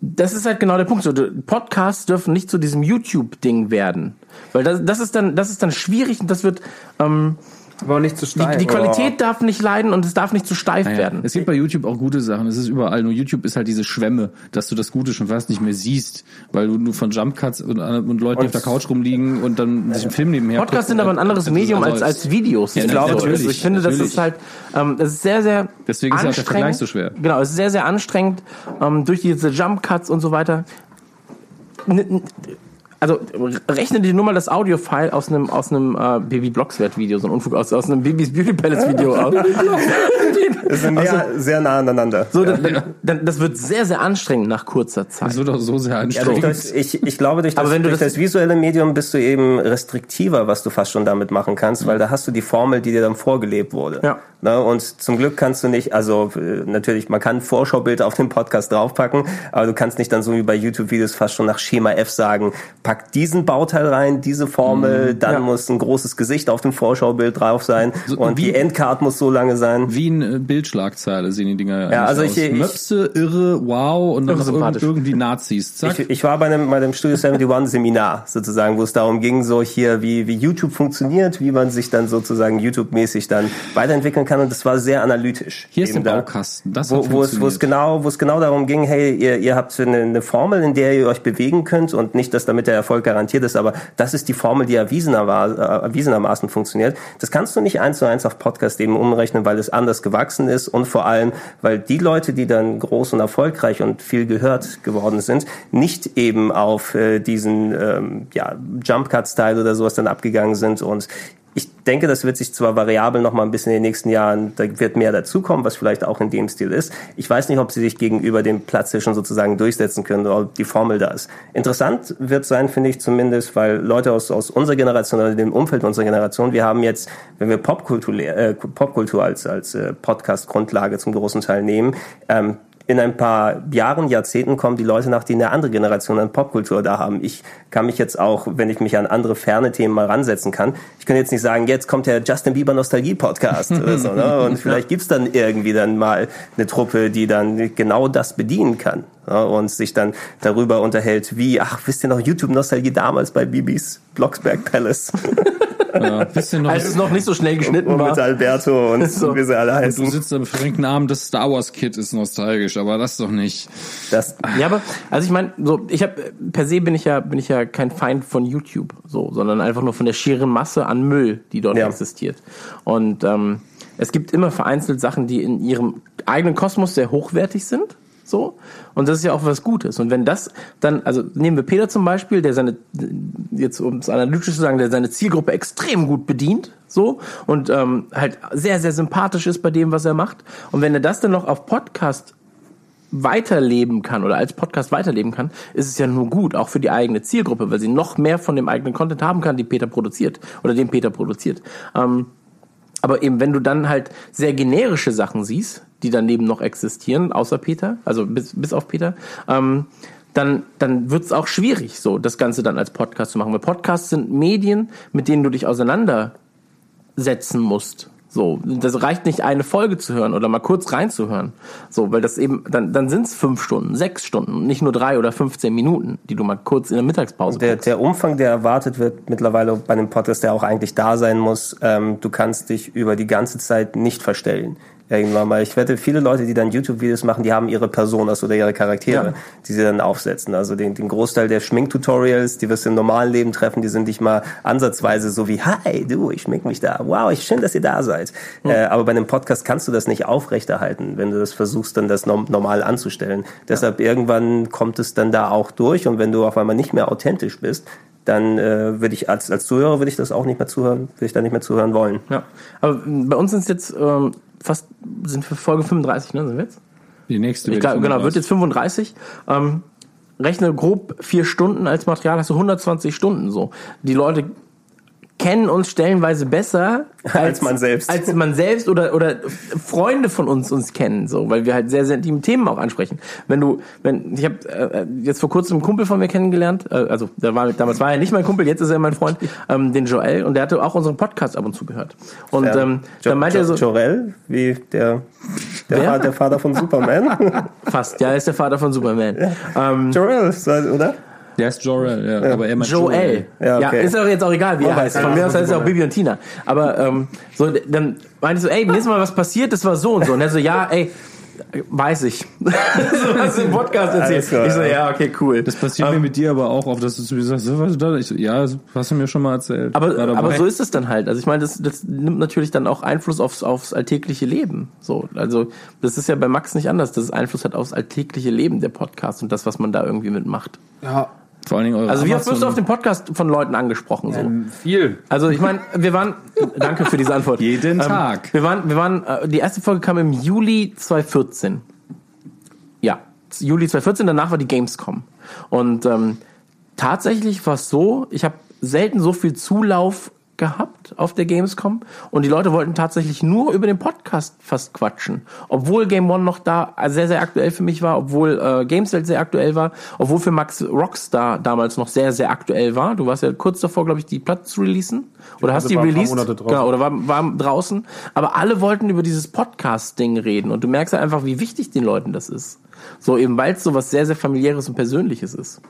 das ist halt genau der Punkt. Podcasts dürfen nicht zu diesem YouTube-Ding werden. Weil das, das ist dann, das ist dann schwierig und das wird, ähm, Aber auch nicht zu die, steil. die Qualität darf nicht leiden und es darf nicht zu steif Naja, werden. Es gibt bei YouTube auch gute Sachen. Es ist überall. Nur YouTube ist halt diese Schwemme, dass du das Gute schon fast nicht mehr siehst, weil du nur von Jump Cuts und, und Leuten, die auf der Couch rumliegen und dann sich einen Film nebenher Podcasts sind aber ein anderes Das ist Medium als, also- als Videos. Ja, Ich glaube, natürlich, also ich finde, das natürlich. ist halt, ähm, das ist sehr, sehr Deswegen ist ja auch der anstrengend. Vergleich so schwer. Genau, es ist sehr, sehr anstrengend ähm, durch diese Jump Cuts und so weiter. Also rechne dir nur mal das Audio-File aus einem aus einem äh, Baby Blockswert Video, so ein Unfug aus aus einem Babys Beauty Palace Video aus. Es sind ja sehr nah aneinander. So, dann, dann, dann, das wird sehr, sehr anstrengend nach kurzer Zeit. Das wird auch so sehr durch anstrengend. das, ich, ich glaube, durch, das, Aber wenn du durch das- das, visuelle Medium bist du eben restriktiver, was du fast schon damit machen kannst, weil da hast du die Formel, die dir dann vorgelebt wurde. Ja. Ne? Und zum Glück kannst du nicht, also äh, natürlich, man kann Vorschaubilder auf den Podcast draufpacken, aber du kannst nicht dann so wie bei YouTube-Videos fast schon nach Schema F sagen, pack diesen Bauteil rein, diese Formel, dann Ja. muss ein großes Gesicht auf dem Vorschaubild drauf sein So und wie- die Endcard muss so lange sein. Wie eine Bildschlagzeile sehen die Dinger eigentlich also aus. ich- ich- Möpse, irre, wow und dann noch irgend, irgendwie Nazis. Zack. Ich, ich war bei einem, bei einem Studio 71 Seminar sozusagen, wo es darum ging, so hier, wie, wie YouTube funktioniert, wie man sich dann sozusagen YouTube-mäßig dann weiterentwickeln kann. Und das war sehr analytisch. Hier ist der da. Baukasten. Das wo, wo, es, wo es genau, wo es genau darum ging, hey, ihr, ihr habt eine, eine Formel, in der ihr euch bewegen könnt und nicht, dass damit der Erfolg garantiert ist, aber das ist die Formel, die erwiesener, äh, erwiesenermaßen funktioniert. Das kannst du nicht eins zu eins auf Podcast eben umrechnen, weil es anders gewachsen ist und vor allem, weil die Leute, die dann groß und erfolgreich und viel gehört geworden sind, nicht eben auf äh, diesen ähm, ja, Jump Cut Style oder sowas dann abgegangen sind und ich denke, das wird sich zwar variabel noch mal ein bisschen in den nächsten Jahren, da wird mehr dazukommen, was vielleicht auch in dem Stil ist. Ich weiß nicht, ob sie sich gegenüber dem Platzhirschen sozusagen durchsetzen können oder ob die Formel da ist. Interessant wird sein, finde ich zumindest, weil Leute aus, aus unserer Generation oder dem Umfeld unserer Generation, wir haben jetzt, wenn wir Popkultur, äh, Popkultur als, als äh, Podcast-Grundlage zum großen Teil nehmen, ähm, in ein paar Jahren, Jahrzehnten kommen die Leute nach, die eine andere Generation an Popkultur da haben. Ich kann mich jetzt auch, wenn ich mich an andere ferne Themen mal ransetzen kann, ich kann jetzt nicht sagen, jetzt kommt der Justin Bieber Nostalgie Podcast oder so, ne? Und vielleicht gibt's dann irgendwie dann mal eine Truppe, die dann genau das bedienen kann ja? und sich dann darüber unterhält, wie, ach, wisst ihr noch YouTube Nostalgie damals bei Bibis Blocksberg Palace Ja, wisst ihr noch, Als es noch nicht so schnell geschnitten und war. mit Alberto und So. wie sie alle du heißen. sitzt am verrenkten Arm, das Star Wars Kit ist nostalgisch, aber das doch nicht. Das, Ja, aber also ich meine, so ich habe per se bin ich ja bin ich ja kein Feind von YouTube, so, sondern einfach nur von der schieren Masse an Müll, die dort Ja. existiert. Und ähm, es gibt immer vereinzelt Sachen, die in ihrem eigenen Kosmos sehr hochwertig sind. So. Und das ist ja auch was Gutes. Und wenn das dann, also nehmen wir Peter zum Beispiel, der seine, jetzt um es analytisch zu sagen, der seine Zielgruppe extrem gut bedient, so, und ähm, halt sehr, sehr sympathisch ist bei dem, was er macht. Und wenn er das dann noch auf Podcast weiterleben kann oder als Podcast weiterleben kann, ist es ja nur gut, auch für die eigene Zielgruppe, weil sie noch mehr von dem eigenen Content haben kann, die Peter produziert oder den Peter produziert. Ähm, aber eben, wenn du dann halt sehr generische Sachen siehst, die daneben noch existieren, außer Peter, also bis, bis auf Peter, ähm, dann, dann wird's auch schwierig, so das Ganze dann als Podcast zu machen. Weil Podcasts sind Medien, mit denen du dich auseinandersetzen musst. So, das reicht nicht, eine Folge zu hören oder mal kurz reinzuhören. So, weil das eben, dann, dann sind's fünf Stunden, sechs Stunden, nicht nur drei oder 15 Minuten, die du mal kurz in der Mittagspause Der, der Umfang, der erwartet wird mittlerweile bei einem Podcast, der auch eigentlich da sein muss, ähm, du kannst dich über die ganze Zeit nicht verstellen. Irgendwann mal. Ich wette, viele Leute, die dann YouTube-Videos machen, die haben ihre Personas oder ihre Charaktere, Ja. die sie dann aufsetzen. Also den, den Großteil der Schminktutorials, die wirst du im normalen Leben treffen, die sind nicht mal ansatzweise so wie, hi, du, ich schmink mich da. Wow, ich, schön, dass ihr da seid. Äh, aber bei einem Podcast kannst du das nicht aufrechterhalten, wenn du das versuchst, dann das normal anzustellen. Deshalb irgendwann kommt es dann da auch durch und wenn du auf einmal nicht mehr authentisch bist, dann äh, würde ich als, als Zuhörer würde ich das auch nicht mehr zuhören, würde ich da nicht mehr zuhören wollen. Ja. Aber bei uns sind es jetzt ähm, fast, sind wir Folge 35, ne? Sind wir jetzt? Die nächste Ich wird glaub, genau, wird 35. jetzt 35. Ähm, rechne grob vier Stunden als Material, hast du 120 Stunden so. Die Leute kennen uns stellenweise besser Als man selbst. als man selbst oder oder Freunde von uns uns kennen so weil wir halt sehr sehr intime Themen auch ansprechen wenn du wenn ich habe äh, jetzt vor kurzem einen Kumpel von mir kennengelernt äh, also der war damals war er nicht mein Kumpel jetzt ist er mein Freund ähm, den Joel und der hatte auch unseren Podcast ab und zu gehört und Ja. ähm, Jo- dann meinte er Jo- so Jorel, wie der, der? Fa- der Vater von Superman. fast ja er ist der Vater von Superman ähm, Jorel, so- oder? Der ist Jorel, ja, aber er meint Joel. Ja, Ja, okay. ist auch jetzt auch egal, wie er heißt. ja, Von mir aus ja, heißt er auch Bibi und Tina. Aber ähm, so, dann meinte ich so, ey, nächstes Mal was passiert, das war so und so. Und er so, ja, ey, weiß ich. so hast du im Podcast erzählt. Klar, ich so, ja. ja, okay, cool. Das passiert Ähm, mir mit dir aber auch oft, dass du zu mir sagst, so, was ist das? Ich so, ja, das hast du mir schon mal erzählt. aber, aber so ist es dann halt. Also ich meine, das, das nimmt natürlich dann auch Einfluss aufs, aufs alltägliche Leben. So, also das ist ja bei Max nicht anders, dass es Einfluss hat aufs alltägliche Leben der Podcast und das, was man da irgendwie mitmacht. Ja, Vor allen Dingen eure Also wie oft wirst du auf dem Podcast von Leuten angesprochen? So? viel. Also ich meine, wir waren. Danke für diese Antwort. Jeden Tag. Wir waren, wir waren. Äh, die erste Folge kam im Juli 2014. Ja, Juli 2014. Danach war die Gamescom. Und ähm, tatsächlich war es so. Ich habe selten so viel Zulauf gehabt auf der Gamescom und die Leute wollten tatsächlich nur über den Podcast fast quatschen. Obwohl Game One noch da sehr, sehr aktuell für mich war, obwohl äh, Gameswelt sehr aktuell war, obwohl für Max Rockstar damals noch sehr, sehr aktuell war. Du warst ja kurz davor, glaube ich, die Platte zu releasen. Oder hast also die released? Genau, oder war, war draußen. Aber alle wollten über dieses Podcast-Ding reden und du merkst ja einfach, wie wichtig den Leuten das ist. So eben, weil es so was sehr, sehr familiäres und Persönliches ist.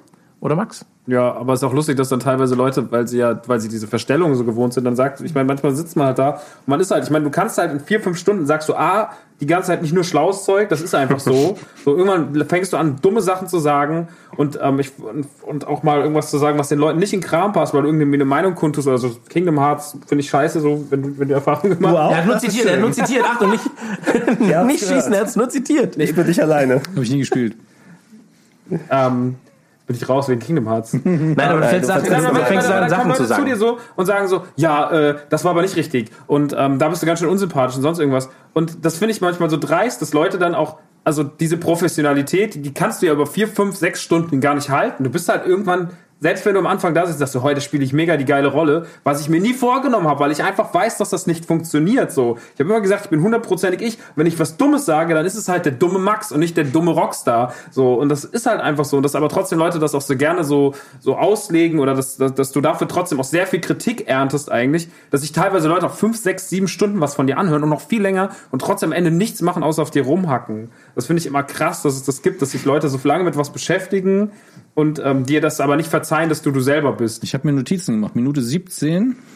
Oder Max? Ja, aber es ist auch lustig, dass dann teilweise Leute, weil sie ja, weil sie diese Verstellung so gewohnt sind, dann sagt, ich meine, manchmal sitzt man halt da und man ist halt, ich meine, du kannst halt in vier, fünf Stunden sagst du, ah, die ganze Zeit nicht nur schlaues Zeug, das ist einfach so. so irgendwann fängst du an, dumme Sachen zu sagen und, ähm, ich, und, und auch mal irgendwas zu sagen, was den Leuten nicht in den Kram passt, weil du irgendwie eine Meinung kundtust oder so. Kingdom Hearts finde ich scheiße, so, wenn du, wenn du Erfahrung gemacht hast. Er hat nur zitiert, er hat nur zitiert. Achtung, nicht, Ja, nicht schießen, er hat es nur zitiert. Ich bin nicht alleine. Habe ich nie gespielt. Ähm, bin ich raus wegen Kingdom Hearts. Nein, aber du fängst, an, Sachen kommen zu Leute zu dir sagen. so und sagen so, ja, äh, das war aber nicht richtig und ähm, da bist du ganz schön unsympathisch und sonst irgendwas. Und das finde ich manchmal so dreist, dass Leute dann auch, also diese Professionalität, die kannst du ja über vier, fünf, sechs Stunden gar nicht halten. Du bist halt irgendwann selbst wenn du am Anfang da sitzt, sagst du, heute spiele ich mega die geile Rolle, was ich mir nie vorgenommen habe, weil ich einfach weiß, dass das nicht funktioniert. So, ich habe immer gesagt, ich bin hundertprozentig ich. Wenn ich was Dummes sage, dann ist es halt der dumme Max und nicht der dumme Rockstar. So und das ist halt einfach so und dass aber trotzdem Leute das auch so gerne so so auslegen oder dass, dass, dass du dafür trotzdem auch sehr viel Kritik erntest eigentlich, dass sich teilweise Leute auch fünf, sechs, sieben Stunden was von dir anhören und noch viel länger und trotzdem am Ende nichts machen, außer auf dir rumhacken. Das finde ich immer krass, dass es das gibt, dass sich Leute so lange mit was beschäftigen und ähm, dir das aber nicht verzeihen, dass du du selber bist. Ich habe mir Notizen gemacht. Minute 17.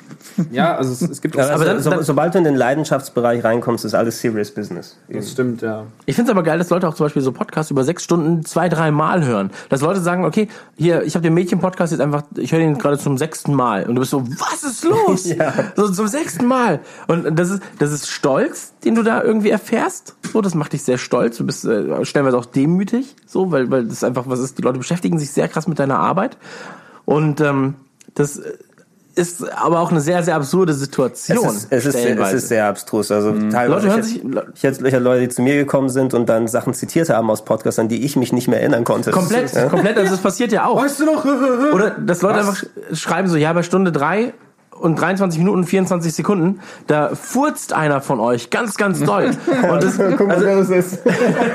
Ja, also es, es gibt auch Aber dann- so, dann- sobald du in den Leidenschaftsbereich reinkommst, ist alles serious business. das stimmt, ja. Ich finde es aber geil, dass Leute auch zum Beispiel so Podcasts über sechs Stunden zwei, drei Mal hören. Dass Leute sagen, okay, hier, ich habe den Mädchen-Podcast jetzt einfach, ich höre den gerade zum sechsten Mal. Und du bist so, was ist los? Ja. So zum sechsten Mal. Und das ist, das ist Stolz, den du da irgendwie erfährst. So, das macht dich sehr stolz. Du bist äh, stellenweise auch demütig, so, weil, weil das einfach was ist. Die Leute beschäftigen sich sehr krass mit deiner Arbeit. Und ähm, das ist aber auch eine sehr, sehr absurde Es Situation. ist, es, ist, es ist sehr abstrus. Also teilweise Leute hören ich, sich- hätte- ich hätte ich Leute, die zu mir gekommen sind und dann Sachen zitiert haben aus Podcasts, an die ich mich nicht mehr erinnern konnte. Komplett, Ja? komplett, also das passiert ja auch. Weißt du noch? Oder dass Leute einfach sch- schreiben so, ja, bei Stunde drei und 23 Minuten und 24 Sekunden, da furzt einer von euch ganz, ganz doll. Und das, Guck mal, also, wer das ist.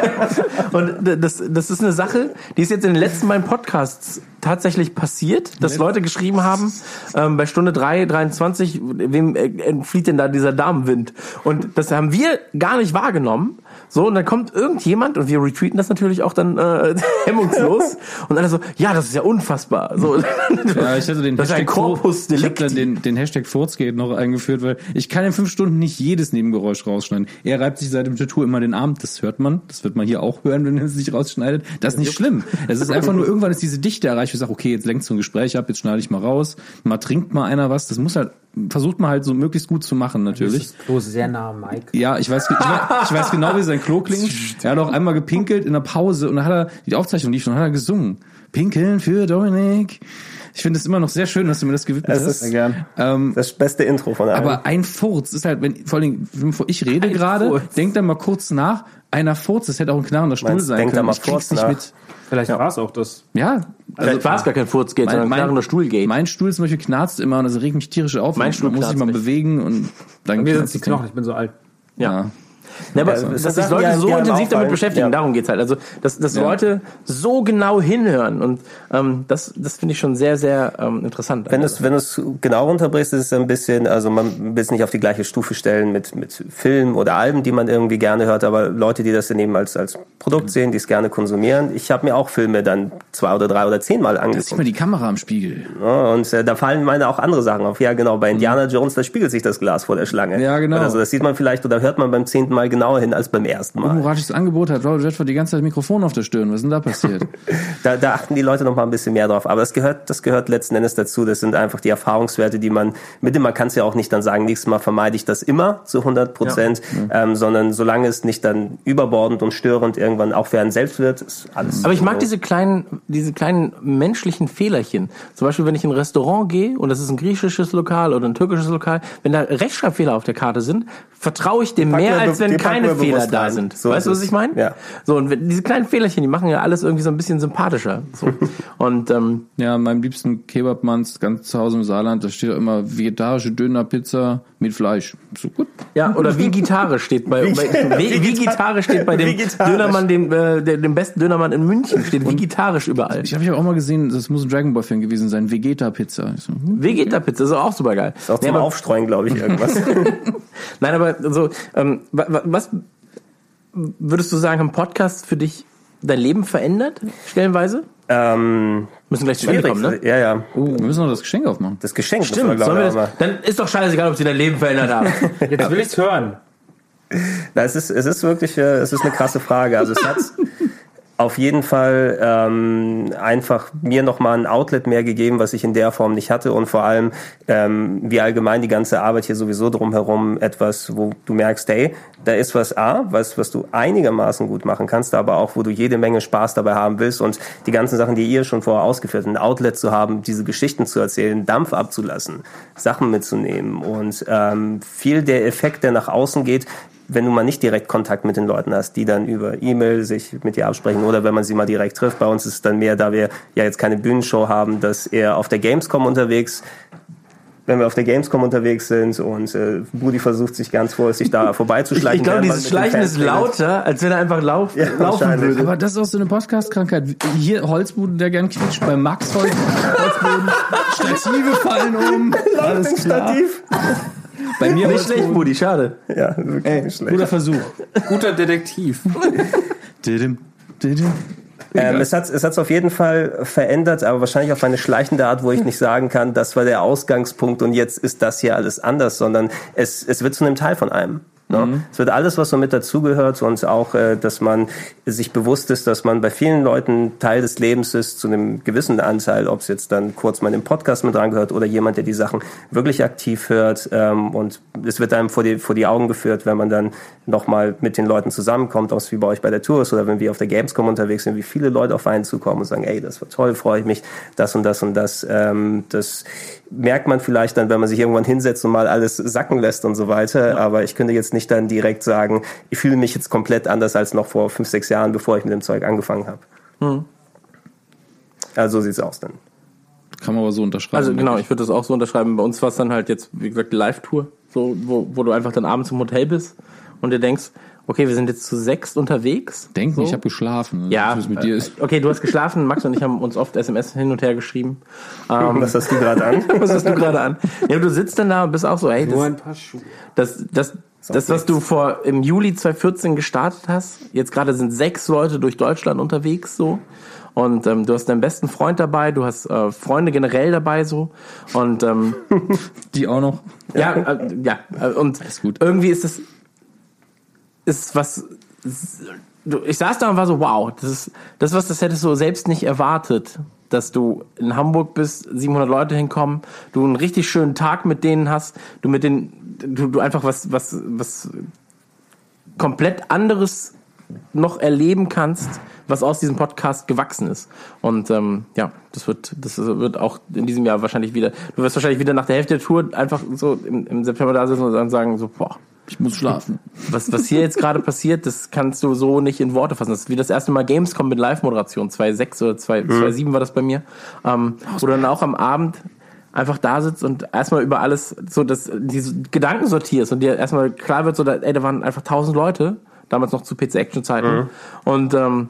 und das, das ist eine Sache, die ist jetzt in den letzten beiden Podcasts tatsächlich passiert, dass Leute geschrieben haben, ähm, bei Stunde 3, 23, wem äh, entflieht denn da dieser Damenwind? Und das haben wir gar nicht wahrgenommen. So, und dann kommt irgendjemand, und wir retweeten das natürlich auch dann äh, hemmungslos, und alle so, ja, das ist ja unfassbar. So, Ja, ich hatte den das ist ein Hashtag Corpus Fur- Ich habe dann den, den Hashtag Furzgate noch eingeführt, weil ich kann in fünf Stunden nicht jedes Nebengeräusch rausschneiden. Er reibt sich seit dem Tattoo immer den Arm, das hört man, das wird man hier auch hören, wenn er es nicht rausschneidet. Das ist nicht schlimm. Es ist einfach nur, irgendwann ist diese Dichte erreicht, ich sage, okay, jetzt lenkst du ein Gespräch ab, jetzt schneide ich mal raus, mal trinkt mal einer was, das muss halt, versucht man halt so möglichst gut zu machen natürlich. Klo sehr nah am Mike. Ja, ich weiß, ich weiß, ich weiß genau, wie sein Klo klingt. Er hat auch einmal gepinkelt in der Pause und dann hat er, die Aufzeichnung lief schon, hat er gesungen. Pinkeln für Dominik. Ich finde es immer noch sehr schön, dass du mir das gewidmet Es hast. ist gern. Ähm, das beste Intro von allen. aber ein Furz ist halt, wenn, vor allem, bevor ich rede gerade, Furz. denk dann mal kurz nach, einer Furz, das hätte auch ein knarrender Stuhl Meinst, sein denk da können. mal ich krieg's kurz nicht nach. mit. Vielleicht war es auch das. Ja, Also war es gar kein Furzgate, sondern ein knarrender Stuhlgate. Mein Stuhl zum Beispiel knarzt immer und das regt mich tierisch auf. Mein Und Stuhl man muss sich mal nicht. bewegen und dann Mir sind die es Knochen, ich bin so alt. Ja. Ja, aber Ja, dass das sich Sachen, Leute so intensiv auffallen. damit beschäftigen, Ja. darum geht's halt. Also, dass, dass Ja. Leute so genau hinhören und ähm, das, das finde ich schon sehr, sehr ähm, interessant. Wenn du es wenn du es genau runterbrichst, ist es ein bisschen, also man will es nicht auf die gleiche Stufe stellen mit mit Filmen oder Alben, die man irgendwie gerne hört, aber Leute, die das dann eben als als Produkt sehen, die es gerne konsumieren. Ich habe mir auch Filme dann zwei oder drei oder zehnmal Das ist angeguckt. immer die Kamera am Spiegel. Ja, und äh, da fallen meine auch andere Sachen auf. Ja, genau, bei Indiana Jones, da spiegelt sich das Glas vor der Schlange. Ja, genau. Also das sieht man vielleicht oder hört man beim zehnten Mal genauer hin als beim ersten Mal. Moralisches Angebot hat Robert Redford die ganze Zeit Mikrofon auf der Stirn. Was ist denn da passiert? Da, da achten die Leute noch mal ein bisschen mehr drauf. Aber das gehört, das gehört letzten Endes dazu. Das sind einfach die Erfahrungswerte, die man mit dem, man kann es ja auch nicht dann sagen, nächstes Mal vermeide ich das immer zu 100 Prozent, ähm, sondern solange es nicht dann überbordend und störend irgendwann auch für einen selbst wird, ist alles. Aber ich mag diese kleinen, diese kleinen menschlichen Fehlerchen. Zum Beispiel, wenn ich in ein Restaurant gehe und das ist ein griechisches Lokal oder ein türkisches Lokal, wenn da Rechtschreibfehler auf der Karte sind, vertraue ich dem mehr, als wenn keine Fehler da rein. sind. So weißt du, was ich meine? Ja. So, und diese kleinen Fehlerchen, die machen ja alles irgendwie so ein bisschen sympathischer. So. und ähm, ja, meinem liebsten Kebabmanns ganz zu Hause im Saarland, da steht auch immer vegetarische Dönerpizza mit Fleisch. So gut. ja, oder wie Gitarre steht bei, bei wie, wie Gitarre steht bei dem Vegetarisch. Dönermann, dem, äh, dem besten Dönermann in München, steht wie gitarrisch überall. Ich habe ja auch mal gesehen, das muss ein Dragon Ball Fan gewesen sein, Vegeta Pizza. So, hm. Vegeta-Pizza ist auch super geil. ist auch zum Aufstreuen, glaube ich, irgendwas. Nein, aber so, ähm, was würdest du sagen, haben Podcast für dich dein Leben verändert, stellenweise? ähm, Müssen gleich zum Ende schwierig. kommen, ne? Ja, ja. Wir müssen noch das Geschenk aufmachen. Das Geschenk Stimmt, wir ich, auch das, dann ist doch scheißegal, ob sie dein Leben verändert haben. Jetzt will ich's hören. Na, es ist, es ist wirklich, äh, es ist eine krasse Frage. Also es hat auf jeden Fall ähm, einfach mir nochmal ein Outlet mehr gegeben, was ich in der Form nicht hatte. Und vor allem ähm, wie allgemein die ganze Arbeit hier sowieso drumherum etwas, wo du merkst, hey, da ist was A, was, was du einigermaßen gut machen kannst, aber auch, wo du jede Menge Spaß dabei haben willst. Und die ganzen Sachen, die ihr schon vorher ausgeführt habt, ein Outlet zu haben, diese Geschichten zu erzählen, Dampf abzulassen, Sachen mitzunehmen und ähm, viel der Effekt, der nach außen geht, wenn du mal nicht direkt Kontakt mit den Leuten hast, die dann über E-Mail sich mit dir absprechen oder wenn man sie mal direkt trifft. Bei uns ist es dann mehr, da wir ja jetzt keine Bühnenshow haben, dass er auf der Gamescom unterwegs wenn wir auf der Gamescom unterwegs sind und äh, Budi versucht sich ganz vorsichtig da vorbeizuschleichen. ich glaube, während man dieses Schleichen ist lauter, als wenn er einfach lauf, Ja, laufen würde. Aber das ist auch so eine Podcast-Krankheit. Hier Holzboden, der gern quietscht. Bei Max Holz, Holzboden, Stative fallen um. Alles Den klar. Stativ. Bei mir Nicht schlecht, Budi, schade. Ja, wirklich nicht schlecht. Guter Versuch. Guter Detektiv. Didim, didim. Ähm, es hat es hat's auf jeden Fall verändert, aber wahrscheinlich auf eine schleichende Art, wo ich nicht sagen kann, das war der Ausgangspunkt und jetzt ist das hier alles anders, sondern es, es wird zu einem Teil von einem. Ne? Es wird alles, was so mit dazugehört und auch, äh, dass man sich bewusst ist, dass man bei vielen Leuten Teil des Lebens ist, zu einem gewissen Anteil, ob es jetzt dann kurz mal den Podcast mit reingehört oder jemand, der die Sachen wirklich aktiv hört ähm, und es wird einem vor die, vor die Augen geführt, wenn man dann nochmal mit den Leuten zusammenkommt, aus wie bei euch bei der Tour ist oder wenn wir auf der Gamescom unterwegs sind, wie viele Leute auf einen zukommen und sagen, ey, das war toll, freue ich mich, das und das und das. Ähm, das merkt man vielleicht dann, wenn man sich irgendwann hinsetzt und mal alles sacken lässt und so weiter. Aber ich könnte jetzt nicht dann direkt sagen, ich fühle mich jetzt komplett anders als noch vor fünf, sechs Jahren, bevor ich mit dem Zeug angefangen habe. Also so sieht's aus dann. Kann man aber so unterschreiben. Also genau, denke ich würde das auch so unterschreiben. Bei uns war es dann halt jetzt, wie gesagt, die Live-Tour, so, wo, wo du einfach dann abends im Hotel bist und dir denkst, okay, wir sind jetzt zu sechst unterwegs. Denken, so. ich habe geschlafen. ja, dir ist. äh, okay, du hast geschlafen, Max und ich haben uns oft SMS hin und her geschrieben. Ähm, Was hast du gerade an? was hast du gerade an? Ja, du sitzt dann da und bist auch so, ey, Nur das, ein paar Schuhe. das, das, das, was du vor im Juli 2014 gestartet hast, jetzt gerade sind sechs Leute durch Deutschland unterwegs so. Und ähm, du hast deinen besten Freund dabei, du hast äh, Freunde generell dabei so. Und ähm, Die auch noch. ja, äh, ja, äh, und gut. irgendwie ist es ist was du- ich saß da und war so wow, das ist das was das hättest du selbst nicht erwartet, dass du in Hamburg bist, 700 Leute hinkommen, du einen richtig schönen Tag mit denen hast, du mit den du, du einfach was was was komplett anderes noch erleben kannst, was aus diesem Podcast gewachsen ist. Und ähm, ja, das wird, das wird auch in diesem Jahr wahrscheinlich wieder, du wirst wahrscheinlich wieder nach der Hälfte der Tour einfach so im, im September da sitzen und dann sagen so, boah, Ich muss schlafen. was, was hier jetzt gerade passiert, das kannst du so nicht in Worte fassen. Das ist wie das erste Mal Gamescom mit Live-Moderation, 2.6 oder 2 2.7 war das bei mir, ähm, wo du dann auch am Abend einfach da sitzt und erstmal über alles so das, diese Gedanken sortierst und dir erstmal klar wird, so, da, ey, da waren einfach tausend Leute, damals noch zu PC-Action-Zeiten und ähm,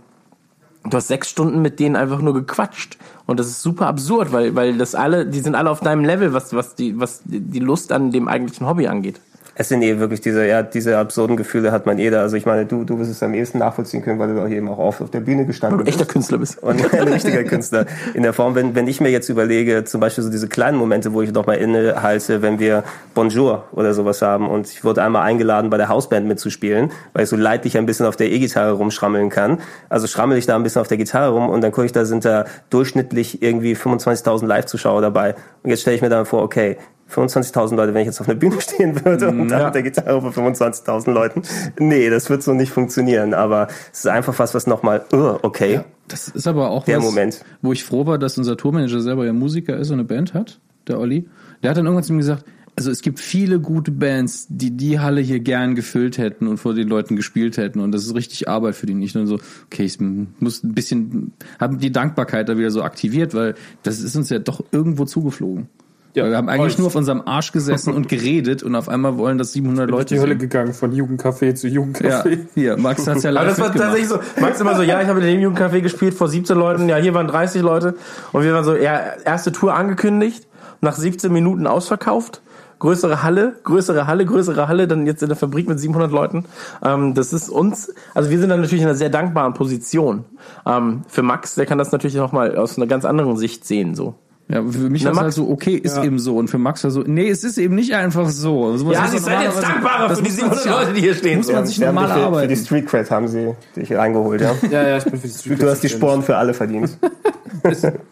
du hast sechs Stunden mit denen einfach nur gequatscht. Und das ist super absurd, weil, weil das alle, die sind alle auf deinem Level, was, was die, was die Lust an dem eigentlichen Hobby angeht. Es sind eh wirklich diese, ja, diese absurden Gefühle hat man jeder. Also ich meine, du, du wirst es am ehesten nachvollziehen können, weil du auch eben auch oft auf der Bühne gestanden bist. Echter Künstler bist. Und ein richtiger Künstler in der Form. Wenn, wenn ich mir jetzt überlege, zum Beispiel so diese kleinen Momente, wo ich noch mal innehalte, wenn wir Bonjour oder sowas haben und ich wurde einmal eingeladen, bei der Hausband mitzuspielen, weil ich so leidlich ein bisschen auf der E-Gitarre rumschrammeln kann. Also schrammel ich da ein bisschen auf der Gitarre rum und dann gucke ich, da sind da durchschnittlich irgendwie 25.000 Live-Zuschauer dabei. Und jetzt stelle ich mir dann vor, okay, 25.000 Leute, wenn ich jetzt auf einer Bühne stehen würde und dann mit der Gitarre vor 25.000 Leuten. Nee, das wird so nicht funktionieren. Aber es ist einfach was, was nochmal, uh, okay. Das ist aber auch Der was, Moment. wo ich froh war, dass unser Tourmanager selber ja Musiker ist und eine Band hat, der Olli. Der hat dann irgendwann zu mir gesagt, also es gibt viele gute Bands, die die Halle hier gern gefüllt hätten und vor den Leuten gespielt hätten und das ist richtig Arbeit für die. Nicht nur so, okay, ich muss ein bisschen, haben die Dankbarkeit da wieder so aktiviert, weil das ist uns ja doch irgendwo zugeflogen. Ja, weil wir haben eigentlich euch. nur auf unserem Arsch gesessen und geredet und auf einmal wollen das 700 Durch Leute die Hölle sehen. gegangen, von Jugendcafé zu Ja, Jugendcafé. hier, Max hat's ja live Aber das war tatsächlich so. Max immer so, ja, ich habe in dem Jugendcafé gespielt vor 17 Leuten, ja, hier waren 30 Leute. Und wir waren so, ja, erste Tour angekündigt, nach 17 Minuten ausverkauft. Größere Halle, größere Halle, größere Halle, dann jetzt in der Fabrik mit 700 Leuten. Ähm, das ist uns, also wir sind dann natürlich in einer sehr dankbaren Position. Ähm, für Max, der kann das natürlich noch mal aus einer ganz anderen Sicht sehen, so. Ja, für mich war es halt so, okay, ist eben so. Und für Max war so, nee, es ist eben nicht einfach so. So was Ja, sie seid jetzt dankbarer für die muss man 700 sich- Leute, die hier stehen. Muss man sich normal für, für arbeiten. die Street Cred haben sie dich reingeholt, ja. Ja, ja, ich bin für die Street Du hast die Sporen für alle verdient.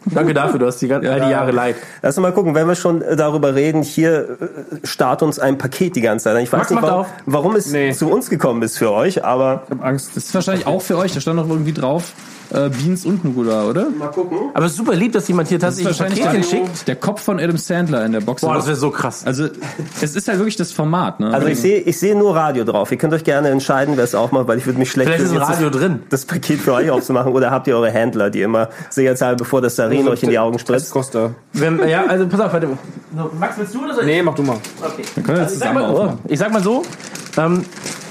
Danke dafür, du hast die, gan- all die Jahre leid. Lass uns mal gucken, wenn wir schon äh, darüber reden, hier äh, starrt uns ein Paket die ganze Zeit. Ich weiß Max, nicht, warum, auf. warum es Nee. zu uns gekommen ist für euch, aber Ich hab Angst. Das ist wahrscheinlich auch für euch. Da stand doch irgendwie drauf, äh, Beans und Nugula, oder? mal gucken. Aber es ist super lieb, dass jemand hier tatsächlich der, schickt. der Kopf von Adam Sandler in der Box. Boah, das wäre so krass. also, es ist halt wirklich das Format, ne? Also ich sehe ich sehe nur Radio drauf. Ihr könnt euch gerne entscheiden, wer es auch macht, weil ich würde mich schlecht Vielleicht ist ein Radio das, drin. das Paket für euch aufzumachen. Oder habt ihr eure Händler, die immer sicherheitshalber, bevor das Sarin euch in die Augen spritzt? Costa. Wenn, ja, also pass auf, warte. So, Max, willst du oder soll ich? Nee, mach du mal. Okay. können wir das Also ich, sag mal, ich sag mal so, ähm,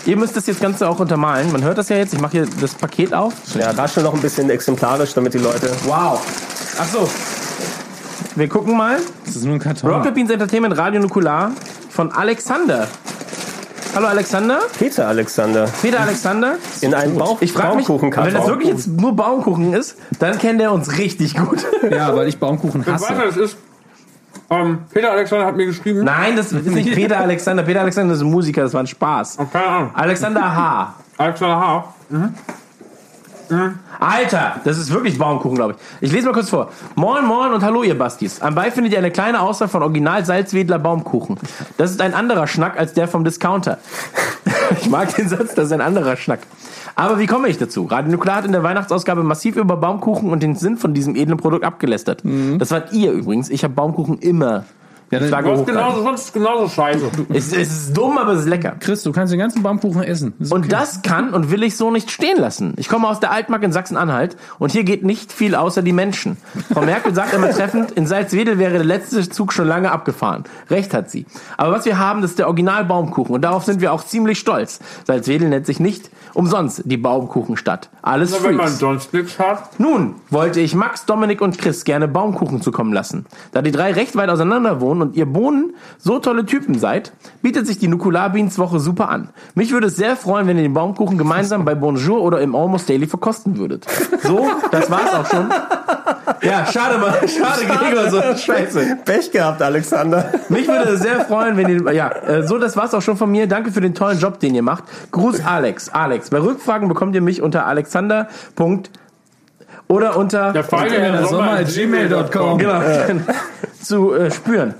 ihr müsst das jetzt Ganze auch untermalen. Man hört das ja jetzt. Ich mache hier das Paket auf. Ja, raschel noch ein bisschen exemplarisch, damit die Leute... Wow. Ach so. Wir gucken mal. Das ist nur ein Karton. Rocket Beans Entertainment Radio Nukular von Alexander. Hallo Alexander. Peter Alexander Peter Alexander. in einen Bauch Ich frage mich, wenn das wirklich jetzt nur Baumkuchen ist, dann kennt er uns richtig gut. Ja, weil ich Baumkuchen hasse. Warte, das ist. Ähm, Peter Alexander hat mir geschrieben. Nein, das ist nicht Peter Alexander. Peter Alexander ist ein Musiker, das war ein Spaß. Keine Ahnung. Alexander H. Alexander H. Alter, das ist wirklich Baumkuchen, glaube ich. Ich lese mal kurz vor. Moin, moin und hallo, ihr Bastis. Am Bei findet ihr eine kleine Auswahl von Original Salzwedler Baumkuchen. Das ist ein anderer Schnack als der vom Discounter. ich mag den Satz, das ist ein anderer Schnack. Aber wie komme ich dazu? Radio Nuklear hat in der Weihnachtsausgabe massiv über Baumkuchen und den Sinn von diesem edlen Produkt abgelästert. Das wart ihr übrigens. Ich habe Baumkuchen immer. Ja, Ich sage Du hast hochhalten. genauso, sonst genauso scheiße. Es, es ist dumm, aber es ist lecker. Chris, du kannst den ganzen Baumkuchen essen. Ist Und okay. das kann und will ich so nicht stehen lassen. Ich komme aus der Altmark in Sachsen-Anhalt und hier geht nicht viel außer die Menschen. Frau Merkel sagt immer treffend, in Salzwedel wäre der letzte Zug schon lange abgefahren. Recht hat sie. Aber was wir haben, das ist der Original-Baumkuchen und darauf sind wir auch ziemlich stolz. Salzwedel nennt sich nicht umsonst die Baumkuchenstadt. Alles Na, wenn man sonst nichts hat. Nun wollte ich Max, Dominik und Chris gerne Baumkuchen zukommen lassen. Da die drei recht weit auseinander wohnen und ihr Bohnen so tolle Typen seid, bietet sich die Nukular Beans Woche super an. Mich würde es sehr freuen, wenn ihr den Baumkuchen gemeinsam bei Bonjour oder im Almost Daily verkosten würdet. So, das war's auch schon. Ja, schade mal, schade Gregor, so scheiße. Pech gehabt, Alexander. Mich würde es sehr freuen, wenn ihr, ja, äh, so, das war's auch schon von mir. Danke für den tollen Job, den ihr macht. Gruß Alex. Alex, bei Rückfragen bekommt ihr mich unter alexander. oder unter Der Feine Sommer Sommer at gmail.com. genau, zu äh, spüren.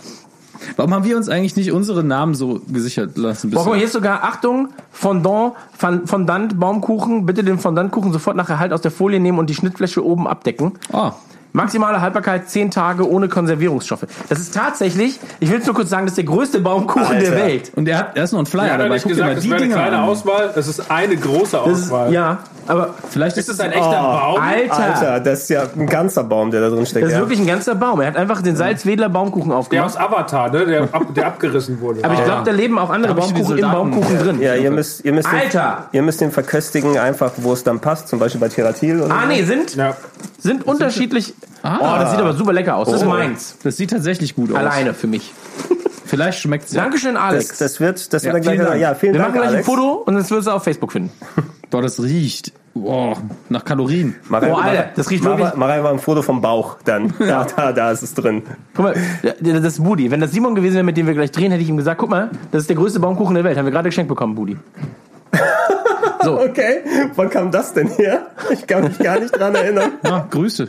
Warum haben wir uns eigentlich nicht unsere Namen so gesichert lassen? Boah, bisher? hier ist sogar, Achtung, Fondant, Fon- Fondant, Baumkuchen, bitte den Fondantkuchen sofort nach Erhalt aus der Folie nehmen und die Schnittfläche oben abdecken. Ah, Maximale Haltbarkeit 10 Tage ohne Konservierungsstoffe. Das ist tatsächlich, ich will es nur kurz sagen, das ist der größte Baumkuchen Alter. der Welt. und er hat, er ist noch ein Flyer Er ja dabei. mal gesagt, es die wäre eine kleine an. Auswahl, es ist eine große Das ist, Auswahl. ja, aber Vielleicht Ist es ein echter Oh, Baum? Alter, Alter, das ist ja ein ganzer Baum, der da drin steckt. das ist ja. wirklich ein ganzer Baum. Er hat einfach den Salzwedler Baumkuchen Der aufgemacht. aus Avatar, ne? der, ab, der abgerissen wurde. Aber ich glaube, da leben auch andere ich Baumkuchen im Baumkuchen drin. ja, ihr müsst, ihr müsst, Alter! Den, ihr müsst den verköstigen einfach, wo es dann passt, zum Beispiel bei Tiratil. Oder Ah, nee, sind, ja. sind unterschiedlich. Ah. Oh, das sieht aber super lecker aus. Das ist meins. Das sieht tatsächlich gut aus. Alleine für mich. Vielleicht schmeckt es ja. Dankeschön, Das, Alex. das wird, das wird dann vielen gleich, Dank. ja, vielen Wir Dank, machen gleich Alex. ein Foto und das wirst du auf Facebook finden. Boah, das riecht. Boah, nach Kalorien. Mach Oh, einfach- Alter, das riecht mach, wirklich- Mach einfach ein Foto vom Bauch, dann. Da, da, da ist es drin. Guck mal, das ist Budi. Wenn das Simon gewesen wäre, mit dem wir gleich drehen, hätte ich ihm gesagt, guck mal, das ist der größte Baumkuchen der Welt. Haben wir gerade geschenkt bekommen, Budi. Okay, wann kam das denn her? Ich kann mich gar nicht dran erinnern. Ah, Grüße.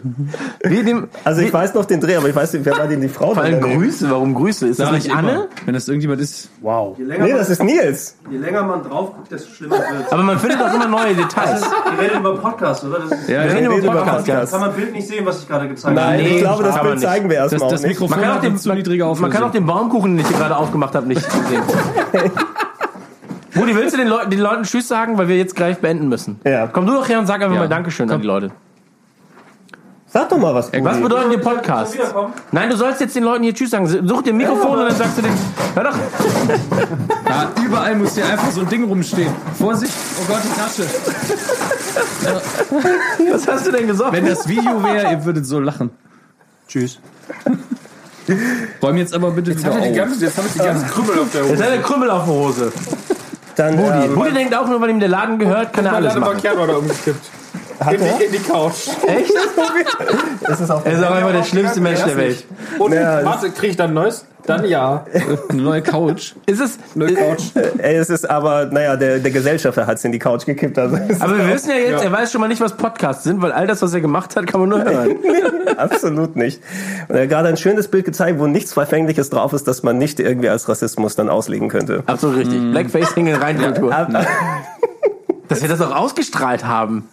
Dem, Also ich weiß noch den Dreh, aber ich weiß nicht, wer war denn die Frau? vor allem? Grüße. Warum Grüße? Ist das Sag nicht ich immer. Anne? Wenn das irgendjemand ist. Wow. Nee, das ist Nils. Je länger man drauf guckt, desto schlimmer wird Aber man findet auch immer neue Details. Wir reden über Podcast, oder? Das ist, Ja, Wir reden reden über Podcast. Podcast. kann man Bild nicht sehen, was ich gerade gezeigt Nein, habe. Nee, ich glaube, das Bild nicht. zeigen wir Das, erstmal das auch nicht. Mikrofon Man kann, auch den, zu niedrige Auflösung. man kann auch den Baumkuchen, den ich hier gerade aufgemacht habe, nicht sehen. Budi, willst du den, Leu den Leuten Tschüss sagen, weil wir jetzt gleich beenden müssen? Ja. Komm du doch her und sag einfach Ja. mal Dankeschön an die Leute. Sag doch mal was. Was Budi. bedeutet der Podcast? Nein, du sollst jetzt den Leuten hier Tschüss sagen. Such dir ein Mikrofon und dann sagst du den. Hör doch. Ja, überall muss hier einfach so ein Ding rumstehen. Vorsicht, oh Gott, die Tasche. Was hast du denn gesagt? Wenn das Video wäre, ihr würdet so lachen. Tschüss. Räum jetzt aber bitte wieder auf. ganze, jetzt habe ich die ganzen Krümmel auf der Jetzt Hose. hat er Krümmel auf der Hose. Dann, ähm, Budi denkt auch nur, weil ihm der Laden gehört, kann er alles machen. Macchiato hat er umgekippt. In die, in die Couch. Echt? ist es auch Er ist auch einfach der schlimmste Mensch der Welt. Und Ja, warte, kriege ich dann ein neues? Dann ja. Eine neue Couch. Ist es. Eine Couch. Ey, es ist aber, naja, der, der Gesellschafter hat es in die Couch gekippt. Also Aber wir wissen ja jetzt, Ja. er weiß schon mal nicht, was Podcasts sind, weil all das, was er gemacht hat, kann man nur hören. absolut nicht. Und er hat gerade ein schönes Bild gezeigt, wo nichts Verfängliches drauf ist, dass man nicht irgendwie als Rassismus dann auslegen könnte. Absolut richtig. Blackfacing in Reinkultur. Ab- Dass wir das auch ausgestrahlt haben.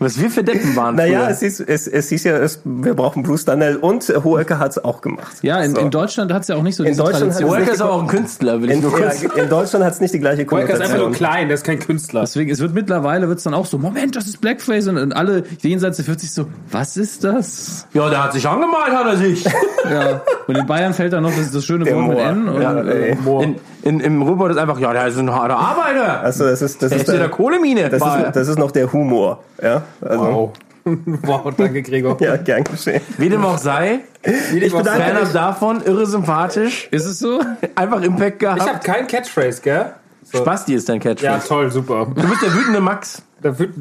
Was wir für Deppen waren. Naja, früher. es hieß, es, es hieß ja, es, wir brauchen Bruce Danell und Hohecker hat es auch gemacht. Ja, in, So. in Deutschland hat es ja auch nicht so In diese Deutschland Tradition. hat Worker ist aber auch ein Künstler, will ich In, nur ja, kurz. in Deutschland hat es nicht die gleiche Walker ist einfach nur Konnotation. klein, der ist kein Künstler. Deswegen, es wird mittlerweile wird's dann auch so, Moment, das ist Blackface und, und alle jenseits der 40 so, was ist das? Ja, der hat sich angemalt, hat er sich. Ja. Und in Bayern fällt dann noch das, das schöne Wort mit. N. Und, Ja, äh. In, in, Im Ruhrpott ist einfach, ja, der ist ein harter Arbeiter. Also das ist, das Der ist, ist in der der, Kohlemine. das ist, das ist noch der Humor. Ja, also, Wow. wow, danke Gregor. ja, gern geschehen. Wie dem auch sei, Ich bedanke fernab mich. davon, irre sympathisch, ist es so? einfach Impact Ich habe gehabt. kein Catchphrase, gell? So. Spasti ist dein Ja, Catchphrase. toll, super. Du bist der wütende Max. Da wird,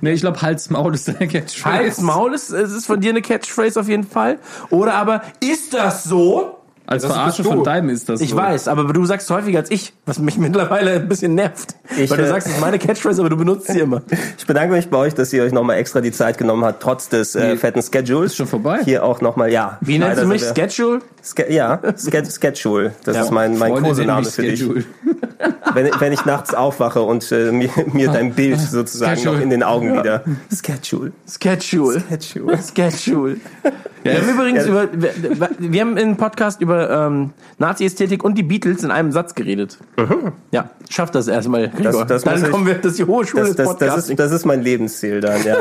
Nee, ich glaube, Hals, Maul ist deine Catchphrase. Hals, Maul ist, es ist von dir eine Catchphrase auf jeden Fall. Oder aber, ist das so? Als Das Verarsche von deinem ist das Ich so. weiß, aber du sagst häufiger als ich, was mich mittlerweile ein bisschen nervt. Ich, Weil du äh, sagst, es ist meine Catchphrase, aber du benutzt sie immer. Ich bedanke mich bei euch, dass ihr euch nochmal extra die Zeit genommen habt, trotz des äh, fetten Schedules. Ist schon vorbei. Hier auch nochmal, ja. Wie nennst du mich? Schedule? Ske ja, Ske Schedule. Das Ja. ist mein, mein Kosename für dich. Schedule. Wenn, wenn ich nachts aufwache und äh, mir, mir dein Bild sozusagen Schedule. noch in den Augen wieder. Schedule. Schedule. Schedule. Schedule. Wir haben übrigens Ja. über, wir, wir haben in einem Podcast über ähm, Nazi-Ästhetik und die Beatles in einem Satz geredet. Ja, schaff das erstmal, Gregor. das Dann kommen wir, das ist die hohe Schule Das, des das, das, ist, das ist mein Lebensziel dann, ja.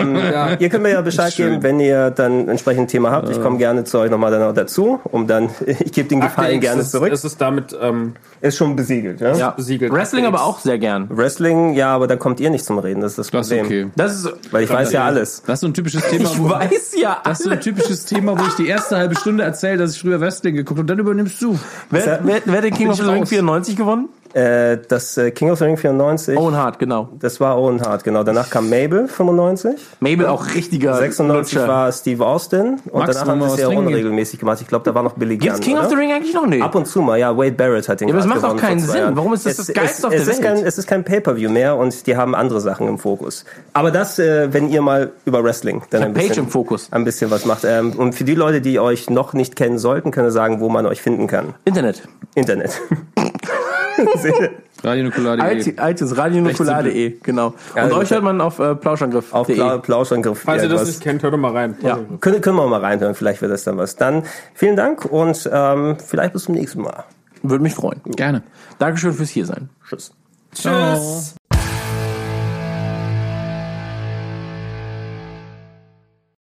ähm, Ihr könnt mir ja Bescheid geben, wenn ihr dann entsprechend ein Thema habt. Ich komme gerne zu euch nochmal dann auch dazu, um dann, ich gebe den Gefallen gerne es, zurück. Es ist damit ähm, Ist schon besiegelt, ja? ja. besiegelt. Wrestling aber auch sehr gern. Wrestling, ja, aber da kommt ihr nicht zum Reden, das ist das Das ist Problem. okay. Das ist, Weil ich weiß ja alles. Das ist so ein typisches Thema, ich wo, weiß ja. das ist so ein typisches Thema, wo ich die erste halbe Stunde erzähle, dass ich früher Wrestling geguckt habe und dann übernimmst du. Wer, wer, wer hat den King of the Ring raus. 94 gewonnen? Äh, das äh, King of the Ring 94, Owen Hart, genau. das war Owen Hart, genau. Danach kam Mabel 95. Mabel auch richtiger 96 Lutscher. war Steve Austin und Max, danach haben sie es ja unregelmäßig gemacht. Ich glaube, da war noch Billy Gibt's Gunn, King of oder? the Ring eigentlich noch? Nee. Ab und zu mal, ja. Wade Barrett hat den Ja, aber das gerade macht gewonnen keinen Sinn. Jahren. Warum ist das Es- das Geilste es, auf es der ist Welt? Kein, es ist kein Pay-Per-View mehr und die haben andere Sachen im Fokus. Aber das, äh, wenn ihr mal über Wrestling dann ein hab Page bisschen, im Fokus. ein bisschen was macht. Ähm, und für die Leute, die euch noch nicht kennen sollten, können wir sagen, wo man euch finden kann. Internet. Internet. Radionukular.de. iTunes, radionukular.de, genau. Und Also, euch hört man auf äh, plauschangriff.de. Auf Pla Plauschangriff. Falls ihr das nicht kennt, hört doch mal rein. Ja. können, können wir mal reinhören, vielleicht wird das dann was. Dann vielen Dank und ähm, vielleicht bis zum nächsten Mal. Würde mich freuen. Gerne. Dankeschön fürs Hiersein. Tschüss. Tschüss.